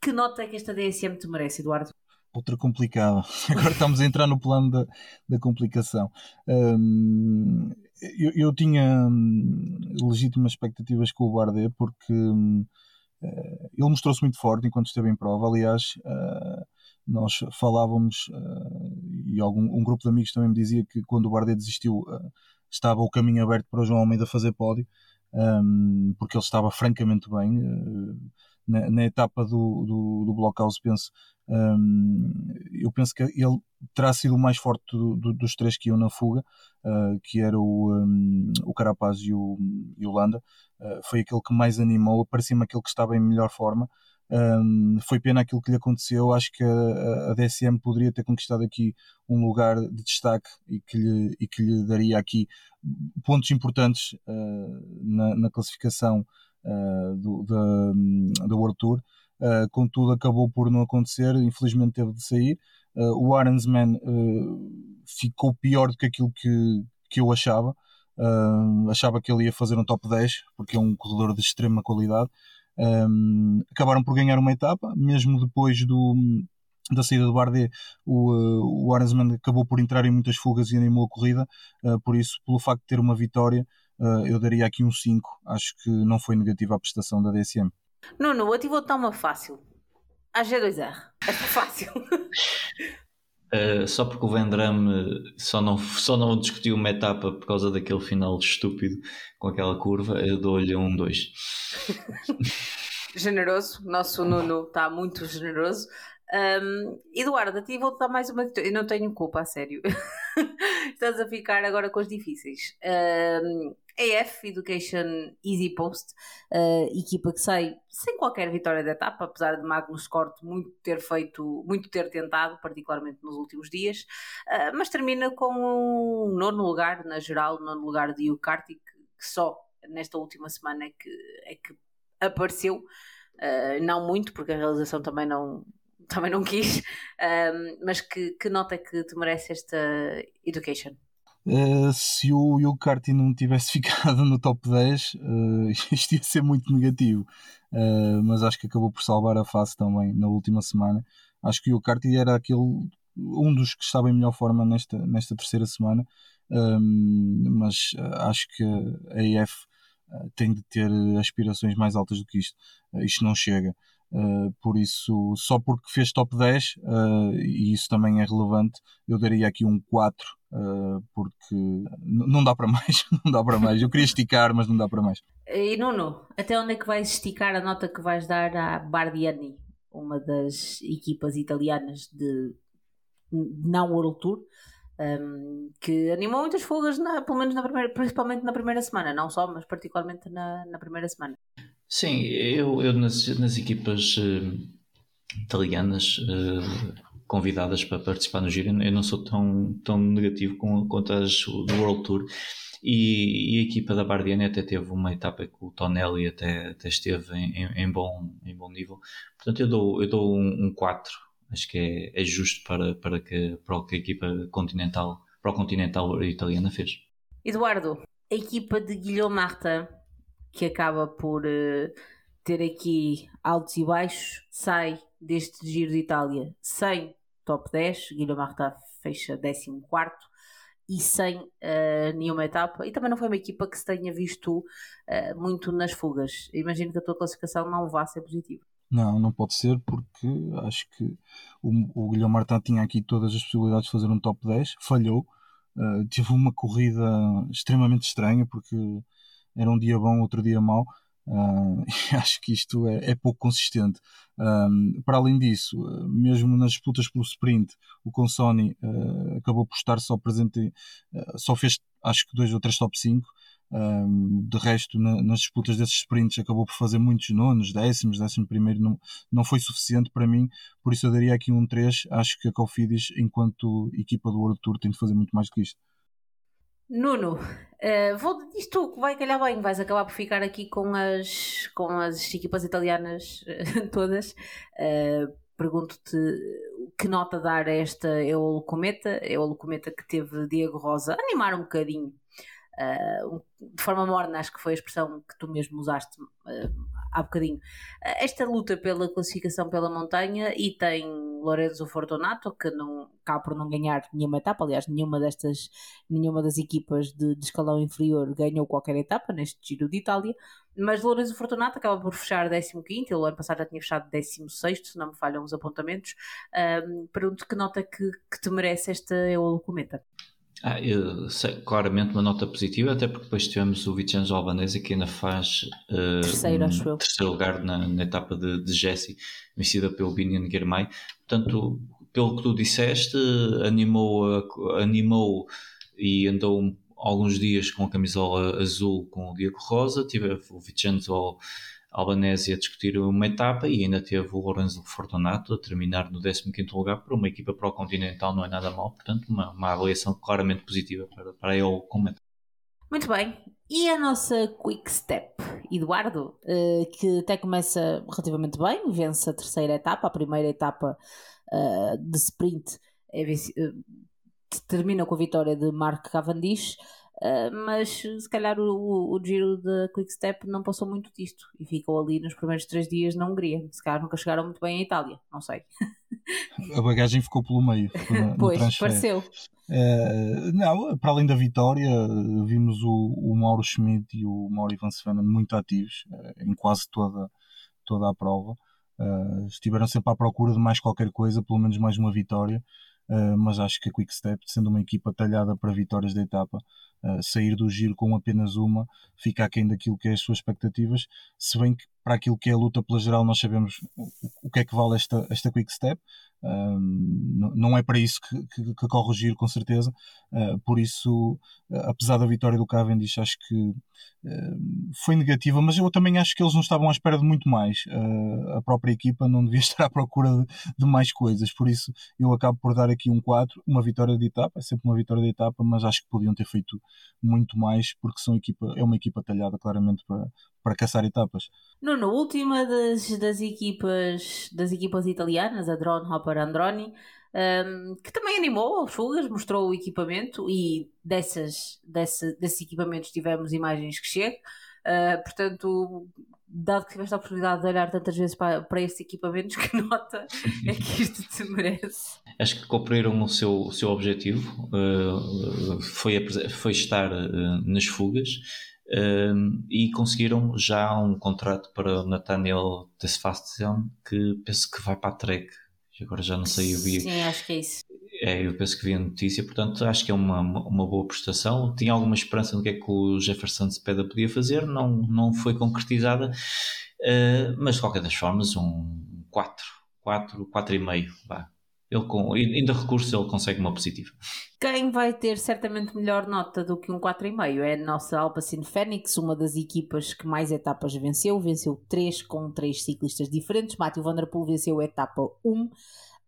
que nota é que esta DSM te merece, Eduardo? Outra complicada. Agora estamos a entrar no plano da, da complicação. Um, eu, eu, tinha hum, legítimas expectativas com o Bardet porque uh, ele mostrou-se muito forte enquanto esteve em prova. Aliás, uh, nós falávamos uh, e algum, um grupo de amigos também me dizia que quando o Bardet desistiu estava o caminho aberto para o João Almeida fazer pódio porque ele estava francamente bem. Na, na, etapa do, do, do Blockhouse, penso um, eu penso que ele terá sido o mais forte do, do, dos três que iam na fuga, uh, que era o, um, o Carapaz e o, e o Landa. Uh, foi aquele que mais animou, parecia-me aquele que estava em melhor forma. Um, foi pena aquilo que lhe aconteceu. Acho que a, a, DSM poderia ter conquistado aqui um lugar de destaque e que lhe, e que lhe daria aqui pontos importantes uh, na, na, classificação do, da, da World Tour. Uh, contudo, acabou por não acontecer, infelizmente teve de sair. Uh, o Arensman uh, ficou pior do que aquilo que, que eu achava. achava que ele ia fazer um top 10, porque é um corredor de extrema qualidade. Um, acabaram por ganhar uma etapa, mesmo depois do, da saída do Bardet, o, o Arensman acabou por entrar em muitas fugas e animou a corrida. por isso, pelo facto de ter uma vitória, eu daria aqui um 5. Acho que não foi negativa a prestação da DSM. Nuno, eu te vou dar uma fácil. A G2R. Esta é fácil. Uh, só porque o Vendram só não, só não discutiu uma etapa por causa daquele final estúpido com aquela curva, eu dou-lhe um 2. generoso, nosso Nuno está muito generoso. Um, Eduardo, a ti vou-te dar mais uma. Eu não tenho culpa, a sério. Estás a ficar agora com os difíceis. Um, Education Easy Post, uh, equipa que sai sem qualquer vitória da etapa, apesar de Magnus Corte muito ter feito, muito ter tentado, particularmente nos últimos dias, uh, mas termina com um nono lugar na geral, nono lugar de Ucarti, que, que só nesta última semana é que, é que apareceu, uh, não muito, porque a realização também não, também não quis, mas que, que nota é que te merece esta Education? Uh, se o Hugo Carty não tivesse ficado no top 10, uh, eh, isto ia ser muito negativo. Uh, mas acho que acabou por salvar a face também na última semana. Acho que o Hugo Carty era aquele, um dos que estava em melhor forma nesta, nesta terceira semana. Um, mas acho que a EF tem de ter aspirações mais altas do que isto. isto não chega. Uh, por isso, só porque fez top 10, uh, e isso também é relevante, eu daria aqui um 4, uh, porque não dá para mais, não dá para mais. Eu queria esticar, mas não dá para mais. E Nuno, até onde é que vais esticar a nota que vais dar à Bardiani, uma das equipas italianas de não World Tour? Um, que animou muitas fugas, na, pelo menos na primeira, principalmente na primeira semana, não só, mas particularmente na, na primeira semana. Sim, eu, eu nas, nas equipas uh, italianas uh, convidadas para participar no Giro, eu não sou tão, tão negativo com, quanto as do World Tour. E, e, a equipa da Bardiani até teve uma etapa que o Tonelli até, até esteve em, em, em, bom, em bom nível. Portanto, eu dou, eu dou um, um 4 acho que é, é justo para, para, que, para o que a equipa continental, para o continental italiana fez. Eduardo, a equipa de Guilherme Martin, que acaba por uh, ter aqui altos e baixos, sai deste Giro de Itália sem top 10. Guilherme Martin fecha 14 e sem uh, nenhuma etapa. E também não foi uma equipa que se tenha visto uh, muito nas fugas. Imagino que a tua classificação não vá ser positiva. Não, não pode ser porque acho que o, o Guilherme Martin tinha aqui todas as possibilidades de fazer um top 10, falhou, uh, uma corrida extremamente estranha porque era um dia bom, outro dia mau. Uh, acho que isto é, é pouco consistente. Para além disso, mesmo nas disputas pelo sprint, o Consoni uh, acabou por estar só presente, só fez acho que dois ou três top 5 um, de resto, na, nas disputas desses sprints, acabou por fazer muitos nonos, décimos, décimo primeiro, não, não foi suficiente para mim, por isso eu daria aqui um 3. Acho que a Cofidis, enquanto equipa do World Tour, tem de fazer muito mais do que isto. Nuno, uh, vou isto vai calhar bem, vais acabar por ficar aqui com as, com as equipas italianas uh, todas. Uh, Pergunto-te que nota dar a esta Eolo Cometa, Eolo Cometa que teve Diego Rosa animar um bocadinho uh, de forma morna, acho que foi a expressão que tu mesmo usaste uh, há bocadinho. Uh, esta luta pela classificação pela montanha e tem Lorenzo Fortunato, que não acaba por não ganhar nenhuma etapa, aliás, nenhuma destas, nenhuma das equipas de, de escalão inferior ganhou qualquer etapa neste Giro de Itália, mas Lourenço Fortunato acaba por fechar 15 ele o ano passado já tinha fechado 16 se não me falham os apontamentos. Um, Pergunto que nota que, que te merece esta Eurocometa. Ah, eu sei, claramente uma nota positiva, até porque depois tivemos o Vincenzo Albanese que ainda faz uh, terceiro, um, terceiro lugar na, na, etapa de, de Jesse, vencida pelo Binion Guermay. Portanto, pelo que tu disseste, animou, animou e andou alguns dias com a camisola azul com o Diego Rosa, tive o Vincenzo Albanese a discutir uma etapa e ainda teve o Lorenzo Fortunato a terminar no 15 lugar para uma equipa para o Continental não é nada mal, portanto uma, uma avaliação claramente positiva para, para ele comentar. Muito bem, e a nossa Quick Step, Eduardo, eh, que até começa relativamente bem, vence a terceira etapa, a primeira etapa eh, de sprint é, eh, termina com a vitória de Mark Cavendish, Uh, mas se calhar o, o, giro da Quickstep não passou muito disto e ficou ali nos primeiros três dias na Hungria. Se calhar nunca chegaram muito bem à Itália, não sei. A bagagem ficou pelo meio. Pois, pareceu. Uh, não, para além da vitória, vimos o, o Mauro Schmidt e o Mauro Van Svenen muito ativos uh, em quase toda, toda a prova. Estiveram sempre à procura de mais qualquer coisa, pelo menos mais uma vitória. mas acho que a Quickstep, sendo uma equipa talhada para vitórias da etapa, uh, sair do giro com apenas uma fica aquém daquilo que é as suas expectativas, se bem que para aquilo que é a luta pela geral nós sabemos o, o que é que vale esta, esta quick step, não é para isso que, que, que, corre o giro, com certeza. Uh, por isso, uh, apesar da vitória do Cavendish, acho que uh, foi negativa, mas eu também acho que eles não estavam à espera de muito mais. a própria equipa não devia estar à procura de, de, mais coisas. Por isso, eu acabo por dar aqui um 4, uma vitória de etapa, é sempre uma vitória de etapa, mas acho que podiam ter feito muito mais, porque são equipa, é uma equipa talhada claramente para, para caçar etapas. Nuno, última das, das equipas das equipas italianas, a Drone Hopper Androni, um, que também animou as fugas, mostrou o equipamento e dessas, desse, desses equipamentos tivemos imagens que chegam. Uh, portanto, dado que tiveste a oportunidade de olhar tantas vezes para, para estes equipamentos, que nota é que isto te merece? Acho que cumpriram o seu, o seu objetivo, uh, foi, foi estar uh, nas fugas um, e conseguiram já um contrato para o Nathaniel Desfastian, que penso que vai para a Trek. Agora já não sei, vi. Sim, acho que é isso. É, eu penso que vi a notícia, portanto acho que é uma, uma boa prestação. Tinha alguma esperança no que é que o Jefferson Cepeda podia fazer, não, não foi concretizada, uh, mas de qualquer das formas, um 4, 4, 4,5. Vá. Ele com, ainda recurso ele consegue uma positiva. Quem vai ter certamente melhor nota do que um 4,5 é a nossa Alpacine Fênix, uma das equipas que mais etapas venceu. Venceu 3 com 3 ciclistas diferentes. Matthew Van Der Poel venceu a etapa 1.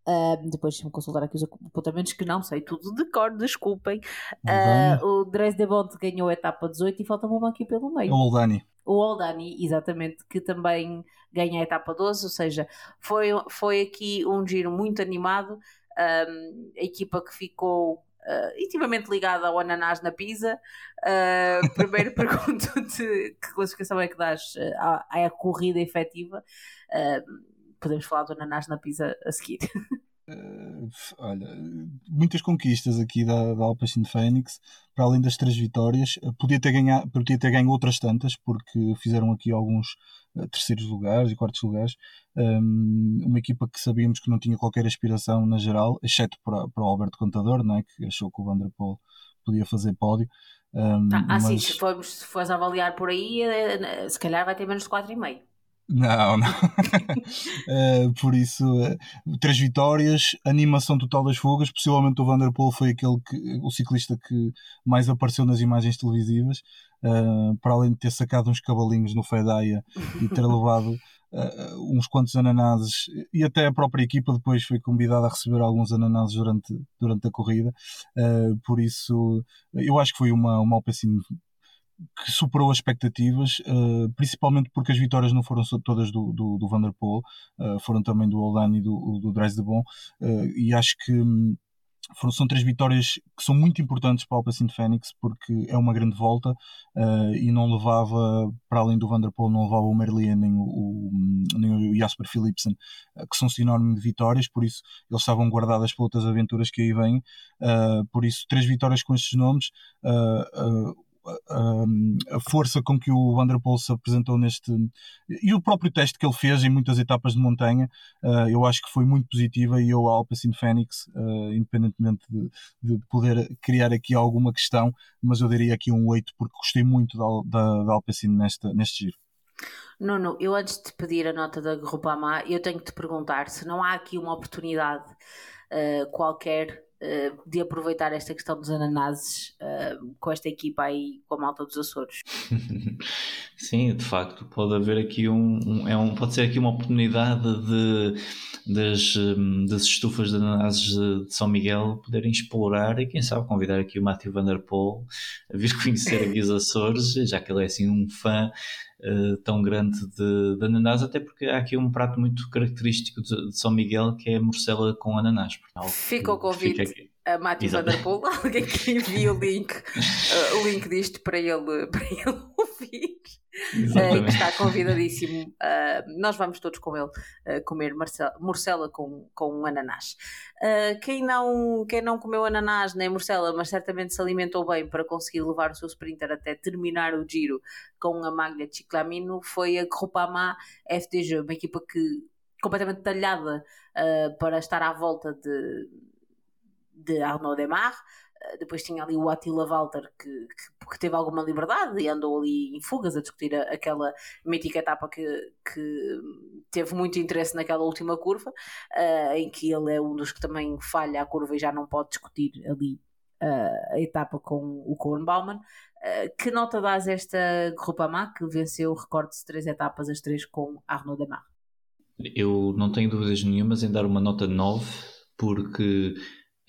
Uh, depois deixa-me consultar aqui os apontamentos que não sei tudo de cor, desculpem. Uh, o Dresde Bond ganhou a etapa 18 e falta uma aqui pelo meio. O Oldani. O Oldani, exatamente, que também ganha a etapa 12, ou seja, foi, foi aqui um giro muito animado. Um, a equipa que ficou Uh, intimamente ligada ao ananás na pizza. Uh, primeiro pergunto-te que classificação é que dás à, à corrida efetiva. Uh, podemos falar do ananás na pizza a seguir. Uh, olha, muitas conquistas aqui da, da Alpecin Fênix, para além das três vitórias, uh, podia ter, ganhado, podia ter ganho outras tantas, porque fizeram aqui alguns uh, terceiros lugares e quartos lugares. Um, uma equipa que sabíamos que não tinha qualquer aspiração na geral, exceto para, para o Alberto Contador, não é? que achou que o Vanderpool podia fazer pódio. Um, ah, mas... sim, se fores, se fores avaliar por aí, se calhar vai ter menos de 4,5. Não, não. uh, por isso, uh, três vitórias, animação total das fugas. Possivelmente o Vanderpool foi aquele que, o ciclista que mais apareceu nas imagens televisivas, uh, para além de ter sacado uns cavalinhos no Fedaia e ter levado uns quantos ananases, e até a própria equipa depois foi convidada a receber alguns ananases durante, durante a corrida. por isso, eu acho que foi uma, uma Alpecin que superou as expectativas, uh, principalmente porque as vitórias não foram todas do, do, do uh, foram também do Oldani e do, do Dresdebon, uh, eh, e acho que um, foram, são três vitórias que são muito importantes para o Alpecin Fênix porque é uma grande volta uh, e não levava, para além do Vanderpool, não levava o Merlier nem o, nem o Jasper Philipsen, que são sinónimo de vitórias, por isso eles estavam guardadas para outras aventuras que aí vêm. Por isso, três vitórias com estes nomes a, força com que o Vanderpool se apresentou neste e o próprio teste que ele fez em muitas etapas de montanha uh, eu acho que foi muito positiva e eu Alpecin Fênix uh, independentemente de, de, poder criar aqui alguma questão mas eu daria aqui um 8 porque gostei muito da, da, da Alpecin neste, neste giro. Nuno, eu antes de pedir a nota da Groupama, eu tenho que te perguntar se não há aqui uma oportunidade uh, qualquer eh, de aproveitar esta questão dos ananases uh, com esta equipa aí, com a malta dos Açores. Sim, de facto, pode haver aqui um, um, é um pode ser aqui uma oportunidade de das, hum, das estufas de ananases de São Miguel poderem explorar e quem sabe convidar aqui o Matthew Poel a vir conhecer aqui os Açores, já que ele é assim um fã uh, tão grande de, de, ananás, até porque há aqui um prato muito característico de, de São Miguel que é a morcela com ananás. Fica o convite a Matthew Van Der Poel, alguém que envie o link, uh, o link disto para ele, para ele ouvir. Uh, que está convidadíssimo. Uh, nós vamos todos com ele comer morcela com, com um ananás. quem, não, quem não comeu ananás nem morcela, mas certamente se alimentou bem para conseguir levar o seu sprinter até terminar o giro com a Maglia Ciclamino foi a Groupama FDG, uma equipa que completamente talhada para estar à volta de, de Arnaud Demar eh, depois tinha ali o Attila Walter que, que, que, teve alguma liberdade e andou ali em fugas a discutir aquela mítica etapa que, que teve muito interesse naquela última curva, uh, em que ele é um dos que também falha a curva e já não pode discutir ali uh, a etapa com o Cohen Bauman. Uh, que nota dás esta Groupama que venceu, recorde-se, três etapas, as três com Arnaud Demar? Eu não tenho dúvidas nenhumas em dar uma nota 9, porque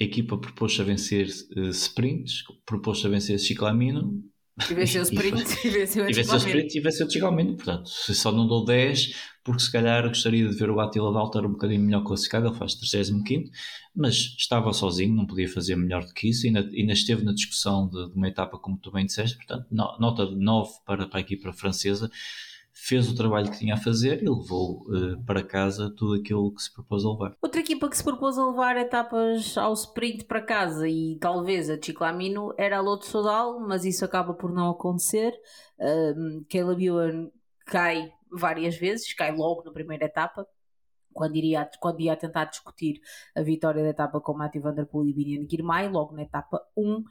a equipa propôs a vencer uh, sprints, propôs a vencer ciclamino. E venceu o sprint e, venceu o e venceu o sprint e venceu o ciclamino. Portanto, só não dou 10, porque se calhar gostaria de ver o Attila Dalter um bocadinho melhor classificado, ele faz 35, mas estava sozinho, não podia fazer melhor do que isso, ainda, ainda esteve na discussão de, de, uma etapa, como tu bem disseste, portanto, no, nota de 9 para, para a equipa francesa, fez o trabalho que tinha a fazer e levou uh, para casa tudo aquilo que se propôs a levar. Outra equipa que se propôs a levar etapas ao sprint para casa e talvez a Chiclamino era a Loto Sodal, mas isso acaba por não acontecer. Caleb Ewan cai várias vezes, cai logo na primeira etapa, quando, iria, quando ia tentar discutir a vitória da etapa com Matthew Van Der Poel e Binian Girmay, logo na etapa 1.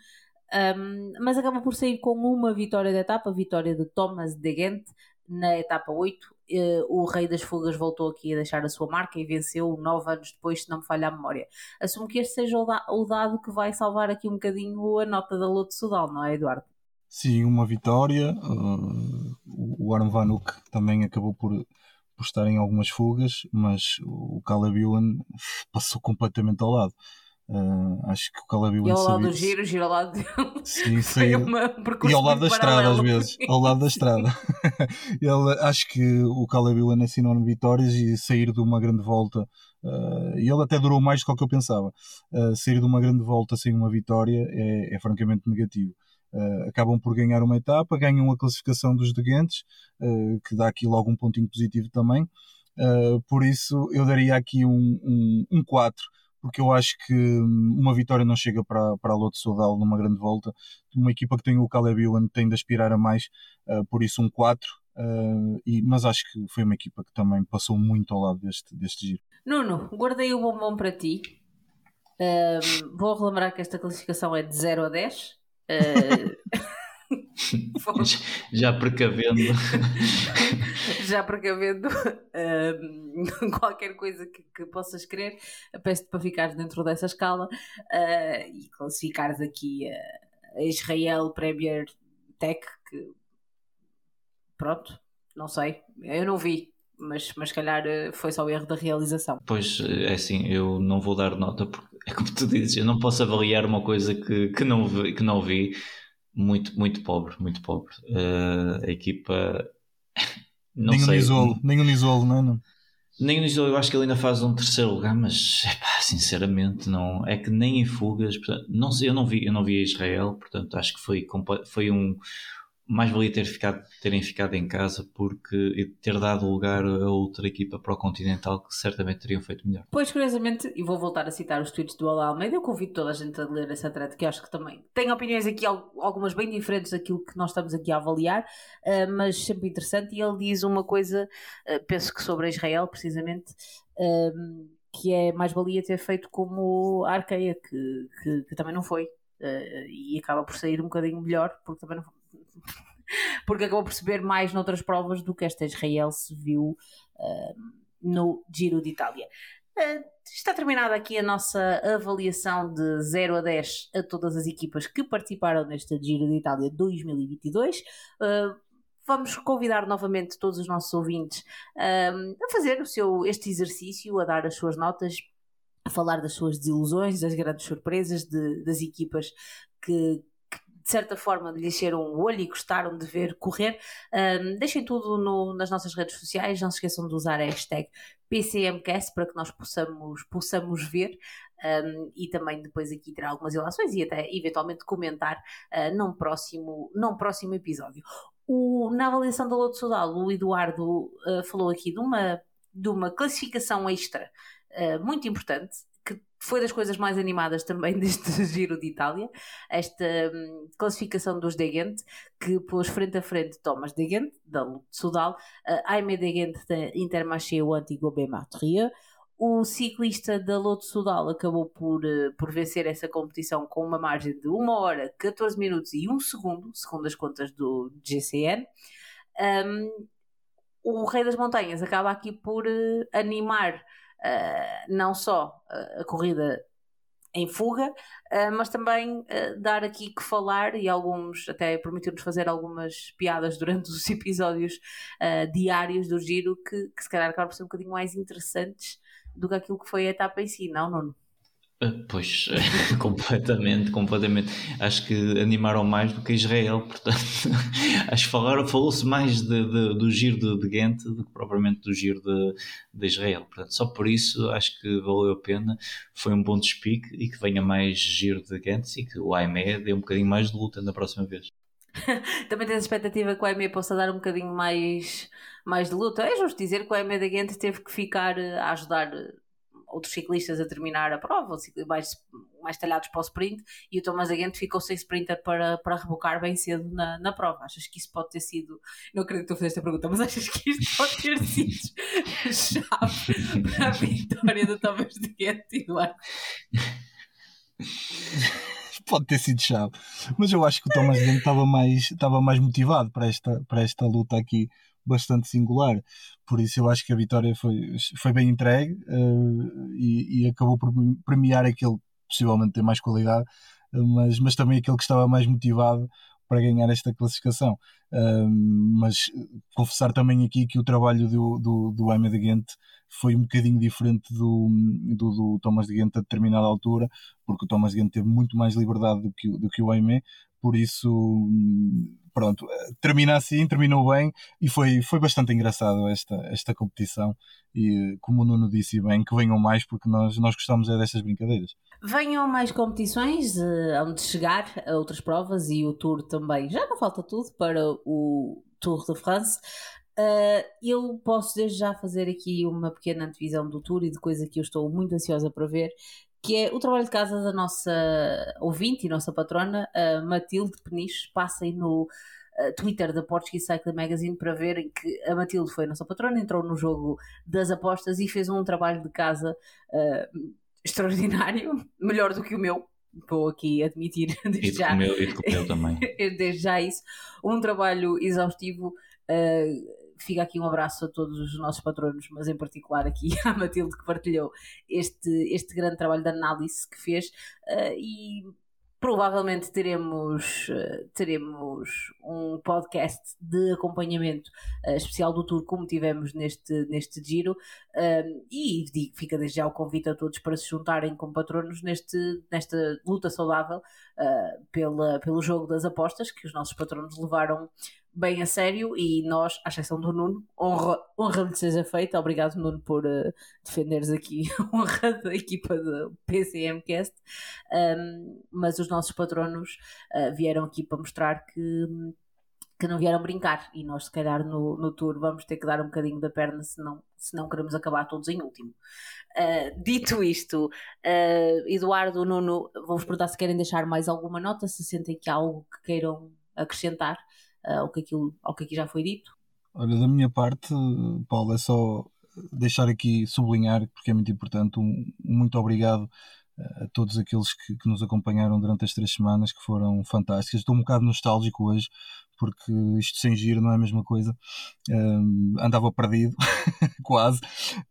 Um, mas acaba por sair com uma vitória da etapa, a vitória de Thomas de Gent na etapa 8. Uh, eh, o Rei das Fugas voltou aqui a deixar a sua marca e venceu nove anos depois, se não me falha a memória. Assumo que este seja o, da o dado que vai salvar aqui um bocadinho a nota da Loto Sudal, não é, Eduardo? Sim, uma vitória. Uh, o Arm Vanuk também acabou por por estar em algumas fugas, mas o Caleb Ewan passou completamente ao lado. Uh, acho que o Ewan E ao lado do giro, giro ao lado dele. Sim, sim. e ao lado da estrada, às vezes. Ao lado da estrada. ele, acho que o Caleb Ewan é vitórias e sair de uma grande volta. Uh, e ele até durou mais do que eu pensava. Uh, sair de uma grande volta sem uma vitória é, é francamente negativo. Uh, acabam por ganhar uma etapa, ganham a classificação dos deguentes, uh, que dá aqui logo um pontinho positivo também. Uh, por isso eu daria aqui um, um, um 4, porque eu acho que uma vitória não chega para, para a Loto Sodal numa grande volta. Uma equipa que tem o Caleb Ewan tem de aspirar a mais, por isso um 4. e, mas acho que foi uma equipa que também passou muito ao lado deste, deste giro. Nuno, guardei o bombom para ti. vou relembrar que esta classificação é de 0 a 10 Uh... já precavendo já precavendo uh, qualquer coisa que, que possas querer peço-te para ficares dentro dessa escala uh, e classificares aqui a Israel Premier Tech que pronto, não sei eu não vi mas, mas calhar eh, foi só o erro da realização. Pois, é assim, eu não vou dar nota porque é como tu dizes, eu não posso avaliar uma coisa que, que, não, vi, que não vi. Muito, muito pobre, muito pobre. Uh, a equipa. Não nem sei. Nisolo, nem o Nisolo, não é? Não? Nem o Nisolo, eu acho que ele ainda faz um terceiro lugar, mas epá, sinceramente não. É que nem em fugas. Portanto, não sei, eu não vi, eu não vi Israel, portanto acho que foi, foi um mais valia ter ficado, terem ficado em casa porque ter dado lugar a outra equipa para o Continental que certamente teriam feito melhor. Pois, curiosamente, e vou voltar a citar os tweets do Alá Almeida, eu convido toda a gente a ler essa thread que acho que também tem opiniões aqui, algumas bem diferentes daquilo que nós estamos aqui a avaliar, uh, mas sempre interessante. E ele diz uma coisa, uh, penso que sobre Israel, precisamente. Uh, que é mais valia ter feito como a Arqueia, que, que, que também não foi, Uh, e acaba por sair um bocadinho melhor, porque também não, porque acabou por perceber mais noutras provas do que esta Israel se viu uh, no Giro de Itália. Uh, está terminada aqui a nossa avaliação de 0 a 10 a todas as equipas que participaram neste Giro de Itália 2022. Uh, vamos convidar novamente todos os nossos ouvintes a fazer o seu, este exercício, a dar as suas notas, a falar das suas desilusões, das grandes surpresas, de, das equipas que, de certa forma de lhe ser um olho e gostaram de ver correr, um, deixem tudo no, nas nossas redes sociais, não se esqueçam de usar a hashtag PCMcast para que nós possamos, possamos ver um, e também depois aqui ter algumas ilações e até eventualmente comentar uh, num, próximo, num próximo episódio. O, na avaliação da Loto Sudal, o Eduardo uh, falou aqui de uma, de uma classificação extra uh, muito importante foi das coisas mais animadas também deste Giro de Itália, esta um, classificação dos Degent, que pôs frente a frente Thomas Degent, da Sudal, uh, Aime Degent da Intermarché, o antigo Bematria. O ciclista da Loto Sudal acabou por, uh, por vencer essa competição com uma margem de 1 hora, 14 minutos e 1 segundo, segundo as contas do GCN. Um, o Rei das Montanhas acaba aqui por uh, animar uh, não só a corrida em fuga, uh, mas também dar aqui que falar e alguns até permitir-nos fazer algumas piadas durante os episódios diários do giro que, que se calhar acabam por ser um bocadinho mais interessantes do que aquilo que foi a etapa em si, não, Nuno? Pois, completamente, completamente. Acho que animaram mais do que Israel, portanto, acho que falou-se mais de, de, do giro de, de Ghent do que propriamente do giro de, de Israel. Portanto, só por isso acho que valeu a pena. Foi um bom despique e que venha mais giro de Ghent e que o AME dê um bocadinho mais de luta na próxima vez. Também tens expectativa que o EME possa dar um bocadinho mais, mais de luta. É justo dizer que o EME da Gente teve que ficar eh, a ajudar eh, outros ciclistas a terminar a prova, mais, mais talhados para o sprint, e o Thomas Agente ficou sem sprinter para, para rebocar bem cedo na, na prova. Achas que isso pode ter sido. Não acredito que tu fizeste a pergunta, mas achas que isto pode ter sido chave para a vitória do Thomas Agente, Eduardo? pode ter sido chave. Mas eu acho que o Thomas Agente estava mais, estava mais motivado para esta, para esta luta aqui bastante singular. Por isso eu acho que a vitória foi, foi bem entregue uh, e, e, acabou por premiar aquele que possivelmente tem mais qualidade, uh, mas, mas também aquele que estava mais motivado para ganhar esta classificação. Uh, mas confessar também aqui que o trabalho do, do, do Aime de Ghent foi um bocadinho diferente do, do, do Thomas de Ghent a determinada altura, porque o Thomas de Ghent teve muito mais liberdade do que, do que o Aime, por isso pronto, termina assim, terminou bem e foi, foi bastante engraçado esta, esta competição e como o Nuno disse bem, que venham mais porque nós, nós gostamos é destas brincadeiras. Venham mais competições uh, onde chegar a outras provas e o Tour também. Já não falta tudo para o Tour de France. Uh, eu posso desde já fazer aqui uma pequena antevisão do Tour e de coisa que eu estou muito ansiosa para ver, que é o trabalho de casa da nossa ouvinte e nossa patrona, Matilde Peniche. Passem no uh, Twitter da Portuguese Cycling Magazine para verem que a Matilde foi a nossa patrona, entrou no jogo das apostas e fez um trabalho de casa uh, extraordinário, melhor do que o meu. Vou aqui admitir desde e já. Meu, e meu também. desde já isso. Um trabalho exaustivo. Uh, fica aqui um abraço a todos os nossos patronos, mas em particular aqui à Matilde que partilhou este, este grande trabalho de análise que fez uh, e provavelmente teremos, uh, teremos um podcast de acompanhamento uh, especial do tour como tivemos neste, neste giro. E digo, fica desde já o convite a todos para se juntarem com patronos neste, nesta luta saudável pela, pelo jogo das apostas que os nossos patronos levaram bem a sério e nós, à exceção do Nuno, honra, honra lhe seja feita. Obrigado, Nuno, por uh, defenderes aqui a honra da equipa do PCMcast. Um, mas os nossos patronos uh, vieram aqui para mostrar que, que não vieram brincar e nós, se calhar, no, no tour vamos ter que dar um bocadinho da perna se não, se não queremos acabar todos em último. Uh, dito isto, Eduardo, Nuno, vou-vos perguntar se querem deixar mais alguma nota, se sentem que há algo que queiram acrescentar ao, que aquilo, ao que aqui já foi dito? Olha, da minha parte, Paulo, é só deixar aqui sublinhar, porque é muito importante, um, muito obrigado a todos aqueles que, que, nos acompanharam durante as três semanas, que foram fantásticas. Estou um bocado nostálgico hoje, porque isto sem giro não é a mesma coisa. Uh, andava perdido, quase.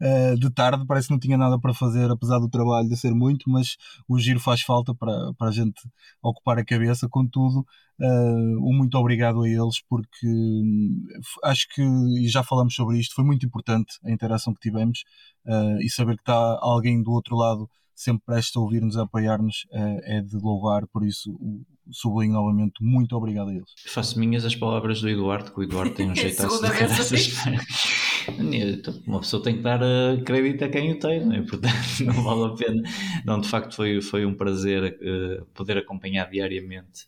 Uh, de tarde parece que não tinha nada para fazer, apesar do trabalho de ser muito, mas o giro faz falta para, para a gente ocupar a cabeça. Contudo, uh, um muito obrigado a eles, porque hum, acho que, e já falamos sobre isto, foi muito importante a interação que tivemos e saber que está alguém do outro lado sempre prestes a ouvir-nos, a apoiar-nos, é, é de louvar, por isso sublinho novamente, muito obrigado a eles. Faço minhas as palavras do Eduardo, que o Eduardo tem um jeito de caraças. Uma pessoa tem que dar uh, crédito a quem o tem, não é? portanto não vale a pena. Não, de facto foi, foi um prazer uh, poder acompanhar diariamente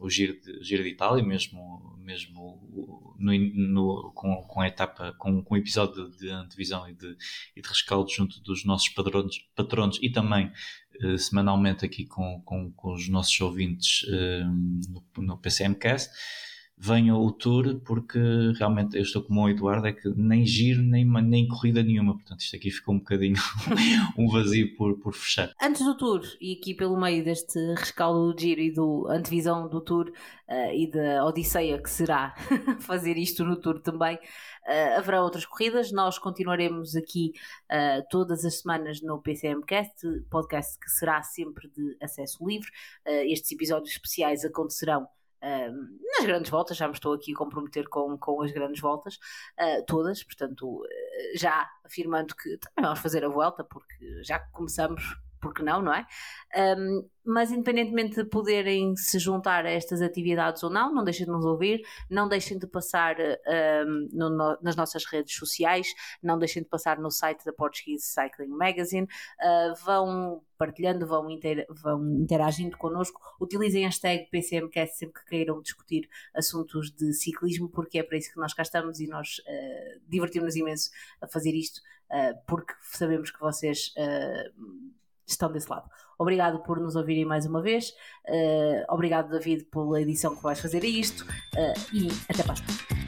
o, giro de, o Giro de Itália, mesmo, mesmo no, no, com, com a etapa, com, com o episódio de, de antevisão e de, e de rescaldo junto dos nossos patronos, patronos e também uh, semanalmente aqui com, com, com, os nossos ouvintes uh, no, no PCMcast venha o Tour, porque realmente eu estou como o Eduardo, é que nem giro, nem, nem corrida nenhuma, portanto isto aqui ficou um bocadinho um vazio por, por fechar. Antes do Tour, e aqui pelo meio deste rescaldo do giro e do antevisão do Tour uh, e da Odisseia que será fazer isto no Tour também, uh, haverá outras corridas, nós continuaremos aqui uh, todas as semanas no PCMcast, podcast que será sempre de acesso livre, estes episódios especiais acontecerão nas grandes voltas, já me estou aqui a comprometer com, com as grandes voltas, uh, todas, portanto, uh, já afirmando que também vamos fazer a volta, porque já começamos, porque não, não é? Um, mas independentemente de poderem se juntar a estas atividades ou não, não deixem de nos ouvir, não deixem de passar um, no, no, nas nossas redes sociais, não deixem de passar no site da Portuguese Cycling Magazine, uh, vão partilhando, vão, inter, vão interagindo connosco, utilizem a hashtag PCMcast sempre que queiram discutir assuntos de ciclismo, porque é para isso que nós cá estamos e nós uh, divertimos-nos imenso a fazer isto, uh, porque sabemos que vocês estão desse lado. Obrigado por nos ouvirem mais uma vez. Uh, obrigado, David, pela edição que vais fazer a isto. Uh, e até para a